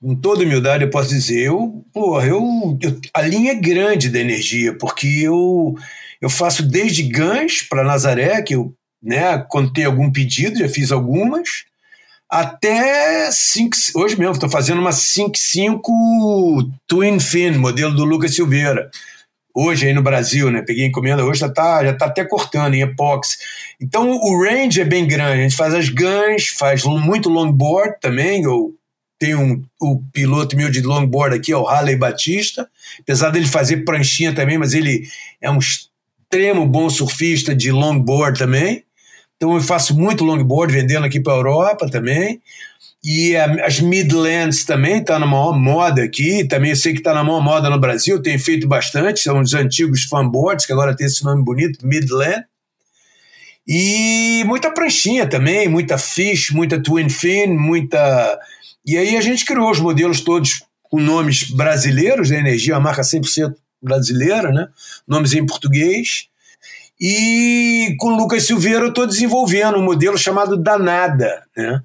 com toda humildade eu posso dizer, eu, porra, eu, eu- a linha é grande da energia, porque eu, eu faço desde Gans para Nazaré, que eu, né, quando tem algum pedido, já fiz algumas, até 5, hoje mesmo estou fazendo uma 5.5 Twin Fin, modelo do Lucas Silveira. Hoje aí no Brasil, né? Peguei encomenda hoje, já tá, já tá até cortando em epóxi. Então o range é bem grande. A gente faz as guns, faz muito longboard também. Eu tenho um, o piloto meu de longboard aqui, é o Harley Batista. Apesar dele fazer pranchinha também, mas ele é um extremo bom surfista de longboard também. Então eu faço muito longboard vendendo aqui para a Europa também. E a- as Midlands também está na maior moda aqui. Também eu sei que está na maior moda no Brasil. Tenho feito bastante. São os antigos fanboards, que agora tem esse nome bonito, Midland. E muita pranchinha também, muita fish, muita twin fin, muita. E aí a gente criou os modelos todos com nomes brasileiros da energia, uma marca 100% brasileira, né? Nomes em português. E com o Lucas Silveira eu estou desenvolvendo um modelo chamado Danada, né?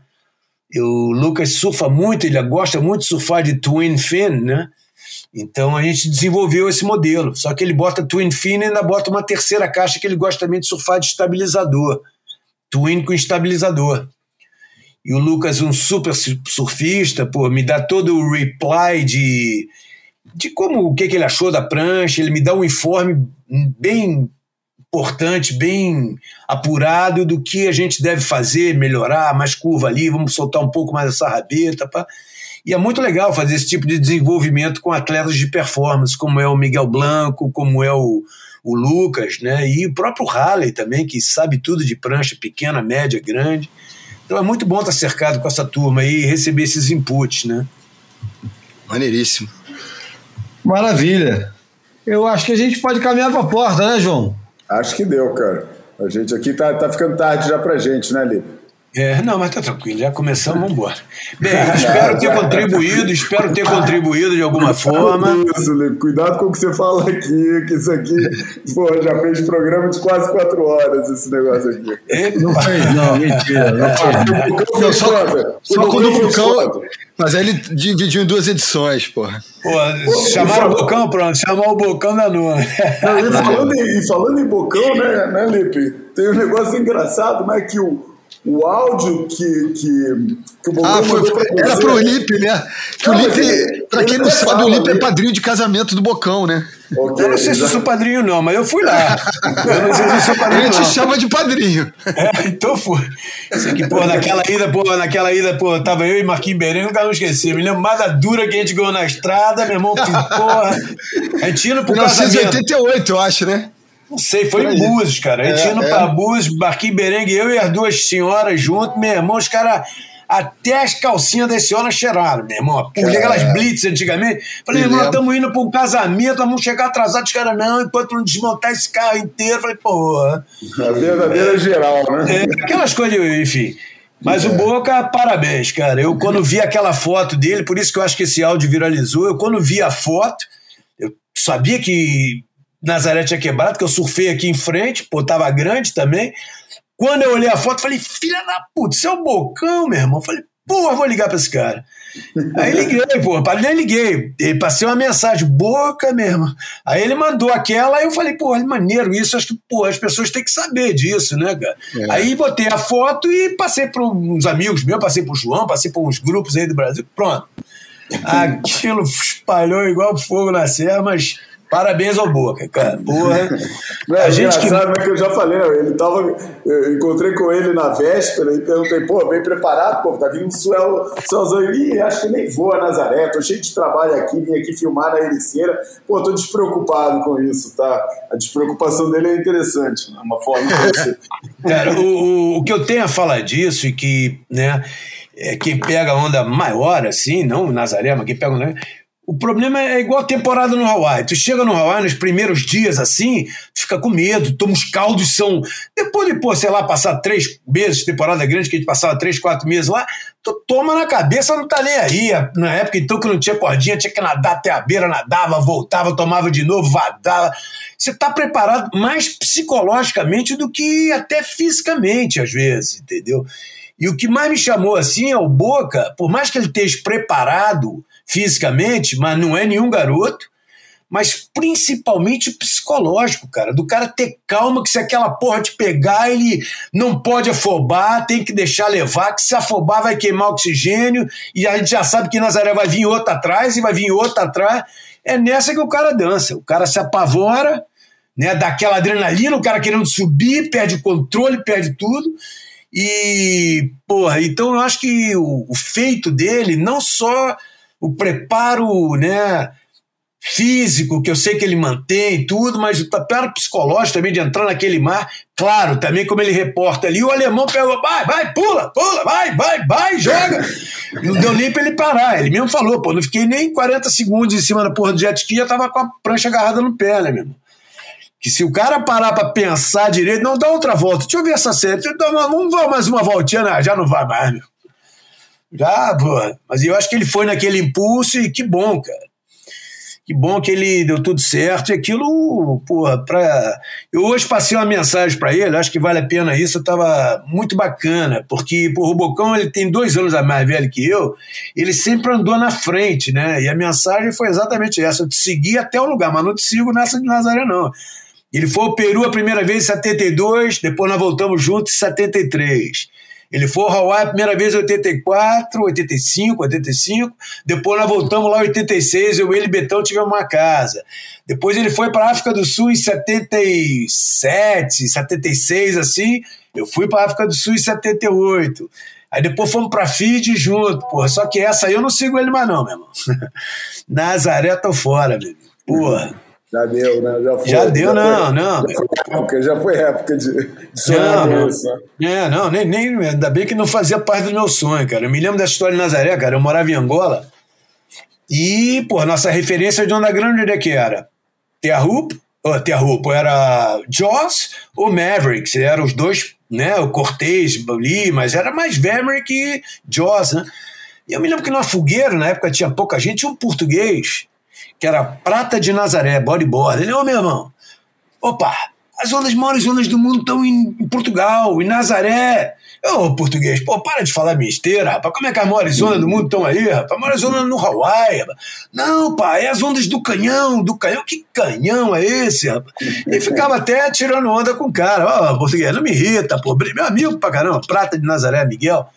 O Lucas surfa muito, ele gosta muito de surfar de twin fin, né? Então a gente desenvolveu esse modelo. Só que ele bota twin fin e ainda bota uma terceira caixa que ele gosta também de surfar de estabilizador. Twin com estabilizador. E o Lucas, um super surfista, pô, me dá todo o reply de, de como o que, que ele achou da prancha, ele me dá um informe bem importante, bem apurado do que a gente deve fazer, melhorar, mais curva ali, vamos soltar um pouco mais essa rabeta. Pá. E é muito legal fazer esse tipo de desenvolvimento com atletas de performance, como é o Miguel Blanco, como é o, o Lucas, né? E o próprio Halley também, que sabe tudo de prancha pequena, média, grande. Então é muito bom estar cercado com essa turma aí e receber esses inputs, né? Maneiríssimo. Maravilha. Eu acho que a gente pode caminhar para a porta, né, João? Acho que deu, cara. A gente aqui tá, tá ficando tarde já pra gente, né, Lipe? É, não, mas tá tranquilo, já começamos, vamos embora. Bem, espero ter contribuído, espero ter contribuído de alguma forma. Isso, Lipe, cuidado com o que você fala aqui, que isso aqui, pô, já fez programa de quase quatro horas esse negócio aqui. É, não fez, não, mentira. Não fez. Não, só, só quando o Fulcão. Mas aí ele dividiu em duas edições, porra. Pô, chamaram o Bocão, pronto, chamou o Bocão da Nua. Não, e, falando em, e falando em Bocão, né, né, Lipe? Tem um negócio engraçado, né? Que o, o áudio que, que, que o Bocão ah, foi, Era pro Lipe, né? Que não, o Lipe, ele, pra quem não sabe, o Lipe é padrinho de casamento do Bocão, né? Okay, eu não sei se eu sou padrinho, não, mas eu fui lá. Eu não sei se eu sou padrinho. Ele te chama de padrinho. É, então foi. Sei que, pô, naquela ida, pô, naquela ida, pô, tava eu e Marquinhos Beren, nunca não esqueci. Me lembro mais da dura que a gente ganhou na estrada, meu irmão, que porra. A gente indo pro 1988, eu acho, né? Não sei, foi em Búzios, cara. A gente é, indo é. pra Búzios, Marquinhos Berengue, eu e as duas senhoras junto, meu irmão, os caras até as calcinhas da senhora cheiraram, meu irmão. Puxa, aquelas blitz antigamente. Falei, irmão, estamos indo para um casamento, vamos chegar atrasados. Os caras, não, enquanto não desmontar esse carro inteiro. Falei, porra. A verdadeira é, geral, né? É, aquelas coisas, enfim. Mas é. o Boca, parabéns, cara. Eu, quando vi aquela foto dele, por isso que eu acho que esse áudio viralizou, eu, quando vi a foto, eu sabia que Nazaré tinha quebrado, que eu surfei aqui em frente, pô, tava grande também. Quando eu olhei a foto, falei, filha da puta, isso é o Bocão, meu irmão. Falei, porra, vou ligar pra esse cara. Aí liguei, pô, nem liguei. Ele passei uma mensagem, boca mesmo. Aí ele mandou aquela, aí eu falei, pô, é maneiro isso, acho que, pô, as pessoas têm que saber disso, né, cara? É. Aí botei a foto e passei para uns amigos meus, passei pro João, passei por uns grupos aí do Brasil, pronto. Aquilo espalhou igual fogo na serra, mas Parabéns ao Boca, cara. Porra. Não, a gente que... né, que eu já falei, ele tava. Eu encontrei com ele na véspera e perguntei, pô, bem preparado, pô, tá vindo suel, suelzão. Ih, acho que nem vou a Nazaré, tô cheio de trabalho aqui, vim aqui filmar na Ericeira. Pô, tô despreocupado com isso, tá? A despreocupação dele é interessante, né? uma forma de você. Cara, o, o que eu tenho a falar disso e que, né, é, quem pega a onda maior, assim, não Nazaré, mas quem pega onda o problema é igual a temporada no Hawaii. Tu chega no Hawaii nos primeiros dias assim, fica com medo, toma os caldos são. Depois de, pô, sei lá, passar três meses, temporada grande, que a gente passava três, quatro meses lá, tu toma na cabeça, não tá nem aí. Na época, então, que não tinha cordinha, tinha que nadar até a beira, nadava, voltava, tomava de novo, vadava. Você tá preparado mais psicologicamente do que até fisicamente, às vezes, entendeu? E o que mais me chamou assim é o Boca, por mais que ele esteja preparado fisicamente, mas não é nenhum garoto, mas principalmente psicológico, cara. Do cara ter calma que se aquela porra te pegar, ele não pode afobar, tem que deixar levar, que se afobar vai queimar oxigênio, e a gente já sabe que Nazaré vai vir outra atrás e vai vir outra atrás. É nessa que o cara dança. O cara se apavora, né, dá aquela adrenalina, o cara querendo subir, perde o controle, perde tudo. E, porra, então eu acho que o, o feito dele, não só o preparo né, físico, que eu sei que ele mantém tudo, mas o preparo psicológico também de entrar naquele mar, claro, também como ele reporta ali, o alemão pegou, vai, vai, pula, pula, vai, vai, vai, joga. Não deu nem pra ele parar, ele mesmo falou, pô, não fiquei nem 40 segundos em cima da porra do jet ski, já tava com a prancha agarrada no pé, né, meu irmão? Que se o cara parar pra pensar direito, não, dá outra volta, deixa eu ver essa série, vamos dar mais uma voltinha, não, já não vai mais, meu. Já, pô. Mas eu acho que ele foi naquele impulso e que bom, cara. Que bom que ele deu tudo certo e aquilo, porra, pra... eu hoje passei uma mensagem para ele, acho que vale a pena isso, estava muito bacana, porque o Rubocão ele tem dois anos a mais velho que eu, ele sempre andou na frente, né? E a mensagem foi exatamente essa: eu te segui até o lugar, mas não te sigo nessa de Nazaré, não. Ele foi ao Peru a primeira vez em 72, depois nós voltamos juntos em 73. Ele foi ao Hawaii a primeira vez em 84, 85, 85. Depois nós voltamos lá em 86, eu e ele Betão tivemos uma casa. Depois ele foi para a África do Sul em 77, 76, assim. Eu fui para a África do Sul em 78. Aí depois fomos para Fiji junto, porra. Só que essa aí eu não sigo ele mais não, meu irmão. Nazaré tô fora, meu. Porra. Já deu, né? Já, foi, já deu, já não, foi, não. Já foi época, já foi época de, de sonhar não, isso, né? É, não, nem, nem, ainda bem que não fazia parte do meu sonho, cara. Eu me lembro dessa história de Nazaré, cara. Eu morava em Angola e, pô, nossa referência de Onda Grande onde é que era? Oh, Terra Hoop, era Joss ou Mavericks, eram os dois, né? O Cortez ali, mas era mais Maverick e Joss, né? E eu me lembro que na fogueira, na época tinha pouca gente, tinha um português que era Prata de Nazaré, bodyboard. Ele, ô oh, meu irmão, opa, as ondas maiores ondas do mundo estão em, Portugal, em Nazaré. Ô, oh, português, pô, para de falar besteira, rapaz. Como é que as maiores ondas do mundo estão aí, rapaz? As maiores ondas no Hawaii, rapaz. Não, pá, é as ondas do canhão, do canhão. Que canhão é esse, rapaz? E ficava até tirando onda com o cara. Ó, oh, português, não me irrita, pô. Meu amigo pra caramba, Prata de Nazaré, Miguel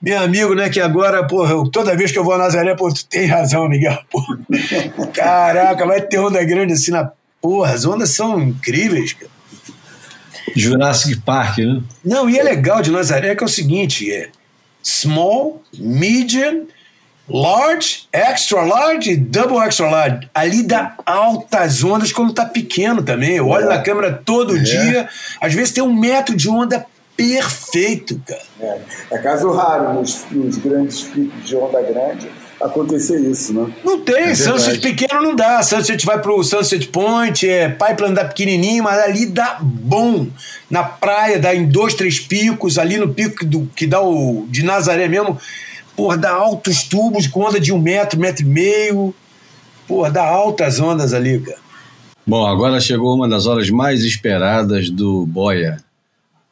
meu amigo, né, que agora, porra, toda vez que eu vou a Nazaré, pô, tu tem razão, Miguel, porra. Caraca, vai ter onda grande assim na. Porra, as ondas são incríveis, cara. Jurassic Park, né? Não, e é legal de Nazaré que é o seguinte: é small, medium, large, extra large e double extra large. Ali dá altas ondas quando tá pequeno também. Eu olho é. na câmera todo é. dia, às vezes tem um metro de onda perfeito, cara. É, é caso raro nos, nos grandes picos de onda grande acontecer isso, né? Não tem, é sunset pequeno não dá. Sunset vai pro Sunset Point, é, Pipeline dá pequenininho, mas ali dá bom. Na praia dá em dois, três picos, ali no pico do, que dá o de Nazaré mesmo, porra, dá altos tubos com onda de um metro, metro e meio. Porra, dá altas ondas ali, cara. Bom, agora chegou uma das horas mais esperadas do Boia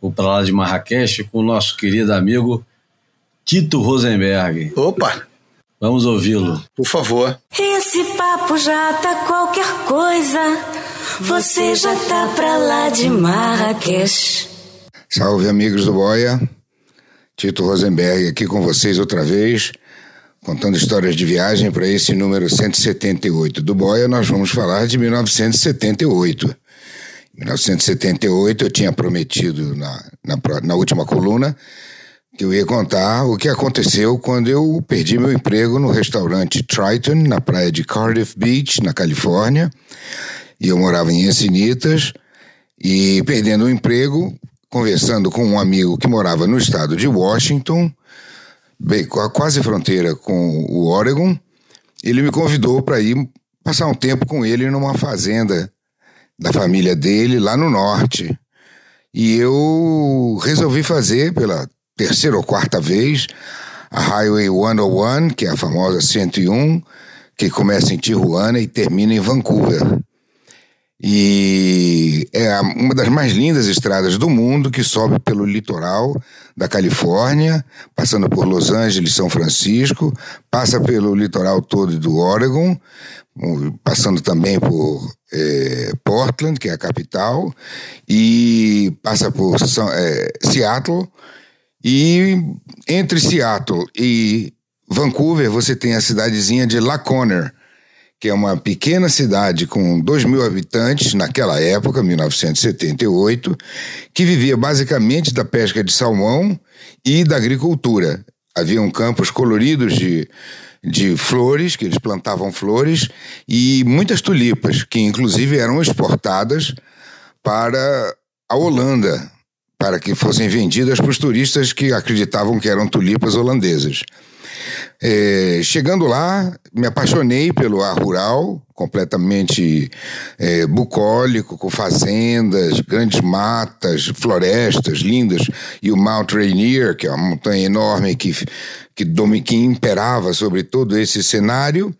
o para lá de Marrakech com o nosso querido amigo Tito Rosenberg. Opa! Vamos ouvi-lo. Por favor. Esse papo já tá qualquer coisa. Você já tá pra lá de Marrakech. Salve, amigos do Boia. Tito Rosenberg aqui com vocês outra vez, contando histórias de viagem para esse número 178 do Boia. Nós vamos falar de 1978. 1978 eu tinha prometido na, na, na, última coluna que eu ia contar o que aconteceu quando eu perdi meu emprego no restaurante Triton, na praia de Cardiff Beach, na Califórnia. E eu morava em Encinitas. E perdendo o emprego, conversando com um amigo que morava no estado de Washington, bem, quase fronteira com o Oregon, ele me convidou para ir passar um tempo com ele numa fazenda da família dele lá no norte. E eu resolvi fazer pela terceira ou quarta vez a Highway 101, que é a famosa 101, que começa em Tijuana e termina em Vancouver. E é uma das mais lindas estradas do mundo que sobe pelo litoral da Califórnia, passando por Los Angeles, São Francisco, passa pelo litoral todo do Oregon, passando também por é, Portland, que é a capital, e passa por São, é, Seattle. E entre Seattle e Vancouver, você tem a cidadezinha de Laconer, que é uma pequena cidade com 2 mil habitantes naquela época, 1978, que vivia basicamente da pesca de salmão e da agricultura. Haviam campos coloridos de de flores, que eles plantavam flores, e muitas tulipas, que inclusive eram exportadas para a Holanda, para que fossem vendidas para os turistas que acreditavam que eram tulipas holandesas. É, chegando lá, me apaixonei pelo ar rural, completamente é, bucólico, com fazendas, grandes matas, florestas lindas, e o Mount Rainier, que é uma montanha enorme que, que, que imperava sobre todo esse cenário.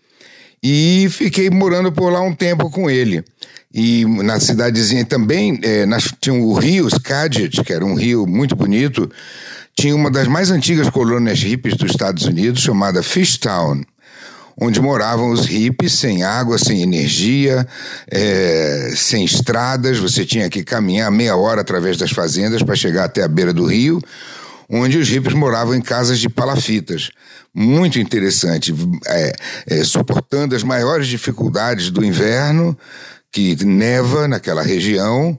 e fiquei morando por lá um tempo com ele. E na cidadezinha também, é, nós, tinha o rio Skagit, que era um rio muito bonito, tinha uma das mais antigas colônias hippies dos Estados Unidos, chamada Fishtown onde moravam os hippies sem água, sem energia, é, sem estradas. Você tinha que caminhar meia hora através das fazendas para chegar até a beira do rio, onde os hippies moravam em casas de palafitas. Muito interessante, é, é, suportando as maiores dificuldades do inverno, que neva naquela região,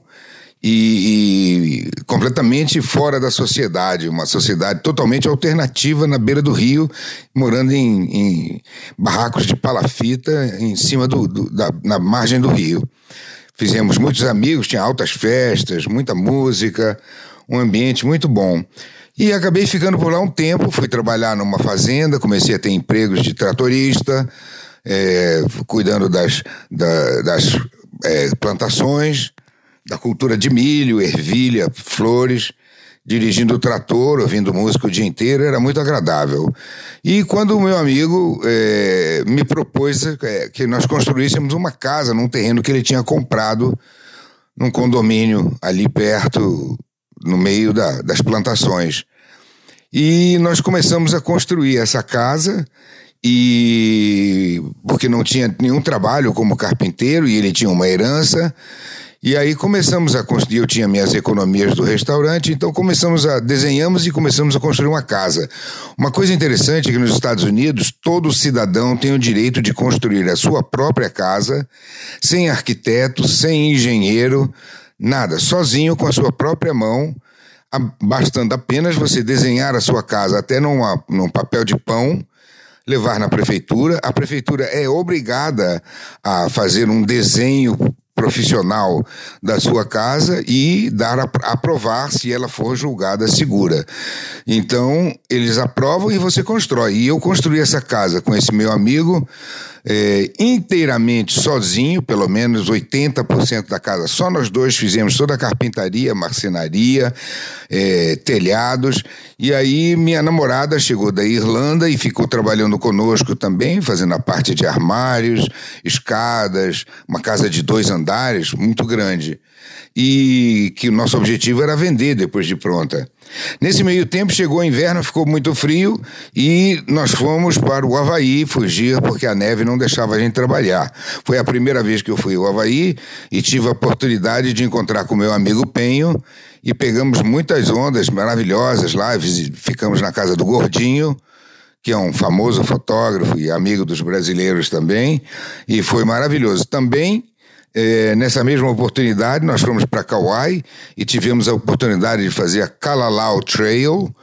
e, e, completamente fora da sociedade, uma sociedade totalmente alternativa na beira do rio, morando em, em barracos de palafita em cima do, do, da, na margem do rio. Fizemos muitos amigos, tinha altas festas, muita música, um ambiente muito bom. E acabei ficando por lá um tempo, fui trabalhar numa fazenda, comecei a ter empregos de tratorista, é, cuidando das, da, das é, plantações, da cultura de milho, ervilha, flores, dirigindo o trator, ouvindo música o dia inteiro, era muito agradável. E quando o meu amigo é, me propôs é, que nós construíssemos uma casa num terreno que ele tinha comprado num condomínio ali perto, no meio da, das plantações. E nós começamos a construir essa casa e porque não tinha nenhum trabalho como carpinteiro e ele tinha uma herança e aí começamos a construir, eu tinha minhas economias do restaurante, então começamos a desenhamos e começamos a construir uma casa. Uma coisa interessante é que nos Estados Unidos todo cidadão tem o direito de construir a sua própria casa, sem arquiteto, sem engenheiro, nada, sozinho com a sua própria mão, bastando apenas você desenhar a sua casa até numa, num papel de pão levar na prefeitura. A prefeitura é obrigada a fazer um desenho profissional da sua casa e dar a, aprovar se ela for julgada segura. Então, eles aprovam e você constrói. E eu construí essa casa com esse meu amigo é, inteiramente sozinho, pelo menos 80% da casa, só nós dois fizemos toda a carpintaria, marcenaria, é, telhados. E aí minha namorada chegou da Irlanda e ficou trabalhando conosco também, fazendo a parte de armários, escadas, uma casa de dois andares, muito grande. E que o nosso objetivo era vender depois de pronta. Nesse meio tempo chegou o inverno, ficou muito frio e nós fomos para o Havaí fugir porque a neve não deixava a gente trabalhar. Foi a primeira vez que eu fui ao Havaí e tive a oportunidade de encontrar com meu amigo Penho e pegamos muitas ondas maravilhosas lá, ficamos na casa do Gordinho que é um famoso fotógrafo e amigo dos brasileiros também, e foi maravilhoso. Também é, nessa mesma oportunidade, nós fomos para Kauai e tivemos a oportunidade de fazer a Kalalau Trail,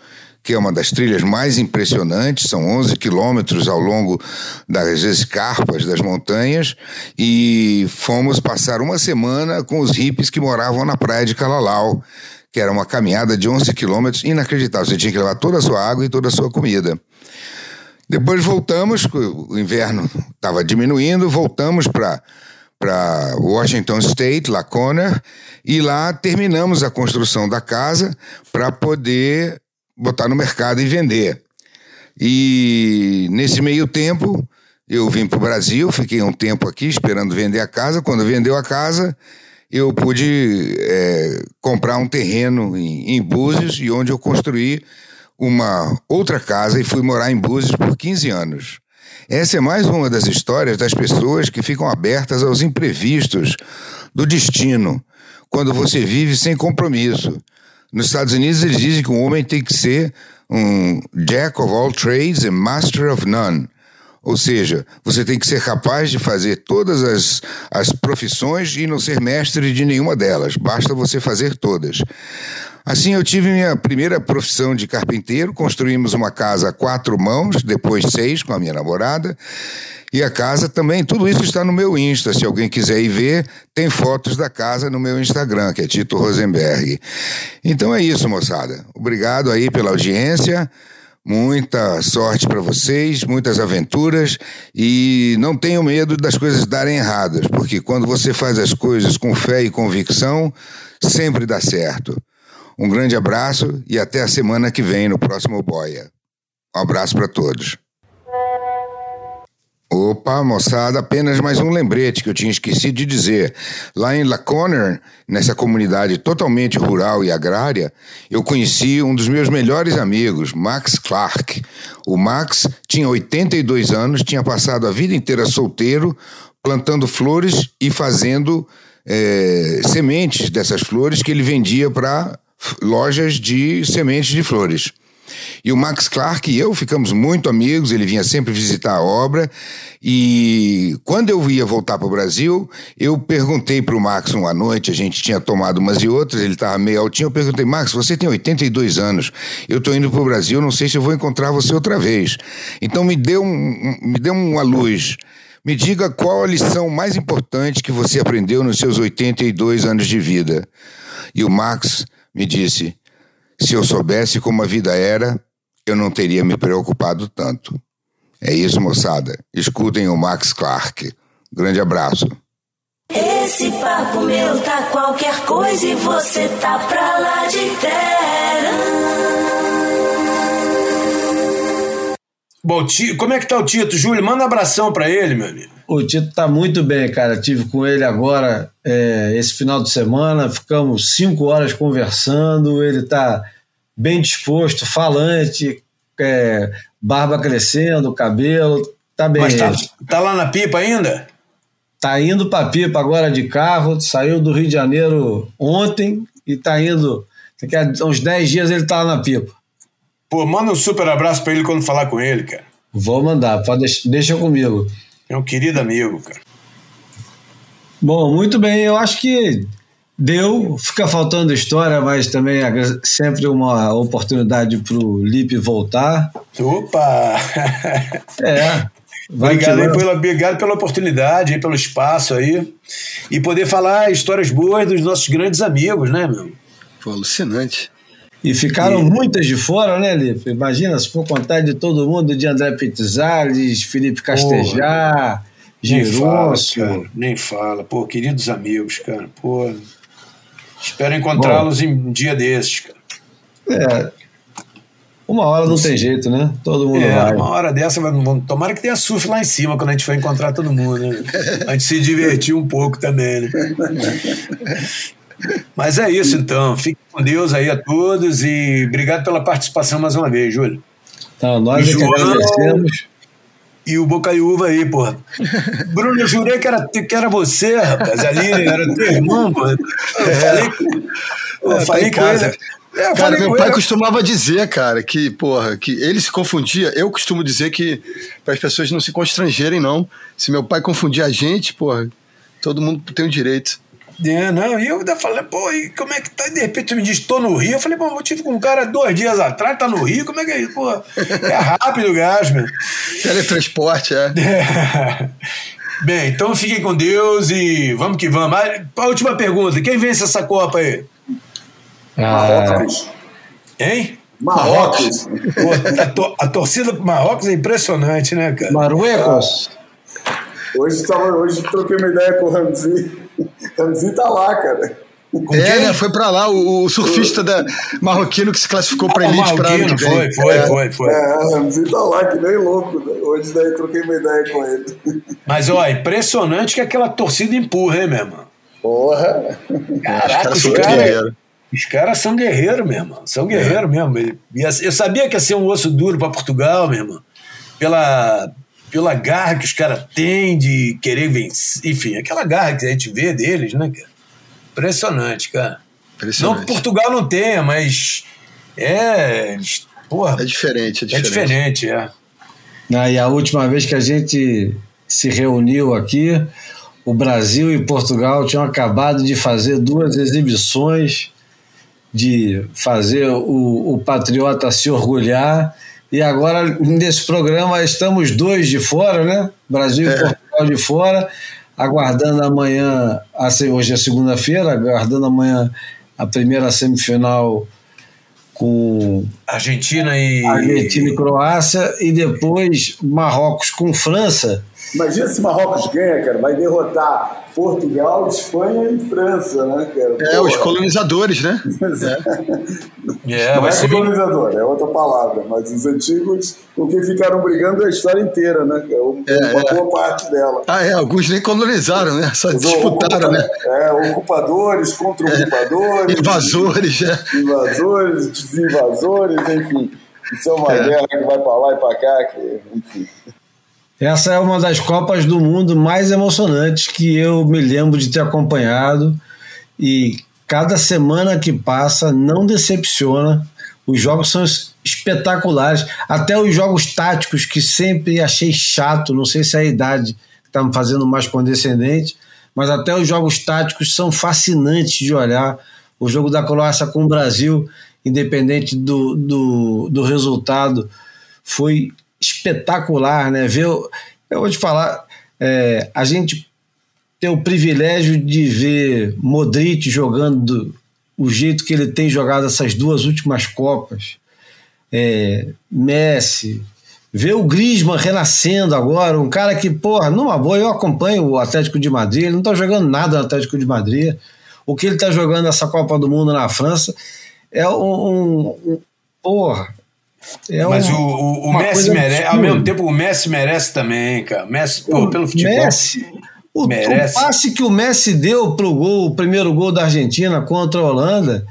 que é uma das trilhas mais impressionantes, são 11 quilômetros ao longo das escarpas das montanhas, e fomos passar uma semana com os hippies que moravam na praia de Kalalau, que era uma caminhada de 11 quilômetros inacreditável. Você tinha que levar toda a sua água e toda a sua comida. Depois voltamos, o inverno estava diminuindo, voltamos para para Washington State, Laconer, e lá terminamos a construção da casa para poder botar no mercado e vender. E nesse meio tempo, eu vim para o Brasil, fiquei um tempo aqui esperando vender a casa. Quando vendeu a casa, eu pude é, comprar um terreno em, em Búzios e onde eu construí uma outra casa e fui morar em Búzios por 15 anos. Essa é mais uma das histórias das pessoas que ficam abertas aos imprevistos do destino, quando você vive sem compromisso. Nos Estados Unidos, eles dizem que um homem tem que ser um jack of all trades and master of none. Ou seja, você tem que ser capaz de fazer todas as, as profissões e não ser mestre de nenhuma delas, basta você fazer todas. Assim, eu tive minha primeira profissão de carpinteiro, construímos uma casa a quatro mãos, depois seis com a minha namorada. E a casa também, tudo isso está no meu Insta. Se alguém quiser ir ver, tem fotos da casa no meu Instagram, que é Tito Rosenberg. Então é isso, moçada. Obrigado aí pela audiência. Muita sorte para vocês, muitas aventuras e não tenham medo das coisas darem erradas, porque quando você faz as coisas com fé e convicção, sempre dá certo. Um grande abraço e até a semana que vem no próximo Boia. Um abraço para todos. Opa, moçada, apenas mais um lembrete que eu tinha esquecido de dizer. Lá em Laconer, nessa comunidade totalmente rural e agrária, eu conheci um dos meus melhores amigos, Max Clark. O Max tinha 82 anos, tinha passado a vida inteira solteiro, plantando flores e fazendo é, sementes dessas flores que ele vendia para lojas de sementes de flores. E o Max Clark e eu ficamos muito amigos, ele vinha sempre visitar a obra. E quando eu ia voltar para o Brasil, eu perguntei para o Max uma noite, a gente tinha tomado umas e outras, ele estava meio altinho. Eu perguntei, Max, você tem 82 anos, eu estou indo para o Brasil, não sei se eu vou encontrar você outra vez. Então me dê, um, me dê uma luz. Me diga qual a lição mais importante que você aprendeu nos seus 82 anos de vida. E o Max me disse: se eu soubesse como a vida era, eu não teria me preocupado tanto. É isso, moçada. Escutem o Max Clark. Grande abraço. Esse papo meu tá qualquer coisa e você tá pra lá de terra. Bom, Tito, como é que tá o Tito? Júlio, manda um abração pra ele, meu amigo. O Tito tá muito bem, cara. Tive com ele agora é, esse final de semana, ficamos cinco horas conversando. Ele tá bem disposto, falante, é, barba crescendo, cabelo, tá bem. Mas tá, tá lá na pipa ainda? Tá indo pra pipa agora de carro, saiu do Rio de Janeiro ontem e tá indo. Daqui a uns 10 dias ele tá lá na pipa. Pô, manda um super abraço pra ele quando falar com ele, cara. Vou mandar, pode deixar, deixa comigo. É um querido amigo, cara. Bom, muito bem, eu acho que deu, fica faltando história, mas também é sempre uma oportunidade para o Lipe voltar. Opa! É. Obrigado, aí pela, obrigado pela oportunidade, aí, pelo espaço aí. E poder falar histórias boas dos nossos grandes amigos, né, meu? Pô, alucinante. E ficaram e... muitas de fora, né, Lipe? Imagina se for contar de todo mundo, de André Pizzales, Felipe Castejar, Girôncio. Nem fala, pô, queridos amigos, cara, pô. Espero encontrá-los em um dia desses, cara. É. Uma hora não tem jeito, né? Todo mundo é, vai. Uma hora dessa, tomara que tenha surf lá em cima quando a gente for encontrar todo mundo, né? A gente se divertir um pouco também, né? Mas é isso então. Fique com Deus aí a todos e obrigado pela participação mais uma vez, Júlio. Então, nós é que agradecemos. E o Bocaiúva aí, porra. Bruno, eu jurei que era, que era você, rapaz. Ali era teu irmão, porra. Eu é. falei, eu é, falei tá com ele. É, cara, meu pai ele. costumava dizer, cara, que, porra, que ele se confundia. Eu costumo dizer que para as pessoas não se constrangerem, não. Se meu pai confundir a gente, porra, todo mundo tem o direito. É, não, e eu ainda falei, pô, e como é que tá? E de repente me diz, tô no Rio. Eu falei, pô, eu tive com um cara dois dias atrás, tá no Rio, como é que é isso? Pô, é rápido o gás, meu. Teletransporte, é. é. Bem, então fiquem com Deus e vamos que vamos. A última pergunta: quem vence essa Copa aí? Ah. Marrocos. Hein? Marrocos. Pô, a, to a, torcida pro Marrocos é impressionante, né, cara? Marruecos. Hoje, tava, hoje troquei uma ideia com o Ramzi. Ramzi tá lá, cara. Com é, né? Foi pra lá o, o surfista da, marroquino que se classificou pra ah, elite pra ano que vem. Foi, foi, é. foi, foi. É, Ramzi tá lá, que nem louco. Né? Hoje daí troquei uma ideia com ele. Mas, ó, impressionante que aquela torcida empurra, hein, meu irmão? Porra! Caraca, os caras. Os caras são guerreiros, meu irmão. São guerreiros é. mesmo. Eu sabia que ia ser um osso duro para Portugal, meu irmão. Pela, pela garra que os caras têm de querer vencer. Enfim, aquela garra que a gente vê deles, né, cara? Impressionante, cara. Impressionante. Não que Portugal não tenha, mas é. Porra, é diferente, é diferente. É diferente, é. Ah, e a última vez que a gente se reuniu aqui, o Brasil e Portugal tinham acabado de fazer duas exibições de fazer o, o patriota se orgulhar. E agora, nesse programa, estamos dois de fora, né? Brasil é. e Portugal de fora, aguardando amanhã, hoje é segunda-feira, aguardando amanhã a primeira semifinal com Argentina e Argentina e Croácia e depois Marrocos com França Imagina se Marrocos ganha, cara, vai derrotar Portugal, Espanha e França, né, cara? É, Porra. os colonizadores, né? É, Não vai é ser colonizador, é outra palavra, mas os antigos, com quem ficaram brigando a história inteira, né? cara? Uma É, boa parte dela. Ah, é, alguns nem colonizaram, né? Só Os disputaram, né? É, ocupadores contra ocupadores. Invasores, né? invasores, desinvasores, enfim. Isso é uma É. guerra que vai pra lá e pra cá, que, enfim. Essa é uma das Copas do Mundo mais emocionantes que eu me lembro de ter acompanhado e cada semana que passa não decepciona. Os jogos são es- espetaculares, até os jogos táticos que sempre achei chato, não sei se é a idade está me fazendo mais condescendente, mas até os jogos táticos são fascinantes de olhar. O jogo da Croácia com o Brasil, independente do, do, do resultado, foi espetacular, né? Ver, eu vou te falar, é, a gente tem o privilégio de ver Modric jogando do- o jeito que ele tem jogado essas duas últimas Copas, é, Messi, ver o Griezmann renascendo agora, um cara que, porra, numa boa, eu acompanho o Atlético de Madrid, ele não tá jogando nada no Atlético de Madrid, o que ele tá jogando nessa Copa do Mundo na França é um, um- um- porra, é Mas um- o, o, Messi merece, ao mesmo tempo, o Messi merece também, cara. Messi, pô, pelo futebol. Messi, o, Merece. o passe que o Messi deu pro gol, o primeiro gol da Argentina contra a Holanda,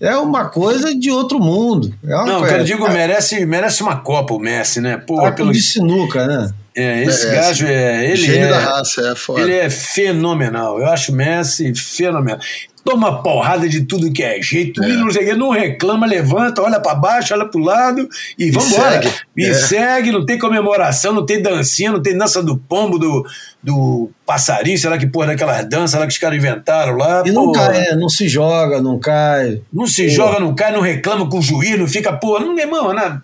é uma coisa de outro mundo. É uma Não, coisa, que eu digo, merece, merece uma Copa o Messi, né? Pô, tá pelo, de sinuca, né? é, esse Merece. gajo é. Ele Gênio é, da raça, é foda. Ele é fenomenal. Eu acho o Messi fenomenal. Toma porrada de tudo que é jeito, e não, sei não reclama, levanta, olha pra baixo, olha pro lado e vambora. segue. E É. segue, não tem comemoração, não tem dancinha, não tem dança do pombo, do, do passarinho, sei lá que porra daquelas danças lá que os caras inventaram lá. E não porra. cai, é, não se joga, não cai. Não se joga, não cai, não reclama com o juiz, não fica, pô, não, irmão, né?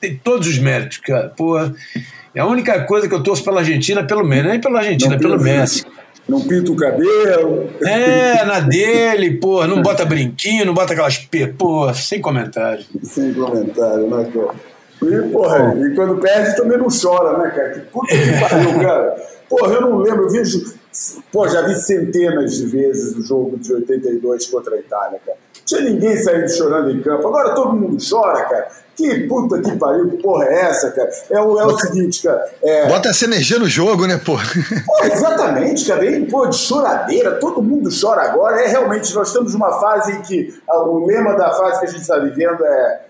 tem todos os méritos, cara. Pô, é a única coisa que eu torço pela Argentina, pelo menos, nem pela Argentina, Não pelo pinta- Messi. Não pinta o cabelo. É, na dele, pô, não bota brinquinho, não bota aquelas p, pô, sem comentário. Sem comentário, né, cara? E, porra, e quando perde também não chora, né, cara? Que puta que pariu, cara. Porra, eu não lembro, eu vejo. Pô, já vi centenas de vezes o jogo de 82 contra a Itália, cara. Tinha ninguém saindo chorando em campo. Agora todo mundo chora, cara. Que puta que pariu, que porra é essa, cara? É o, é o seguinte, cara. É, Bota essa energia no jogo, né, pô? Pô, exatamente, cara. Vem, pô, de choradeira, todo mundo chora agora. É realmente, nós estamos numa fase em que ah, o lema da fase que a gente está vivendo é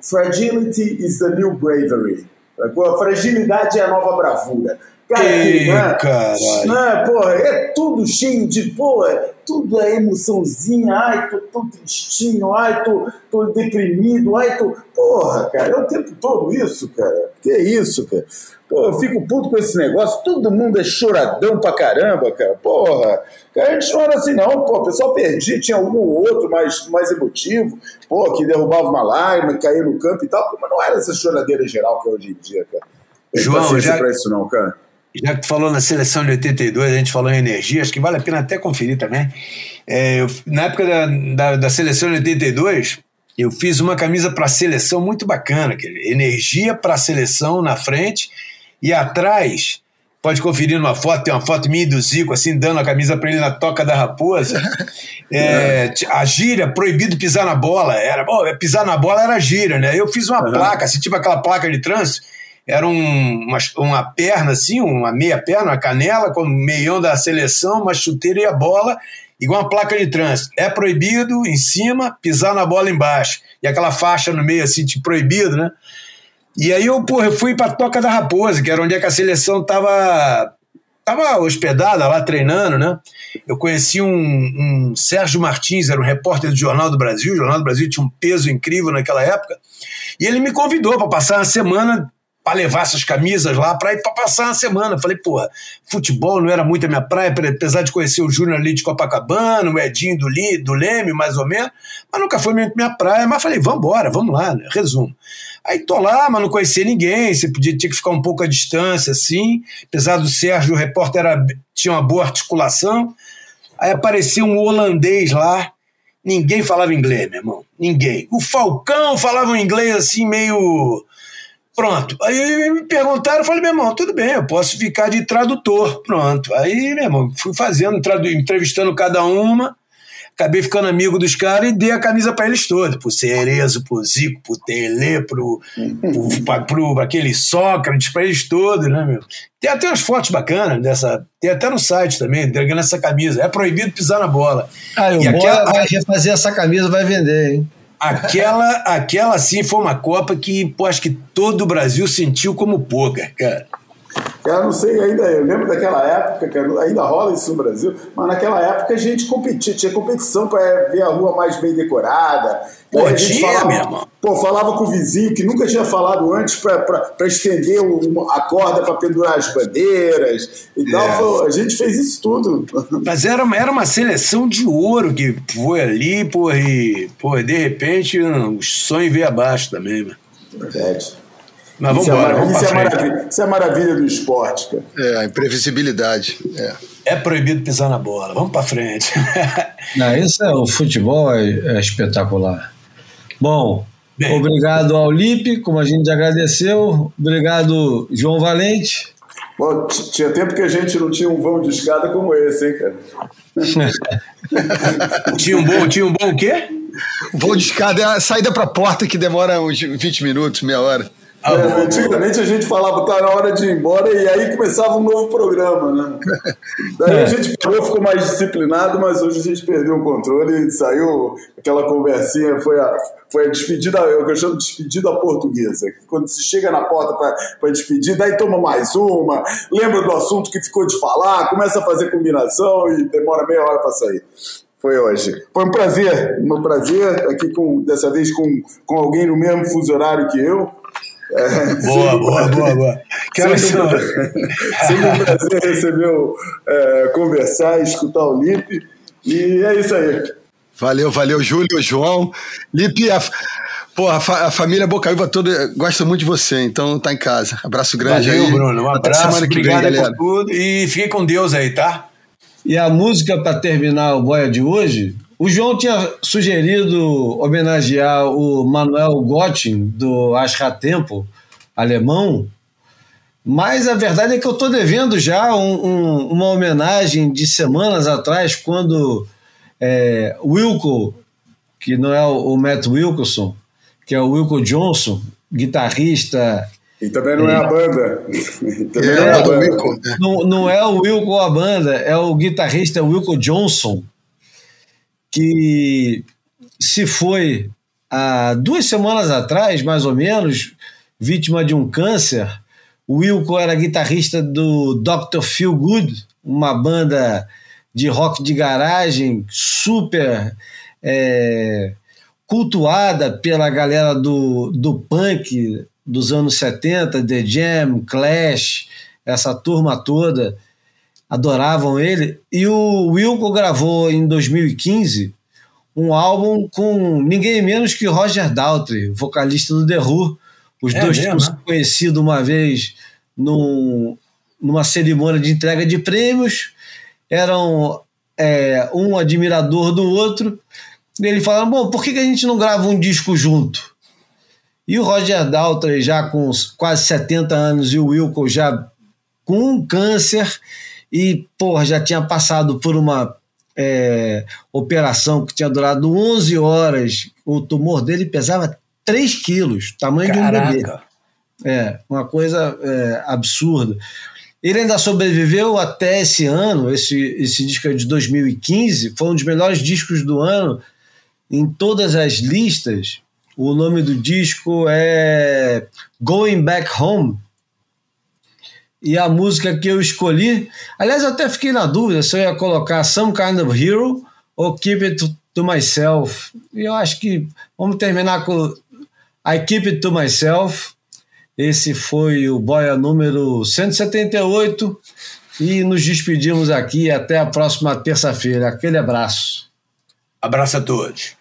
Fragility is the new bravery. A fragilidade é a nova bravura. Cara, Ei, né? caralho. Né, porra, é tudo cheio de, pô, é tudo é emoçãozinha, ai, tô tão tristinho, ai, tô, tô deprimido, ai, tô. Porra, cara, é o tempo todo isso, cara. Que é isso, cara? Pô, eu fico puto com esse negócio, todo mundo é choradão pra caramba, cara. Porra, cara, a gente não era assim, não, pô, o pessoal perdia, tinha algum outro mais, mais emotivo, pô, que derrubava uma lágrima, caía no campo e tal, mas não era essa choradeira geral que é hoje em dia, cara. Não tem João, paciência já- pra isso, não, cara. Já que tu falou na seleção de 82, a gente falou em energia, acho que vale a pena até conferir também. É, eu- na época da, da, da seleção de 82, eu fiz uma camisa para a seleção muito bacana, dizer, energia para a seleção na frente e atrás. Pode conferir numa foto, tem uma foto minha e do Zico, assim, dando a camisa para ele na toca da raposa. É, t- a gíria, proibido pisar na bola. Era, bom, pisar na bola era gíria, né? Eu fiz uma placa, assim, tipo aquela placa de trânsito, era um- uma, uma perna assim, uma meia perna, uma canela, com o meião da seleção, uma chuteira e a bola, igual uma placa de trânsito. É proibido em cima, pisar na bola embaixo. E aquela faixa no meio assim, tipo, proibido, né? E aí eu, porra, eu fui pra Toca da Raposa, que era onde é que a seleção tava, tava hospedada lá treinando, né? Eu conheci um, um Sérgio Martins, era um repórter do Jornal do Brasil. O Jornal do Brasil tinha um peso incrível naquela época. E ele me convidou para passar uma semana para levar essas camisas lá para ir para passar uma semana. Falei, porra, futebol não era muito a minha praia, apesar de conhecer o Júnior ali de Copacabana, o Edinho do, Li, do Leme, mais ou menos, mas nunca foi muito minha praia. Mas falei, vamos embora, vamos lá, né? resumo. Aí tô lá, mas não conhecia ninguém, você podia tinha que ficar um pouco à distância, assim. Apesar do Sérgio, o repórter era, tinha uma boa articulação. Aí aparecia um holandês lá, ninguém falava inglês, meu irmão. Ninguém. O Falcão falava um inglês assim, meio Pronto. Aí me perguntaram, eu falei, meu irmão, tudo bem, eu posso ficar de tradutor. Pronto. Aí, meu irmão, fui fazendo, entrevistando cada uma acabei ficando amigo dos caras e dei a camisa para eles todos, pro Cerezo, pro Zico, pro Tele, pro, pro, pra, pro aquele Sócrates, para eles todos, né, meu? Tem até umas fotos bacanas dessa, tem até no site também, entregando essa camisa. É proibido pisar na bola. Ah, e o aquela, vai refazer essa camisa, vai vender, hein? Aquela, aquela sim foi uma Copa que, pô, acho que todo o Brasil sentiu como pouca, cara. Eu não sei ainda, eu lembro daquela época, que ainda rola isso no Brasil, mas naquela época a gente competia, tinha competição para ver a rua mais bem decorada. Pô, a gente tinha, falava, mesmo. Pô, falava com o vizinho que nunca tinha falado antes para estender o, a corda para pendurar as bandeiras e é. tal. a gente fez isso tudo. Mas era, era uma seleção de ouro que foi ali, pô, e pô, de repente o sonho veio abaixo também, mano. Verdade. Mas vamos embora, é, vamos isso, é maravilha, isso é a maravilha do esporte, cara. É, a imprevisibilidade. É. é proibido pisar na bola. Vamos para frente. Não, isso é, o futebol é, é espetacular. Bom, Bem, obrigado ao Lipe, como a gente já agradeceu. Obrigado, João Valente. Bom, tinha tempo que a gente não tinha um vão de escada como esse, hein, cara? tinha um bom, tinha um bom o quê? Voo de escada é a saída para a porta que demora uns 20 minutos, meia hora. É, antigamente a gente falava, tá na hora de ir embora, e aí começava um novo programa, né? Daí a é. gente parou, ficou mais disciplinado, mas hoje a gente perdeu o controle e saiu aquela conversinha, foi a, foi a despedida, eu chamo de despedida portuguesa. Quando se chega na porta para despedir, daí toma mais uma, lembra do assunto que ficou de falar, começa a fazer combinação e demora meia hora para sair foi hoje. Foi um prazer, um prazer aqui com dessa vez com, com alguém no mesmo fuso horário que eu. É, boa, boa, boa, boa. Quero sempre, sempre um prazer receber, é, conversar, escutar o Lipe. E é isso aí. Valeu, valeu, Júlio, João. Lipe, a, pô, a, fa, a família Bocaiúva toda gosta muito de você, então tá em casa. Abraço grande valeu, aí. Bruno. Um abraço, semana que vem, galera. por tudo. E fique com Deus aí, tá? E a música para terminar o Boia de hoje o João tinha sugerido homenagear o Manuel Gottin, do Tempo alemão, mas a verdade é que eu estou devendo já um, um, uma homenagem de semanas atrás, quando é, Wilco, que não é o Matt Wilkerson, que é o Wilco Johnson, guitarrista. E também não é, é a banda. Também é, não, é a banda. Não, não é o Wilco a banda, é o guitarrista Wilco Johnson que se foi há duas semanas atrás, mais ou menos, vítima de um câncer. O Wilco era guitarrista do Dr. Feel Good, uma banda de rock de garagem super é, cultuada pela galera do, do punk dos anos 70, The Jam, Clash, essa turma toda adoravam ele. E o Wilco gravou em 2015 um álbum com ninguém menos que Roger Daltrey, vocalista do The Who. Os é dois tinham se conhecido uma vez num, numa cerimônia de entrega de prêmios, eram é, um admirador do outro. E ele falava: Bom, por que, que a gente não grava um disco junto? E o Roger Daltrey, já com quase 70 anos, e o Wilco já com um câncer, e porra, já tinha passado por uma é, operação que tinha durado 11 horas. O tumor dele pesava 3 quilos, tamanho Caraca. de um bebê. É, uma coisa é, absurda. Ele ainda sobreviveu até esse ano, esse, esse disco é de 2015, foi um dos melhores discos do ano em todas as listas. O nome do disco é Going Back Home, e a música que eu escolhi, aliás, eu até fiquei na dúvida se eu ia colocar Some Kind of Hero ou Keep It to, Myself. E eu acho que vamos terminar com I Keep It to Myself. Esse foi o Boia número 178 e nos despedimos aqui até a próxima terça-feira. Aquele abraço. Abraço a todos.